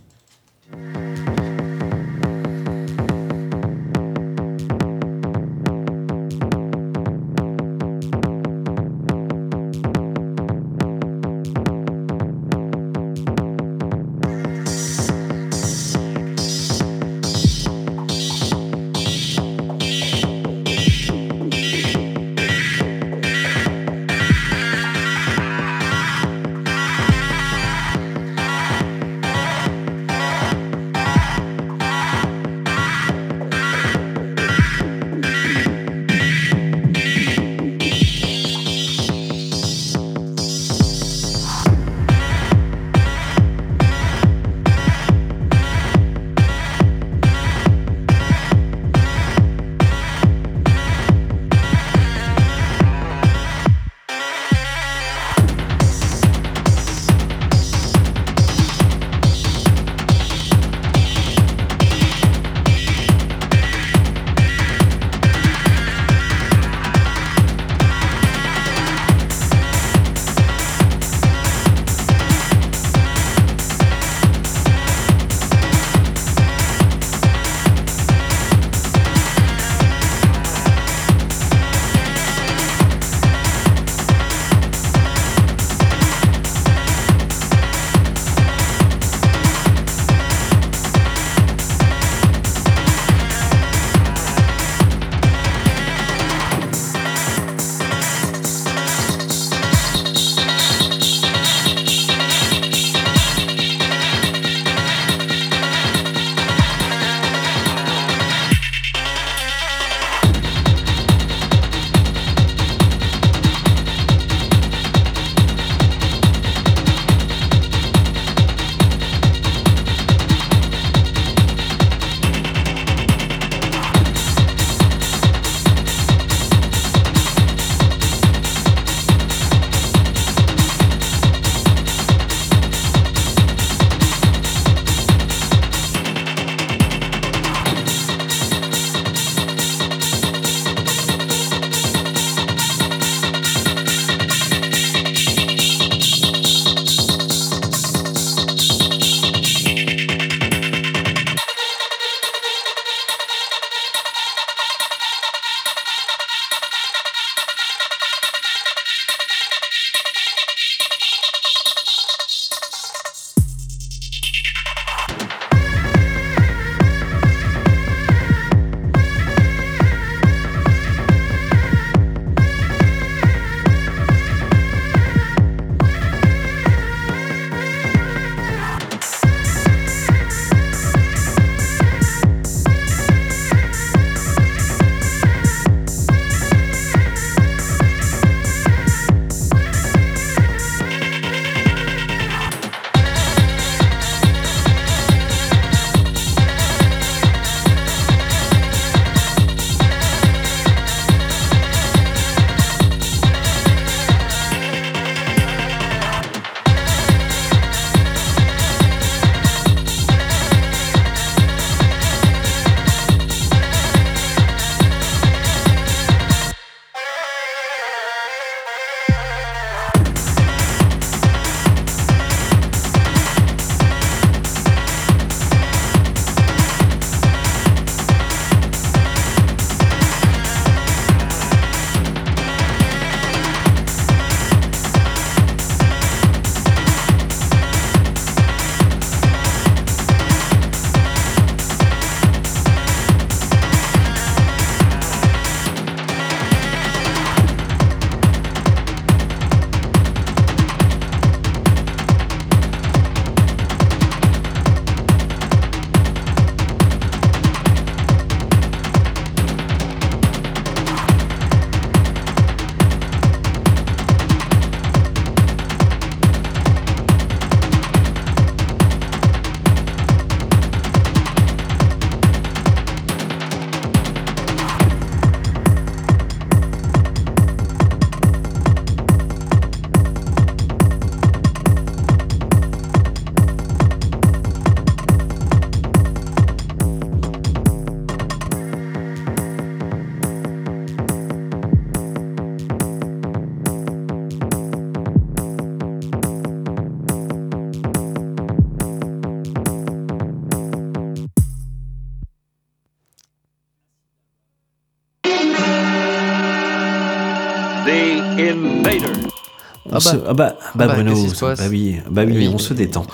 Se- bah. ah bah, bah, Ah bah, Bruno, bah oui, bah oui, Oui, on se détend.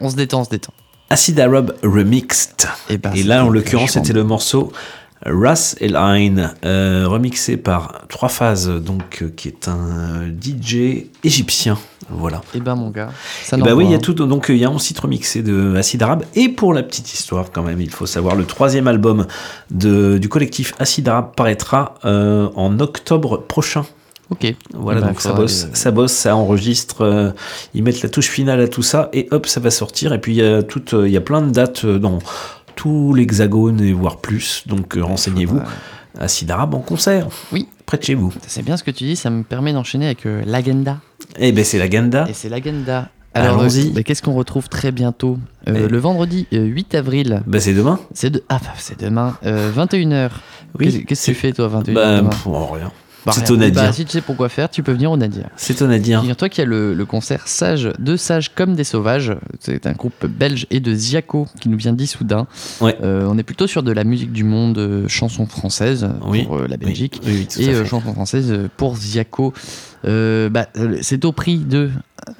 On se détend, on se détend, on se. Acid Arab Remixed. Et, bah, Et là, en l'occurrence, c'était le morceau Ras El Ain, euh, remixé par Trois Phases, donc, euh, qui est un DJ égyptien. Voilà. Et ben mon gars, ça Et n'en bah oui, il y a tout, donc il y a un titre remixé de Acid Arabe. Et pour la petite histoire, quand même, il faut savoir, le troisième album de, du collectif Acid Arabe paraîtra euh, en octobre prochain. Ok. Voilà, Bah, donc ça bosse, ça bosse, ça enregistre, euh, ils mettent la touche finale à tout ça, et hop, ça va sortir. Et puis il y a, toute, euh, il y a plein de dates euh, dans tout l'hexagone, et voire plus. Donc euh, renseignez-vous. Acid Arabe en concert. Oui. Près de chez vous. C'est bien ce que tu dis, ça me permet d'enchaîner avec euh, l'agenda. Eh ben c'est l'agenda. Et c'est l'agenda. Alors, Allons-y. euh, bah, qu'est-ce qu'on retrouve très bientôt Euh, Le vendredi euh, 8 avril. Bah c'est demain. C'est de... ah, bah, c'est demain. euh, 21h. Oui. Qu'est-ce qu'est-ce que tu fais toi 21h Bah, demain? pff, oh, rien. Bah, C'est rien. au Nadir. Bah, si tu sais pourquoi faire, tu peux venir au Nadir. C'est au Nadir. Figure-toi qu'il y a le, le concert Sage, de Sages comme des Sauvages. C'est un groupe belge et de Ziaco qui nous vient d'Issoudun. Ouais. Euh, on est plutôt sur de la musique du monde, euh, chanson française Oui. pour euh, la Belgique Oui, oui, tout à et euh, chanson française pour Ziaco. Euh, bah, euh, c'est au prix de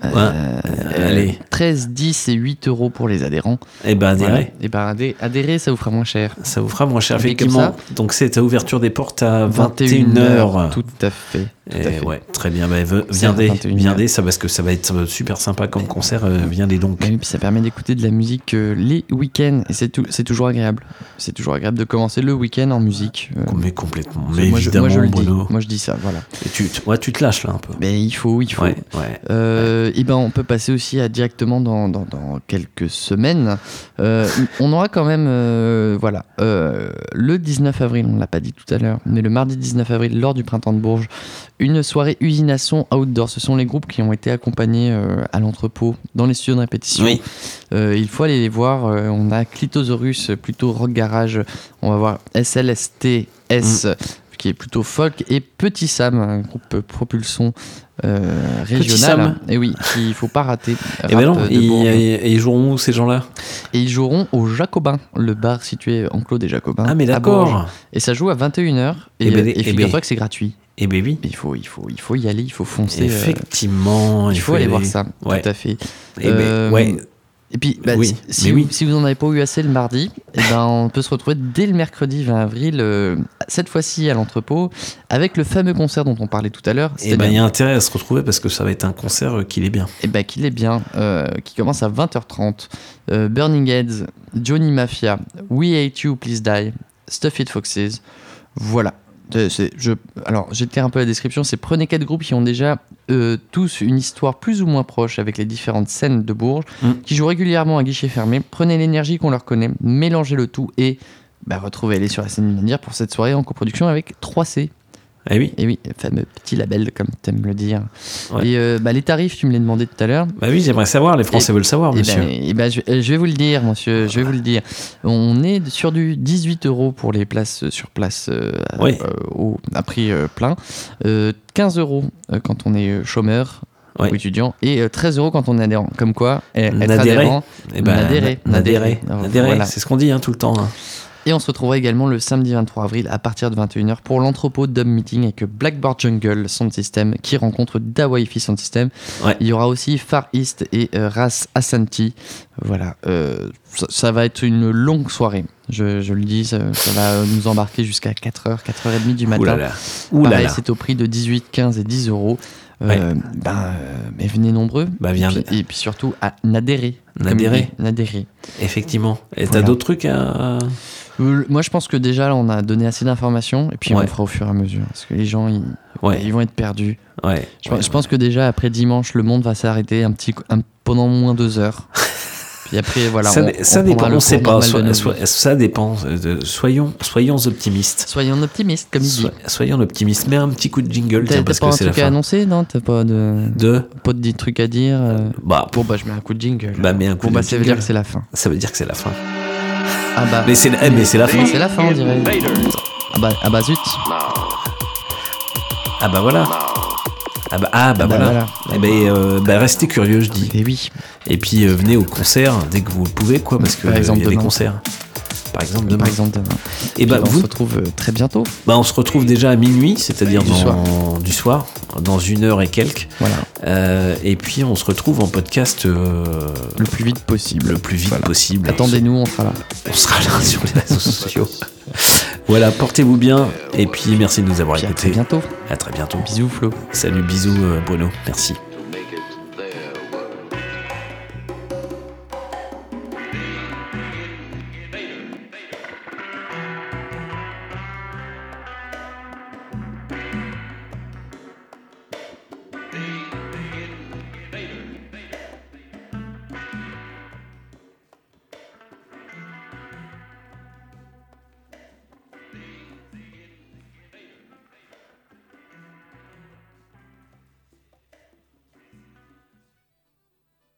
euh, allez. 13, 10 et 8 euros pour les adhérents. Eh ben, adhérez. Et ben adhé- adhérer, ça vous fera moins cher. Ça vous fera moins cher, effectivement. Donc c'est à ouverture des portes à 21 21h. heures, tout à fait. Et ouais, très bien. Bah, viendez, 21 viendez, ça parce que ça va être super sympa comme concert. euh, viendez donc. Et puis ça permet d'écouter de la musique euh, les week-ends et c'est tout, c'est toujours agréable. C'est toujours agréable de commencer le week-end en musique. euh, Mais complètement. Mais moi, je, évidemment, moi, je dis. Bruno. Moi je dis ça, voilà. Et tu, tu- ouais, tu te lâches là un peu. Mais il faut, il faut. Ouais, ouais. Euh, Et ben on peut passer aussi à directement dans, dans, dans quelques semaines. Euh, on aura quand même, voilà, le 19 avril, on l'a pas dit tout à l'heure, mais le mardi 19 avril, lors du printemps de Bourges, une soirée usination outdoor. Ce sont les groupes qui ont été accompagnés euh, à l'entrepôt dans les studios de répétition. Oui. Euh, il faut aller les voir. Euh, on a Clitosaurus, plutôt rock garage. On va voir SLSTS, Mm. Qui est plutôt folk, et Petit Sam, un groupe propulsion euh, régional. Sam. Et oui, qu'il faut pas rater. Et ben non, de ils, et ils joueront où ces gens-là? Et ils joueront au Jacobin, le bar situé en Clos des Jacobins. Ah, mais d'accord. Et ça joue à 21h. Et, Eh ben, et eh figure-toi ben. que c'est gratuit. Eh ben oui. Il faut, il, faut, il faut y aller, il faut foncer. euh, Effectivement. il faut aller voir ça, Ouais. tout à fait. Eh ben, Euh, ouais. Et puis, bah, Oui, si, mais si oui. vous, si vous en avez pas eu assez le mardi, eh ben, on peut se retrouver dès le mercredi 20 avril, euh, cette fois-ci à l'entrepôt, avec le fameux concert dont on parlait tout à l'heure. Et ben il y a intérêt à se retrouver parce que ça va être un concert euh, qu'il est bien. Et ben qu'il est bien, euh, qui commence à 20h30. Euh, Burning Heads, Johnny Mafia, We Hate You, Please Die, Stuff It Foxes. Voilà. Je, alors, j'étais un peu la description. C'est prenez quatre groupes qui ont déjà euh, tous une histoire plus ou moins proche avec les différentes scènes de Bourges, Mm. qui jouent régulièrement à guichet fermé. Prenez l'énergie qu'on leur connaît, mélangez le tout et bah, retrouvez-les sur la scène Nadir pour cette soirée en coproduction avec 3C. Eh oui. Et oui, le fameux petit label, comme t'aimes le dire. Ouais. Et euh, bah, les tarifs, tu me l'as demandé tout à l'heure. Bah oui, j'aimerais savoir. Les Français Et- veulent savoir, eh monsieur. ben, eh ben, je, je vais vous le dire, monsieur. Je vais vous le dire. On est sur du 18 euros pour les places euh, sur place euh, Oui. euh, au, à prix plein. Euh, 15 euros quand on est chômeur Ouais. ou étudiant. Et euh, 13 euros quand on est adhérent. Comme quoi, eh, être adhérent, Eh ben, voilà. c'est ce qu'on dit hein, tout le temps. hein. Et on se retrouvera également le samedi 23 avril à partir de 21h pour l'entrepôt Dub Meeting avec Blackboard Jungle Sound System qui rencontre Dawaifi Sound System. Ouais. Il y aura aussi Far East et euh, Ras Asanti. Voilà, euh, ça, ça va être une longue soirée. Je, je le dis, ça, ça va nous embarquer jusqu'à 4h, 4h30 du matin. Ouh là là. Ouh là Pareil, là. c'est au prix de 18, 15 et 10 euros. Euh, Ouais. ben, euh, mais venez nombreux. Bah, viens. Et puis, et puis surtout à il dit, Nadéré. Effectivement. Et t'as Voilà. d'autres trucs à. Euh, Moi, je pense que déjà, là, on a donné assez d'informations et puis on Ouais. fera au fur et à mesure. Parce que les gens, ils, Ouais. ils vont être perdus. Ouais. Je, pense- je pense que déjà, après dimanche, le monde va s'arrêter un petit, un- pendant moins deux heures. puis après, voilà. ça on, ça on dépend, on sait cours pas. so- so- ça dépend. euh, de- soyons, soyons optimistes. Soyons optimistes, comme il dit. So- soyons optimistes. Mets un petit coup de jingle, T'as pas un la truc à annoncer Non? T'as pas de, De pas de trucs à dire euh Bah, Bon, bah, je mets un coup de jingle. bah, mets un coup bon, de bah, ça veut jingle. dire que c'est la fin. Ça veut dire que c'est la fin. Ah bah. Mais c'est eh, mais c'est la fin. C'est la fin, on dirait. Ah bah, ah bah zut. Ah bah voilà. Ah bah, ah bah bah voilà. voilà. Eh ben, euh, bah, restez curieux, je dis. Et oui. Et puis euh, venez au concert dès que vous le pouvez, quoi, parce que Par euh, exemple, y a des concerts. Par exemple demain. Par exemple demain. Et bah, Puis, on vous- se retrouve euh, très bientôt. Bah, on se retrouve déjà à minuit, c'est-à-dire Du dans- soir. du soir, dans une heure et quelques. Voilà. Euh, et puis on se retrouve en podcast euh, Le plus vite possible. le plus vite possible. Attendez-nous, on sera là. On sera là sur les réseaux sociaux. voilà, portez-vous bien et puis merci de nous avoir Puis à écoutés. très bientôt. À très bientôt. Bisous Flo. Salut, bisous Bruno. Merci.